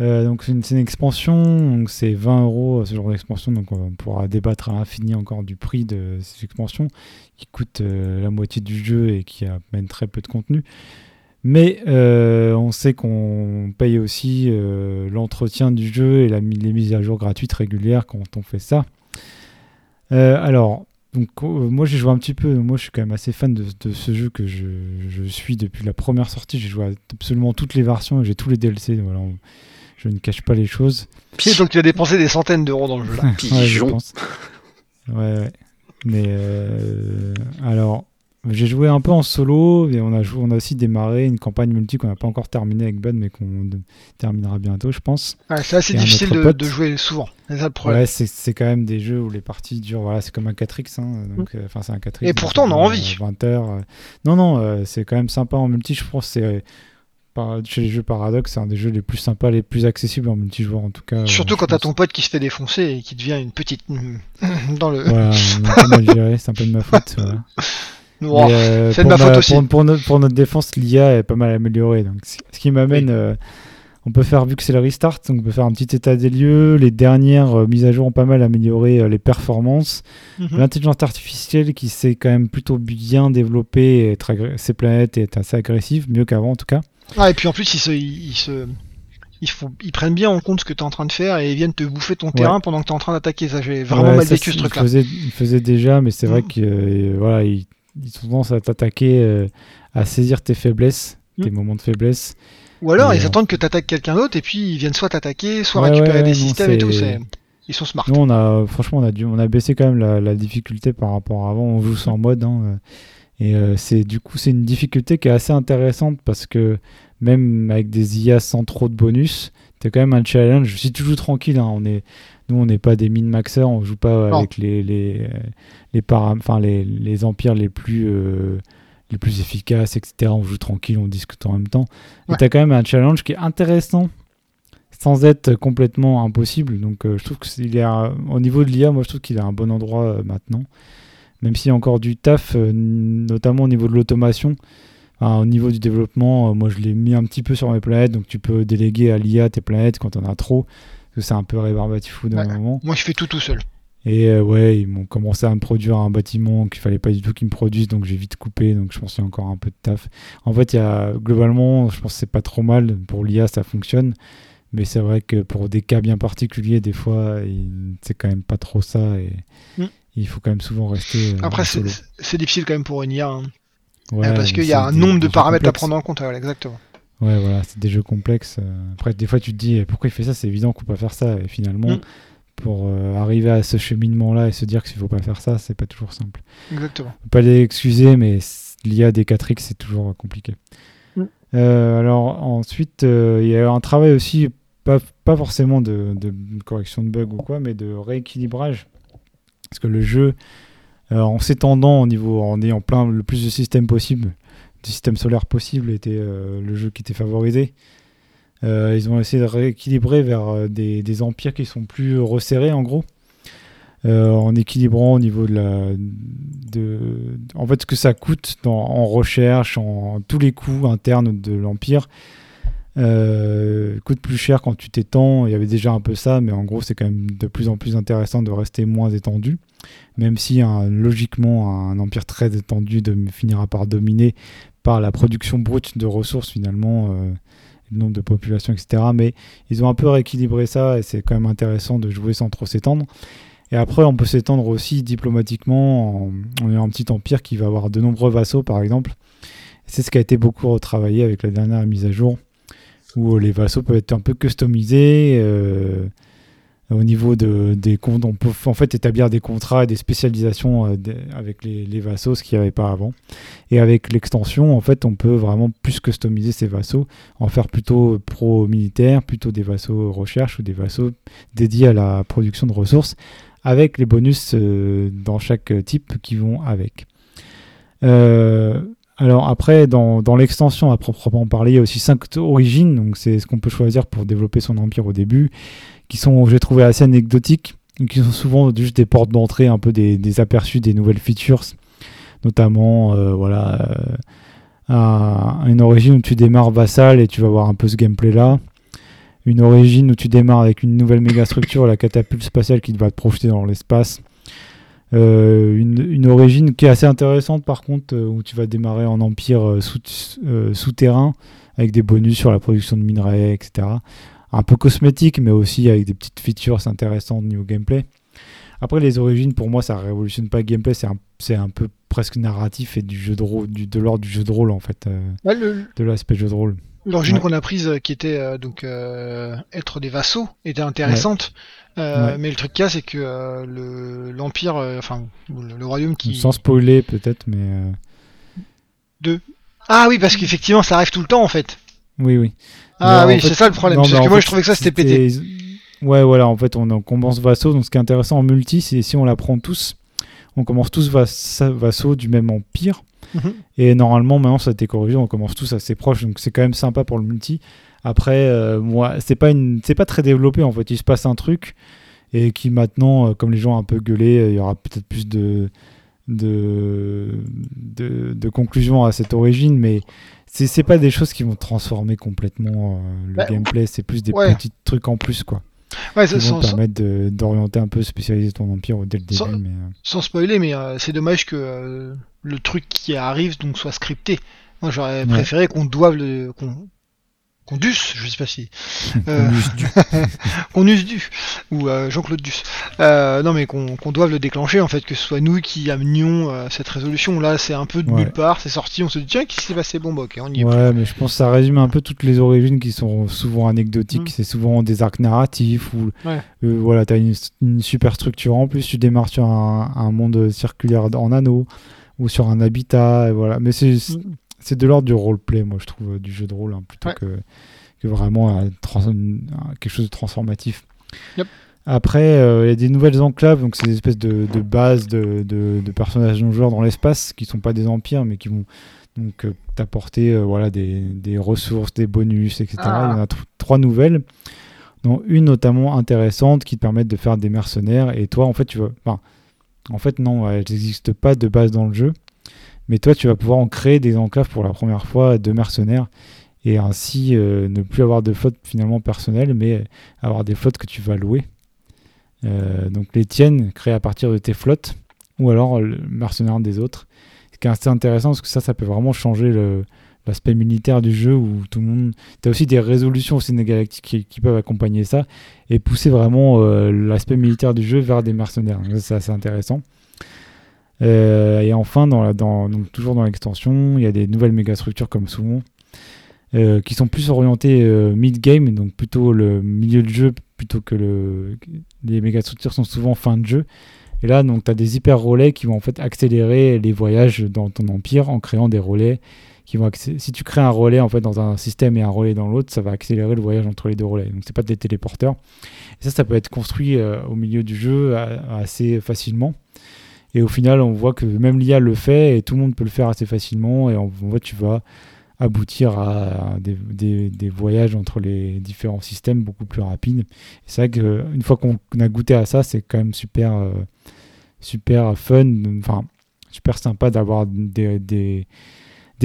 Euh, donc c'est une, expansion, c'est 20 euros ce genre d'expansion, donc on pourra débattre à l'infini encore du prix de ces expansions qui coûtent euh, la moitié du jeu et qui amènent très peu de contenu. Mais euh, on sait qu'on paye aussi l'entretien du jeu et la, les mises à jour gratuites régulières quand on fait ça. alors, donc, moi j'ai joué un petit peu, moi je suis quand même assez fan de, ce jeu que je, suis depuis la première sortie. J'ai joué à absolument toutes les versions et j'ai tous les DLC. Je ne cache pas les choses. Puis donc tu as dépensé des centaines d'euros dans le jeu là. ouais, je pense. Ouais, ouais. Mais euh, alors, j'ai joué un peu en solo et on a, joué, on a aussi démarré une campagne multi qu'on n'a pas encore terminée avec Ben, mais qu'on terminera bientôt, je pense. c'est assez difficile de, jouer souvent. C'est ça le problème. Ouais, c'est quand même des jeux où les parties durent. Voilà, c'est comme un 4x. Hein, donc, mm. euh, enfin, c'est un 4x. Et pourtant, on a envie. 20 heures. Euh. Non, non, c'est quand même sympa en multi. Je pense c'est chez les jeux Paradox, c'est un des jeux les plus sympas, les plus accessibles en multijoueur en tout cas. Surtout quand t'as ton pote qui se fait défoncer et qui devient une petite dans le. Voilà, on mal géré, c'est un peu de ma faute. Euh, c'est de ma faute aussi. Pour, notre, défense, l'IA est pas mal améliorée. Donc, ce qui m'amène, euh, on peut faire, vu que c'est le restart, donc on peut faire un petit état des lieux. Les dernières euh, mises à jour ont pas mal amélioré les performances. Mhm. L'intelligence artificielle qui s'est quand même plutôt bien développée, ces planètes est assez agressive, mieux qu'avant en tout cas. Ah, et puis en plus, ils se, ils se, ils, ils prennent bien en compte ce que tu es en train de faire et ils viennent te bouffer ton terrain pendant que tu es en train d'attaquer. Ça, j'ai vraiment mal vécu ce truc-là. Ils faisaient, déjà, mais c'est vrai mm. qu'ils euh, voilà, ils, ont tendance à t'attaquer, euh, à saisir tes faiblesses, tes mm. moments de faiblesse. Ou alors, ils euh, attendent que tu attaques quelqu'un d'autre et puis ils viennent soit t'attaquer, soit récupérer des systèmes et tout. Ils sont smart. Nous, on a, franchement, on a, dû, on a baissé quand même la, la difficulté par rapport à avant. On joue sans mode. Hein, et c'est du coup, c'est une difficulté qui est assez intéressante parce que même avec des IA sans trop de bonus, c'est quand même un challenge. Si tu joues tranquille, hein, on est, nous on n'est pas des min-maxers, on joue pas avec les les les, les, les, empires les plus euh, les plus efficaces, etc. On joue tranquille, on discute en même temps. Et tu as quand même un challenge qui est intéressant sans être complètement impossible. Donc euh, je trouve qu'il est au niveau de l'IA, moi je trouve qu'il est à un bon endroit euh, maintenant. Même s'il y a encore du taf, notamment au niveau de l'automation au niveau du développement, euh, moi je l'ai mis un petit peu sur mes planètes, donc tu peux déléguer à l'IA tes planètes quand on a trop, parce que c'est un peu rébarbatif d'un moment. Moi je fais tout tout seul. Et euh, ouais, ils m'ont commencé à me produire un bâtiment qu'il fallait pas du tout qu'ils me produisent, donc j'ai vite coupé, donc je pense qu'il y a encore un peu de taf. En fait, il y a, globalement, je pense que c'est pas trop mal, pour l'IA ça fonctionne, mais c'est vrai que pour des cas bien particuliers, des fois, c'est quand même pas trop ça, et mm. Il faut quand même souvent rester. Euh, Après, c'est difficile quand même pour une IA. Hein. Ouais, parce qu'il y a un nombre de paramètres à prendre en compte, exactement. Ouais, voilà, c'est des jeux complexes. Euh. Après, des fois, tu te dis eh, pourquoi il fait ça? C'est évident qu'on peut pas faire ça. Et finalement, mm. pour euh, arriver à ce cheminement-là et se dire qu'il faut pas faire ça, c'est pas toujours simple. Exactement. Pas les excuser, mais l'IA des 4X, c'est toujours compliqué. Mm. alors ensuite, il y a un travail aussi, pas, pas forcément de, de, correction de bugs ou quoi, mais de rééquilibrage. Parce que le jeu, en s'étendant au niveau, en ayant plein le plus de systèmes possible, de systèmes solaires possibles, était le jeu qui était favorisé. Euh, ils ont essayé de rééquilibrer vers euh, des, empires qui sont plus resserrés en gros. Euh, en équilibrant au niveau de la. De, en fait, ce que ça coûte en recherche, en, tous les coûts internes de l'Empire, coûte plus cher quand tu t'étends. Il y avait déjà un peu ça, mais en gros, c'est quand même de plus en plus intéressant de rester moins étendu. Même si, logiquement, un empire très étendu finira par dominer par la production brute de ressources, finalement le nombre de population, etc. Mais ils ont un peu rééquilibré ça et c'est quand même intéressant de jouer sans trop s'étendre. Et après, on peut s'étendre aussi diplomatiquement en, ayant un petit empire qui va avoir de nombreux vassaux, par exemple. C'est ce qui a été beaucoup retravaillé avec la dernière mise à jour, où les vassaux peuvent être un peu customisés. Euh, au niveau de, des comptes, on peut en fait établir des contrats et des spécialisations euh, avec les, vassaux, ce qu'il n'y avait pas avant. Et avec l'extension, en fait, on peut vraiment plus customiser ces vassaux, en faire plutôt pro-militaire, plutôt des vassaux recherche ou des vassaux dédiés à la production de ressources, avec les bonus euh, dans chaque type qui vont avec. Euh, alors après, dans, dans l'extension à proprement parler, il y a aussi 5 origines, donc c'est ce qu'on peut choisir pour développer son empire au début qui sont, j'ai trouvé, assez anecdotiques, qui sont souvent juste des portes d'entrée, un peu des, aperçus des nouvelles features, notamment, euh, voilà, euh, une origine où tu démarres vassal et tu vas voir un peu ce gameplay-là. Une origine où tu démarres avec une nouvelle méga structure, la catapulte spatiale qui va te projeter dans l'espace. Euh, une, origine qui est assez intéressante par contre, où tu vas démarrer en empire souterrain avec des bonus sur la production de minerais, etc un peu cosmétique, mais aussi avec des petites features intéressantes au niveau gameplay. Après, les origines, pour moi, ça révolutionne pas le gameplay, c'est un, un, peu presque narratif et du jeu de rôle, du, de l'ordre du jeu de rôle en fait, euh, de l'aspect jeu de rôle. L'origine qu'on a prise, euh, qui était euh, donc être des vassaux, était intéressante. Mais le truc qu'il y a, c'est que l'empire, enfin le, royaume qui. Sans spoiler peut-être, mais. Deux. Ah oui, parce qu'effectivement, ça arrive tout le temps en fait. Oui, oui. Ah oui, c'est ça le problème. parce que moi, je trouvais que ça c'était pété. Ouais, voilà, en fait, on, commence vassaux. Donc, ce qui est intéressant en multi, c'est si on la prend tous, on commence tous vassaux du même empire. Mhm. Et normalement, maintenant, ça a été corrigé, on commence tous assez proches. Donc, c'est quand même sympa pour le multi. Après, euh, moi, c'est pas, une... pas très développé en fait. Il se passe un truc et qui maintenant, euh, comme les gens ont un peu gueulé, euh, il y aura peut-être plus de, de, de, de conclusions à cette origine. Mais c'est pas des choses qui vont transformer complètement euh, le bah, gameplay, c'est plus des petits trucs en plus quoi. Ouais, qui vont permettre d'orienter un peu, spécialiser ton empire dès le début. Sans, mais, euh. sans spoiler, mais euh, c'est dommage que le truc qui arrive donc soit scripté. Moi j'aurais préféré qu'on doive le, Condus, je sais pas si. Euh, Condus du. Ou euh, Jean-Claude Duss. Euh, non, mais qu'on doive le déclencher, en fait, que ce soit nous qui amenions cette résolution. Là, c'est un peu de nulle part, c'est sorti, on se dit, tiens, qu'est-ce qui s'est passé? Bon, bah, ok, on y est. Ouais, mais je pense que ça résume un peu toutes les origines qui sont souvent anecdotiques. Mm. C'est souvent des arcs narratifs où, voilà, t'as une, une super structure en plus, tu démarres sur un, un monde circulaire en anneau ou sur un habitat, et voilà. Mais c'est. Mm c'est de l'ordre du roleplay, moi, je trouve, du jeu de rôle, hein, plutôt que, que, vraiment quelque chose de transformatif. Après, euh, il y a des nouvelles enclaves, donc c'est des espèces de, de bases de, de, personnages non joueurs dans l'espace qui sont pas des empires, mais qui vont donc euh, t'apporter euh, voilà des, des, ressources, des bonus, etc. Il y en a trois nouvelles, dont une notamment intéressante qui te permet de faire des mercenaires. Et toi, en fait, tu vas, enfin, en fait non, elles n'existent pas de base dans le jeu. Mais toi, tu vas pouvoir en créer des enclaves pour la première fois de mercenaires et ainsi euh, ne plus avoir de flotte finalement personnelle, mais avoir des flottes que tu vas louer. Euh, donc les tiennes créées à partir de tes flottes ou alors le mercenaire des autres. Ce qui est assez intéressant parce que ça, ça peut vraiment changer l'aspect militaire du jeu où tout le monde. Tu as aussi des résolutions au sein qui, qui, peuvent accompagner ça et pousser vraiment euh, l'aspect militaire du jeu vers des mercenaires. C'est assez intéressant. Euh, et enfin, dans donc toujours dans l'extension, il y a des nouvelles mégastructures comme souvent, euh, qui sont plus orientées mid-game, donc plutôt le milieu de jeu, plutôt que le, les mégastructures sont souvent fin de jeu. Et là, tu as des hyper relais qui vont en fait accélérer les voyages dans ton empire en créant des relais qui vont si tu crées un relais en fait dans un système et un relais dans l'autre, ça va accélérer le voyage entre les deux relais. Donc c'est pas des téléporteurs. Et ça, ça peut être construit euh, au milieu du jeu assez facilement. Et au final, on voit que même l'IA le fait et tout le monde peut le faire assez facilement. Et on voit tu vas aboutir à des, voyages entre les différents systèmes beaucoup plus rapides. C'est vrai qu'une fois qu'on a goûté à ça, c'est quand même super, euh, super fun, enfin super sympa d'avoir des,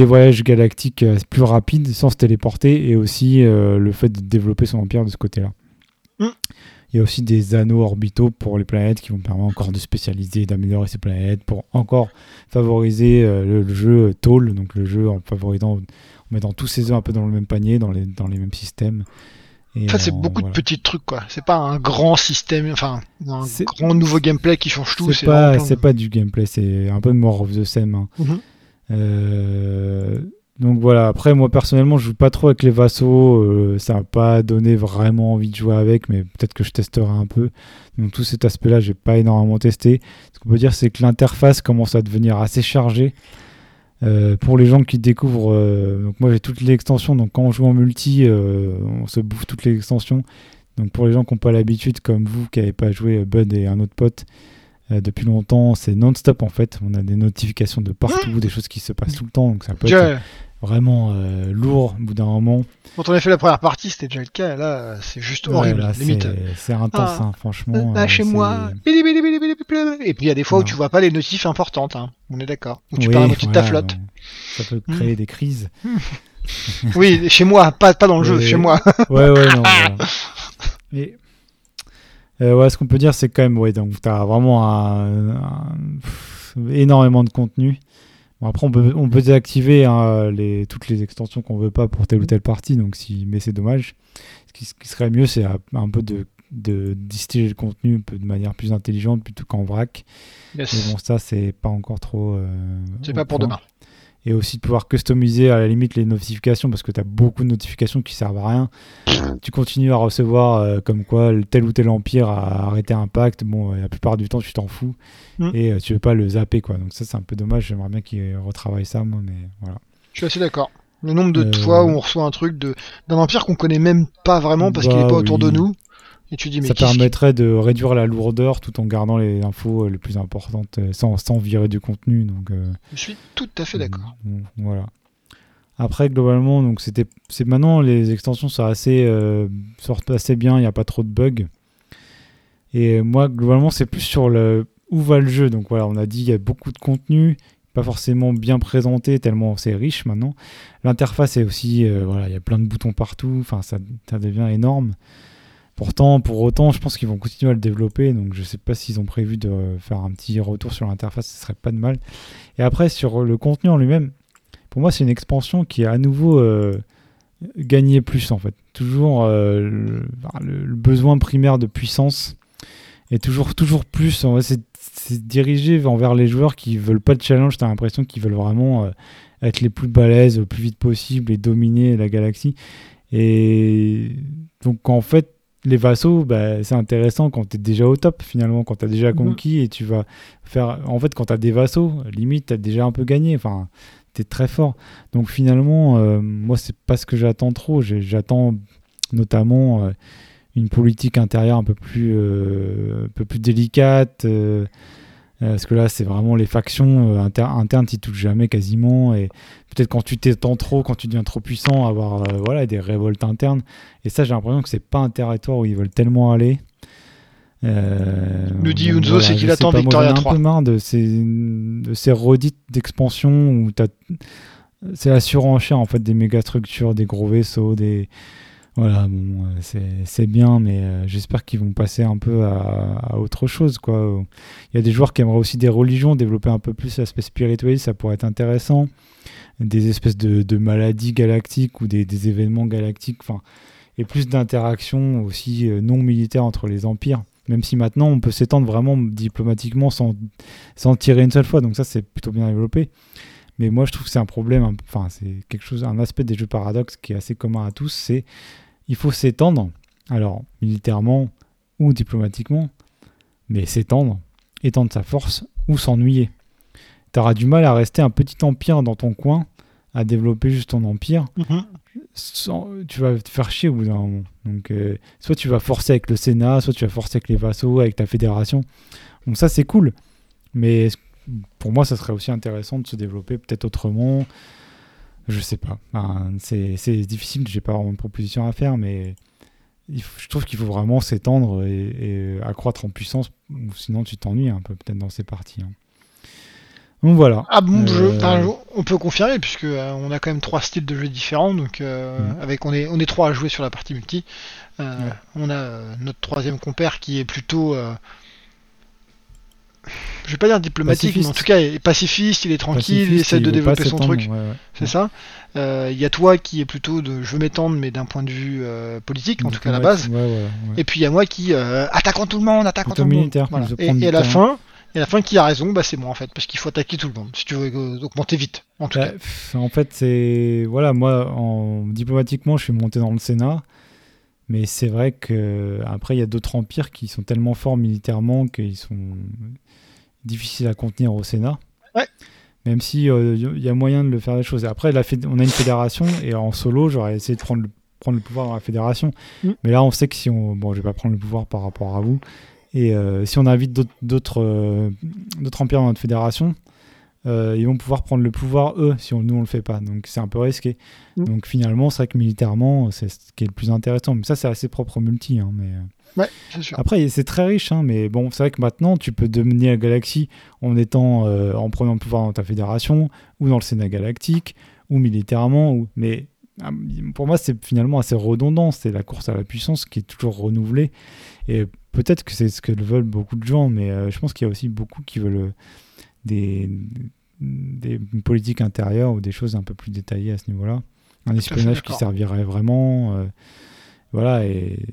voyages galactiques euh, plus rapides sans se téléporter et aussi euh, le fait de développer son empire de ce côté-là. Mm. Il y a aussi des anneaux orbitaux pour les planètes qui vont permettre encore de spécialiser, d'améliorer ces planètes pour encore favoriser euh, le, jeu tall, donc le jeu en favorisant, en mettant tous ces œufs un peu dans le même panier, dans les, dans les mêmes systèmes. Et en fait, c'est beaucoup de petits trucs, quoi. C'est pas un grand système, enfin, un grand nouveau gameplay qui change tout. C'est pas, c'est pas du gameplay, c'est un peu more of the same. Hein. Mhm. euh, donc voilà, après moi personnellement je joue pas trop avec les vassaux, euh, ça n'a pas donné vraiment envie de jouer avec, mais peut-être que je testerai un peu. Donc tout cet aspect-là, j'ai pas énormément testé. Ce qu'on peut dire c'est que l'interface commence à devenir assez chargée. Euh, pour les gens qui découvrent, euh, donc moi j'ai toutes les extensions, donc quand on joue en multi, on se bouffe toutes les extensions. Donc pour les gens qui n'ont pas l'habitude, comme vous qui n'avez pas joué Bud et un autre pote, depuis longtemps, c'est non-stop en fait. On a des notifications de partout, des choses qui se passent tout le temps, donc ça peut être vraiment euh, lourd au bout d'un moment. Quand on a fait la première partie, c'était déjà le cas. Là, c'est juste horrible, limite. C'est intense, ah. hein, franchement. Là, chez moi. Et puis il y a des fois où tu vois pas les notifs importantes. Hein. On est d'accord. Où tu parles de ta flotte. Ça peut créer des crises. oui, chez moi, pas, pas dans le jeu, chez moi. ouais, ouais, non. Et euh, ouais, ce qu'on peut dire, c'est quand même, ouais, donc t'as vraiment un, énormément de contenu après, on peut, on peut désactiver hein, les, toutes les extensions qu'on veut pas pour telle ou telle partie, donc si, mais c'est dommage. Ce qui, serait mieux, c'est un peu de, de distiller le contenu un peu de manière plus intelligente plutôt qu'en vrac. Mais bon, ça, c'est pas encore trop. Euh, c'est pas pour demain et aussi de pouvoir customiser à la limite les notifications parce que tu as beaucoup de notifications qui servent à rien. Tu continues à recevoir euh, comme quoi tel ou tel empire a arrêté un pacte. Bon, euh, la plupart du temps, tu t'en fous mm. et euh, tu veux pas le zapper quoi. Donc ça, c'est un peu dommage. J'aimerais bien qu'ils retravaillent ça, moi, mais voilà. Je suis assez d'accord. Le nombre de fois où on reçoit un truc d'un empire qu'on connaît même pas vraiment parce qu'il est pas bah autour de nous ça permettrait de réduire la lourdeur tout en gardant les infos euh, les plus importantes euh, sans, sans virer du contenu. Donc, euh, Je suis tout à fait d'accord. voilà. Après, globalement, donc c'était, c'est maintenant les extensions sont assez, sortent assez bien, il n'y a pas trop de bugs. Et moi, globalement, c'est plus sur le où va le jeu. Donc voilà, on a dit il y a beaucoup de contenu, pas forcément bien présenté tellement c'est riche maintenant. L'interface est aussi, voilà, il y a plein de boutons partout. Enfin, ça, ça devient énorme. Pourtant, pour autant, je pense qu'ils vont continuer à le développer, donc je ne sais pas s'ils ont prévu de faire un petit retour sur l'interface, ce serait pas de mal. Et après, sur le contenu en lui-même, pour moi, c'est une expansion qui a à nouveau euh, gagné plus en fait. Toujours euh, le, besoin primaire de puissance est toujours, toujours plus. C'est dirigé envers les joueurs qui veulent pas de challenge, tu as l'impression qu'ils veulent vraiment euh, être les plus balèzes le plus vite possible et dominer la galaxie. Et donc en fait, les vassaux, bah, c'est intéressant quand tu es déjà au top finalement, quand tu as déjà mhm. conquis et tu vas faire. En fait, quand tu as des vassaux, limite, tu as déjà un peu gagné. Enfin, tu es très fort. Donc finalement, euh, moi, c'est pas ce que j'attends trop. J'attends notamment euh, une politique intérieure un peu plus, euh, un peu plus délicate. Euh, parce que là, c'est vraiment les factions euh, internes qui touchent jamais quasiment. Et peut-être quand tu t'étends trop, quand tu deviens trop puissant, avoir euh, voilà, des révoltes internes. Et ça, j'ai l'impression que c'est pas un territoire où ils veulent tellement aller. Le dit Yunzo, c'est qu'il attend Victoria 3. un peu marre de ces, de ces redites d'expansion où c'est la surenchère en fait des méga structures, des gros vaisseaux, des voilà, euh, c'est bien, mais euh, j'espère qu'ils vont passer un peu à, autre chose. Quoi. Il y a des joueurs qui aimeraient aussi des religions, développer un peu plus l'aspect spirituel, ça pourrait être intéressant. Des espèces de, maladies galactiques ou des, événements galactiques, enfin, et plus d'interactions aussi euh, non militaires entre les empires. Même si maintenant on peut s'étendre vraiment diplomatiquement sans, sans tirer une seule fois, donc ça c'est plutôt bien développé. Mais moi je trouve que c'est un problème, enfin c'est quelque chose, un aspect des jeux paradoxes qui est assez commun à tous, c'est il faut s'étendre, alors militairement ou diplomatiquement, mais s'étendre, étendre sa force ou s'ennuyer. Tu auras du mal à rester un petit empire dans ton coin à développer juste ton empire, Mhm. sans- tu vas te faire chier au bout d'un moment. Donc, euh, soit tu vas forcer avec le Sénat, soit tu vas forcer avec les vassaux, avec ta fédération. Donc ça, c'est cool. Mais pour moi, ça serait aussi intéressant de se développer peut-être autrement. Je sais pas. Enfin, c'est difficile, j'ai pas vraiment de proposition à faire, mais il faut- je trouve qu'il faut vraiment s'étendre et, et accroître en puissance, sinon tu t'ennuies un peu peut-être dans ces parties. hein. Donc voilà. Ah bon Euh, enfin, on peut confirmer puisque euh, on a quand même trois styles de jeu différents, donc euh, Mhm. avec on est on est trois à jouer sur la partie multi. Ouais. On a notre troisième compère qui est plutôt, je vais pas dire diplomatique, mais en tout cas il est pacifiste, il est tranquille, il essaie de développer son truc, ouais, ouais. c'est ça. Euh, Il y a toi qui est plutôt de je veux m'étendre mais d'un point de vue euh, politique, en tout cas à la base. Et puis il y a moi qui euh, attaquons tout le monde, attaquons Plutôt tout le monde. Voilà. Et, à la fin, et à la fin qui a raison, bah c'est moi en fait, parce qu'il faut attaquer tout le monde si tu veux euh, augmenter vite. En tout Bah, cas. en fait, c'est. Voilà, moi, en... diplomatiquement, je suis monté dans le Sénat. Mais c'est vrai que après il y a d'autres empires qui sont tellement forts militairement qu'ils sont difficiles à contenir au Sénat. Ouais. Même si il y a moyen de le faire des choses. Après, la féd- on a une fédération et en solo, j'aurais essayé de prendre le, prendre le pouvoir dans la fédération. Mm. Mais là, on sait que si on. Bon, je vais pas prendre le pouvoir par rapport à vous. Et euh, si on invite euh, d'autres empires dans notre fédération, euh, ils vont pouvoir prendre le pouvoir eux si on, nous on le fait pas. Donc c'est un peu risqué. Mm. Donc finalement, c'est vrai que militairement, c'est ce qui est le plus intéressant. Mais ça, c'est assez propre au multi. hein, mais euh, Ouais, c'est sûr. après, c'est très riche. hein, mais bon, c'est vrai que maintenant, tu peux dominer la galaxie en étant, euh, en prenant le pouvoir dans ta fédération ou dans le Sénat galactique ou militairement. Ou... Mais ah, pour moi, c'est finalement assez redondant. C'est la course à la puissance qui est toujours renouvelée. Et peut-être que c'est ce que veulent beaucoup de gens, mais euh, je pense qu'il y a aussi beaucoup qui veulent des, des politiques intérieures ou des choses un peu plus détaillées à ce niveau-là. Un espionnage qui servirait vraiment. euh, voilà, et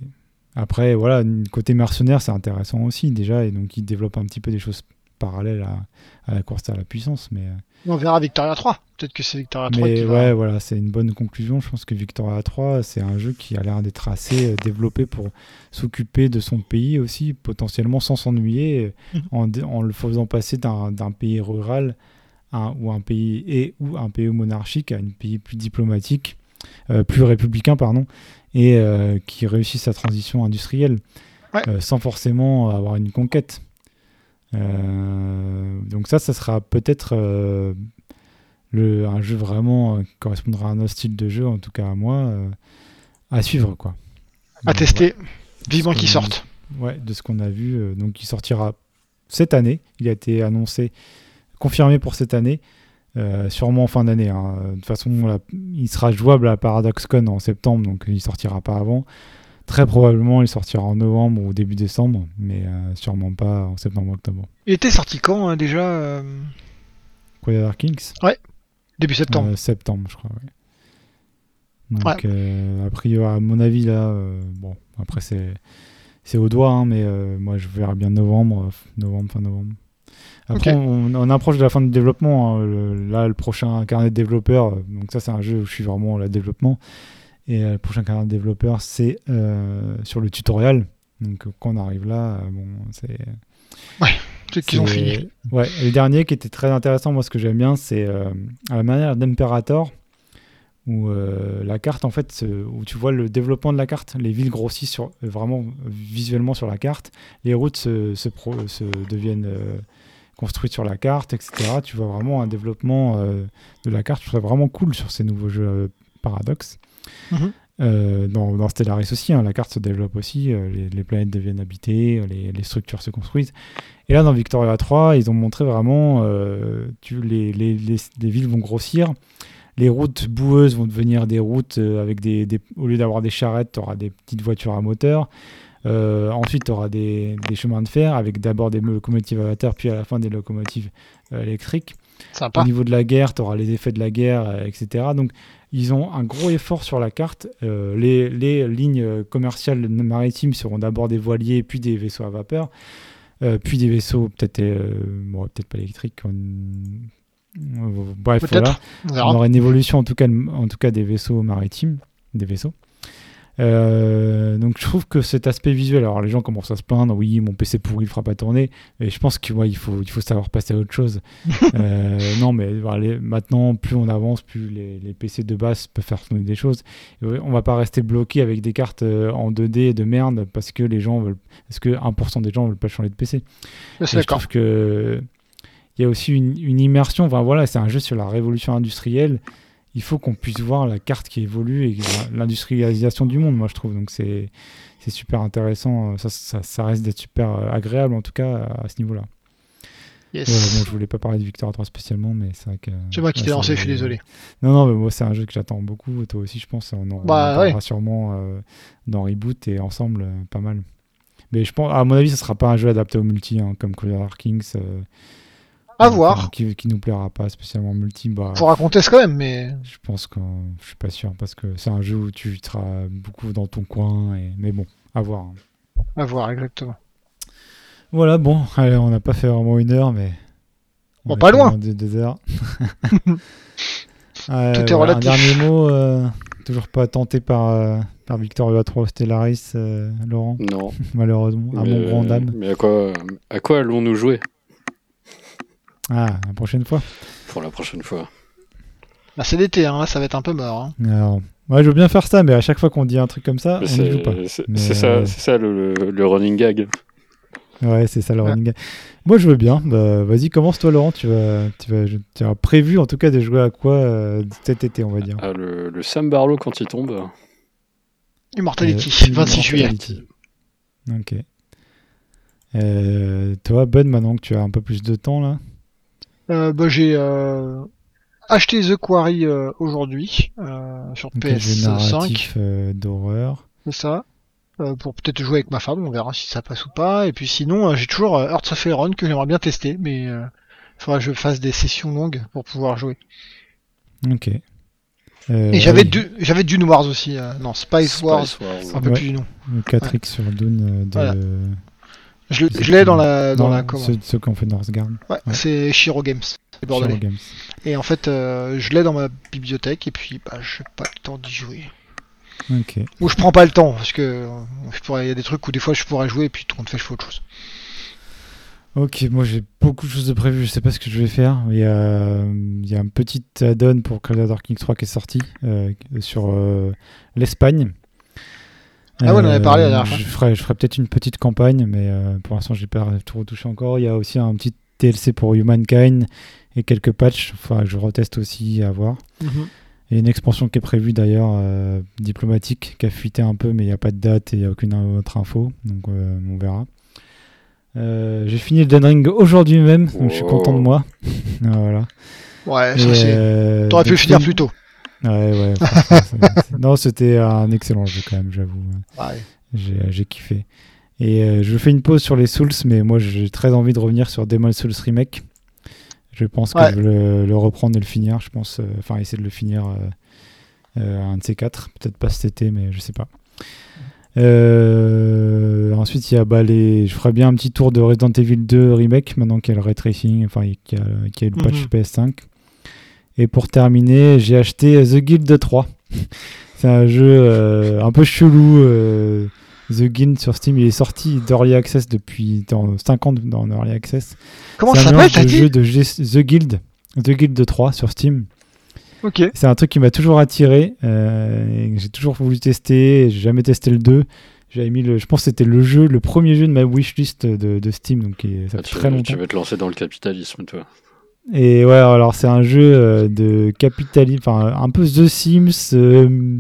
après, voilà, côté mercenaire, c'est intéressant aussi déjà, et donc ils développent un petit peu des choses parallèles à, à la course à la puissance, mais. euh, On verra Victoria 3. Peut-être que c'est Victoria 3 mais ouais, voilà, c'est une bonne conclusion. Je pense que Victoria 3, c'est un jeu qui a l'air d'être assez euh, développé pour s'occuper de son pays aussi, potentiellement sans s'ennuyer, euh, Mhm. en, le faisant passer d'un d'un pays rural à, ou un pays et ou un pays monarchique à un pays plus diplomatique, euh, plus républicain, pardon, et euh, qui réussit sa transition industrielle Ouais. euh, sans forcément avoir une conquête. Euh, donc ça, ça sera peut-être euh, le, un jeu vraiment euh, qui correspondra à notre style de jeu, en tout cas à moi, à suivre quoi. À Donc, tester. Vivement qu'il sorte. Ouais, de ce qu'on a vu, donc il sortira cette année. Il a été annoncé, confirmé pour cette année, euh, sûrement en fin d'année. hein. De toute façon, il sera jouable à ParadoxCon en septembre, donc il sortira pas avant. Très probablement, il sortira en novembre ou début décembre, mais euh, sûrement pas en septembre-octobre. Il était sorti quand hein, déjà euh, Kings? Début septembre. Euh, septembre, je crois. ouais. Donc, Ouais. euh, a priori, à mon avis, là, bon, après, c'est, c'est au doigt, hein, mais moi, je verrai bien novembre, novembre, fin novembre. Après, on, on approche de la fin du développement. hein, le- là, le prochain carnet de développeur, euh, donc ça, c'est un jeu où je suis vraiment au développement. Et euh, le prochain carnet de développeur, c'est euh, sur le tutoriel. Donc, quand on arrive là, euh, bon, c'est. Peut-être qu'ils ont C'est- fini. Ouais, le dernier qui était très intéressant, moi ce que j'aime bien, c'est à la manière d'Imperator, où euh, la carte, en fait, où tu vois le développement de la carte, les villes grossissent sur, vraiment visuellement sur la carte, les routes se, se, pro- se deviennent euh, construites sur la carte, etc. Tu vois vraiment un développement euh, de la carte, je trouve ça vraiment cool sur ces nouveaux jeux Paradox. Mhm. Euh, dans, dans Stellaris aussi, hein, la carte se développe aussi, euh, les, les planètes deviennent habitées, les, les structures se construisent. Et là, dans Victoria 3, ils ont montré vraiment, euh, tu, les, les, les, les villes vont grossir, les routes boueuses vont devenir des routes euh, avec des, des- au lieu d'avoir des charrettes, tu auras des petites voitures à moteur. Euh, ensuite, tu auras des, des chemins de fer avec d'abord des locomotives à vapeur, puis à la fin des locomotives électriques. Au Sympa. niveau de la guerre, tu auras les effets de la guerre, euh, etc. Donc, ils ont un gros effort sur la carte. Euh, les, les lignes commerciales maritimes seront d'abord des voiliers, puis des vaisseaux à vapeur, euh, puis des vaisseaux peut-être euh, bon, peut-être pas électriques. on- Bref, voilà. On aura une évolution en tout cas, en tout cas des vaisseaux maritimes, des vaisseaux. Euh, donc je trouve que cet aspect visuel, alors les gens commencent à se plaindre, oui mon PC pourri il fera pas tourner, mais je pense qu'il ouais, faut, il faut savoir passer à autre chose. euh, non mais maintenant plus on avance, plus les, les, PC de base peuvent faire tourner des choses. Et on va pas rester bloqué avec des cartes euh, en 2D de merde parce que les gens veulent, parce que 1% des gens veulent pas changer de PC. Je trouve que il y a aussi une, une immersion, enfin voilà c'est un jeu sur la révolution industrielle il faut qu'on puisse voir la carte qui évolue et l'industrialisation du monde, moi je trouve. Donc c'est super intéressant. Ça, ça, ça reste d'être super euh, agréable en tout cas à ce niveau-là. Yes. Ouais, bon, je voulais pas parler de Victor 3 spécialement, mais c'est vrai que. C'est moi qui t'ai lancé, je suis désolé. Non, non, mais moi c'est un jeu que j'attends beaucoup. Toi aussi, je pense. On en bah, parlera sûrement euh, dans Reboot et ensemble, euh, pas mal. Mais je pense, à mon avis, ce sera pas un jeu adapté au multi, hein, comme Courier Kings. À voir. Qui, qui, nous plaira pas spécialement multi. Bah, Faut raconter ce quand même, mais. Je pense que je suis pas sûr parce que c'est un jeu où tu seras beaucoup dans ton coin. Et... Mais bon, à voir. Hein. À voir, exactement. Voilà, bon, allez, on n'a pas fait vraiment une heure, mais. Bon, pas loin. Deux, heures. Tout est relatif. Un dernier mot, euh, toujours pas tenté par, euh, par Victor UA3 Stellaris, euh, Laurent Non. Malheureusement, à mon grand dame. Mais à quoi, à quoi allons-nous jouer? Ah, la prochaine fois. Pour la prochaine fois. Bah, c'est l'été, hein, ça va être un peu mort. Hein. Alors, ouais, je veux bien faire ça, mais à chaque fois qu'on dit un truc comme ça, on n'y joue pas. C'est ça, euh, ça le, le, running gag. Ouais, c'est ça le running gag. Moi, je veux bien. Bah, Vas-y, commence toi, Laurent. Tu vas, tu vas, tu as prévu en tout cas de jouer à quoi euh, cet été, on va dire? Ah, le, le Sam Barlow quand il tombe. Immortality, 26 euh, juillet. Ok. toi, Ben, maintenant que tu as un peu plus de temps là? Euh, bah, j'ai euh, acheté The Quarry euh, aujourd'hui sur PS5. d'horreur. C'est ça. pour peut-être jouer avec ma femme, on verra si ça passe ou pas. Et puis sinon, j'ai toujours Hearts of Iron que j'aimerais bien tester, mais il faudra que je fasse des sessions longues pour pouvoir jouer. Ok. Et j'avais du, j'avais Dune Wars aussi. non, Spice, Wars, un peu plus du nom. 4X sur Dune de. Je, l'ai dans la dans, la ceux, ceux qui ont fait Northgard. Ouais, c'est Shiro Games. Shiro Games. Et en fait, euh, je l'ai dans ma bibliothèque et puis bah, je n'ai pas le temps d'y jouer. Ok. Ou je prends pas le temps parce que il y a des trucs où des fois je pourrais jouer et puis tout compte fait je fais autre chose. Ok, moi j'ai beaucoup de choses de prévues, je sais pas ce que je vais faire. Il y a, il y a un petit add-on pour Call of 3 qui est sorti euh, sur euh, l'Espagne. Ah ouais, on en avait parlé la dernière fois. Je ferai, je ferai peut-être une petite campagne, mais euh, pour l'instant, j'ai pas tout retouché encore. Il y a aussi un petit TLC pour Humankind et quelques patchs. Enfin, je reteste aussi à voir. Mhm. Et une expansion qui est prévue d'ailleurs, euh, diplomatique, qui a fuité un peu, mais il n'y a pas de date et aucune autre info. Donc euh, on verra. j'ai fini le Den Ring aujourd'hui même, donc je suis content de moi. voilà. Ouais, ça c'est. T'aurais pu le finir plus tôt. Ouais, ouais. non, c'était un excellent jeu quand même, j'avoue. J'ai kiffé. Et euh, je fais une pause sur les Souls, mais moi j'ai très envie de revenir sur Demon's Souls Remake. Je pense que je vais le, reprendre et le finir. Je pense, euh, enfin, essayer de le finir euh, un de ces quatre. Peut-être pas cet été, mais je sais pas. ensuite, il y a bah, les... je ferai bien un petit tour de Resident Evil 2 Remake, maintenant qu'il y a le ray tracing, enfin, qu'il y, a le patch mhm. PS5. Et pour terminer, j'ai acheté The Guild 3. C'est un jeu euh, un peu chelou. Euh, The Guild sur Steam, il est sorti d'Early Access depuis dans 5 ans dans Early Access. Comment ça s'appelle un jeu de The Guild, The Guild 3 sur Steam. Ok. C'est un truc qui m'a toujours attiré. Euh, j'ai toujours voulu tester. J'ai jamais testé le 2. J'avais mis le, je pense que c'était le jeu, le premier jeu de ma wishlist de, de Steam, donc ça fait ah, très longtemps. Tu veux te lancer dans le capitalisme, toi. Et ouais, alors c'est un jeu euh, de capitalisme, enfin un peu The Sims, euh,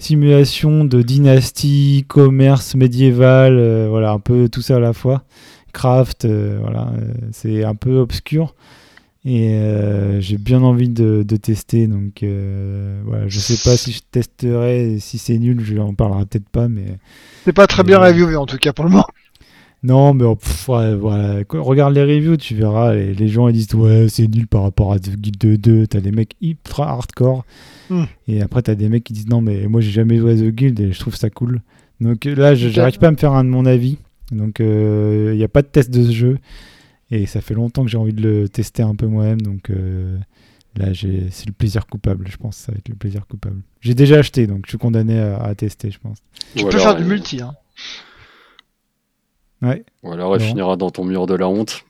simulation de dynastie, commerce médiéval, euh, voilà, un peu tout ça à la fois. Craft, voilà, c'est un peu obscur. Et j'ai bien envie de, de tester, donc voilà, je sais pas si je testerai, si c'est nul, je en parlerai peut-être pas, mais. C'est pas très bien reviewé en tout cas pour le moment. Non, mais oh, voilà. Regarde les reviews, tu verras. Les, gens ils disent Ouais, c'est nul par rapport à The Guild 2. T'as des mecs ultra hardcore. Hmm. Et après, t'as des mecs qui disent Non, mais moi, j'ai jamais joué à The Guild et je trouve ça cool. Donc là, j'arrive pas à me faire un de mon avis. Donc, il euh, n'y a pas de test de ce jeu. Et ça fait longtemps que j'ai envie de le tester un peu moi-même. Donc, euh, Là, c'est le plaisir coupable, je pense. Ça va être le plaisir coupable. J'ai déjà acheté, donc je suis condamné à, tester, je pense. Tu peux faire du multi. Hein. Ouais. Ou alors, elle finira dans ton mur de la honte.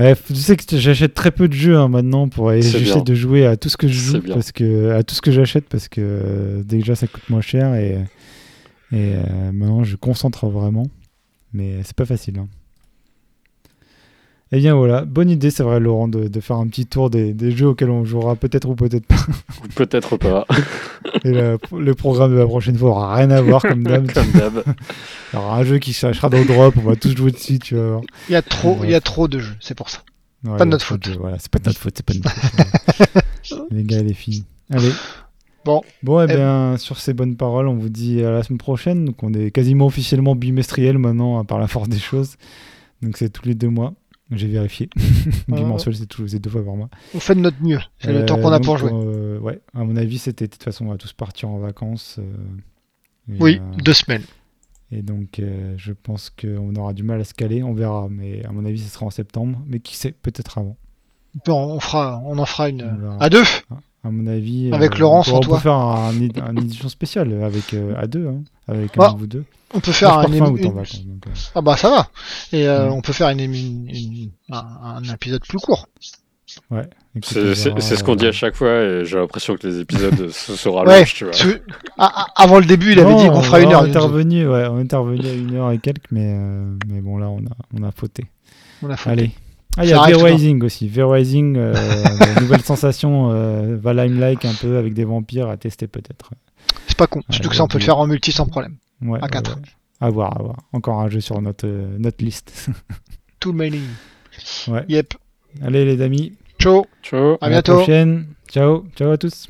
Eh, tu sais que j'achète très peu de jeux hein, maintenant pour essayer de jouer à tout ce que je joue parce que à tout ce que j'achète parce que euh, déjà ça coûte moins cher et, et euh, maintenant je concentre vraiment mais c'est pas facile. Hein. Et eh bien voilà, bonne idée, c'est vrai, Laurent, de, faire un petit tour des, jeux auxquels on jouera peut-être ou peut-être pas. Ou peut-être pas. Et le programme de la prochaine fois aura rien à voir, comme d'hab. comme d'hab. Il y aura un jeu qui cherchera dans le drop, on va tous jouer dessus, tu vois. Il y a trop, il y a trop de jeux, c'est pour ça. pas de notre faute. voilà, c'est pas de notre faute, c'est pas de notre faute. les gars et les filles. Allez. Bon. Bon, et eh, eh bien, sur ces bonnes paroles, on vous dit à la semaine prochaine. Donc, on est quasiment officiellement bimestriel maintenant, par la force des choses. Donc, c'est tous les deux mois. J'ai vérifié. Bimensuel, c'est tous deux fois par mois. On fait de notre mieux. C'est le temps qu'on a euh, pour jouer. Euh, ouais, à mon avis, c'était de toute façon, on va tous partir en vacances. Euh, oui, deux semaines. Et donc, je pense qu'on aura du mal à se caler. On verra. Mais à mon avis, ce sera en septembre. Mais qui sait, peut-être avant. on, fera, on en fera une. À deux ah à mon avis. Avec euh, Laurence on, peut, on peut faire un, une édition spéciale avec euh, à deux, hein, avec un ou deux. On peut faire un, une... Ah bah ça va. Et euh, on peut faire une, un, épisode plus court. Ouais. C'est ce qu'on dit à chaque fois et j'ai l'impression que les épisodes se sera ouais, tu vois. avant le début, il avait dit qu'on fera une heure. On est intervenu, ouais, on est intervenu à une heure et quelques, mais mais bon là on a on a fauté. On a fauté. Allez. Ah, il y a V-Rising aussi. V-Rising, euh, nouvelle sensation, euh, Valheim-like un peu avec des vampires à tester peut-être. C'est pas con, surtout que ça on peut le faire en multi sans problème. Ouais, à 4. À voir, à voir. Encore un jeu sur notre, euh, notre liste. Mailing. Ouais. Yep. Allez les amis. Ciao. Ciao. À, bientôt. la prochaine. Ciao. Ciao à tous.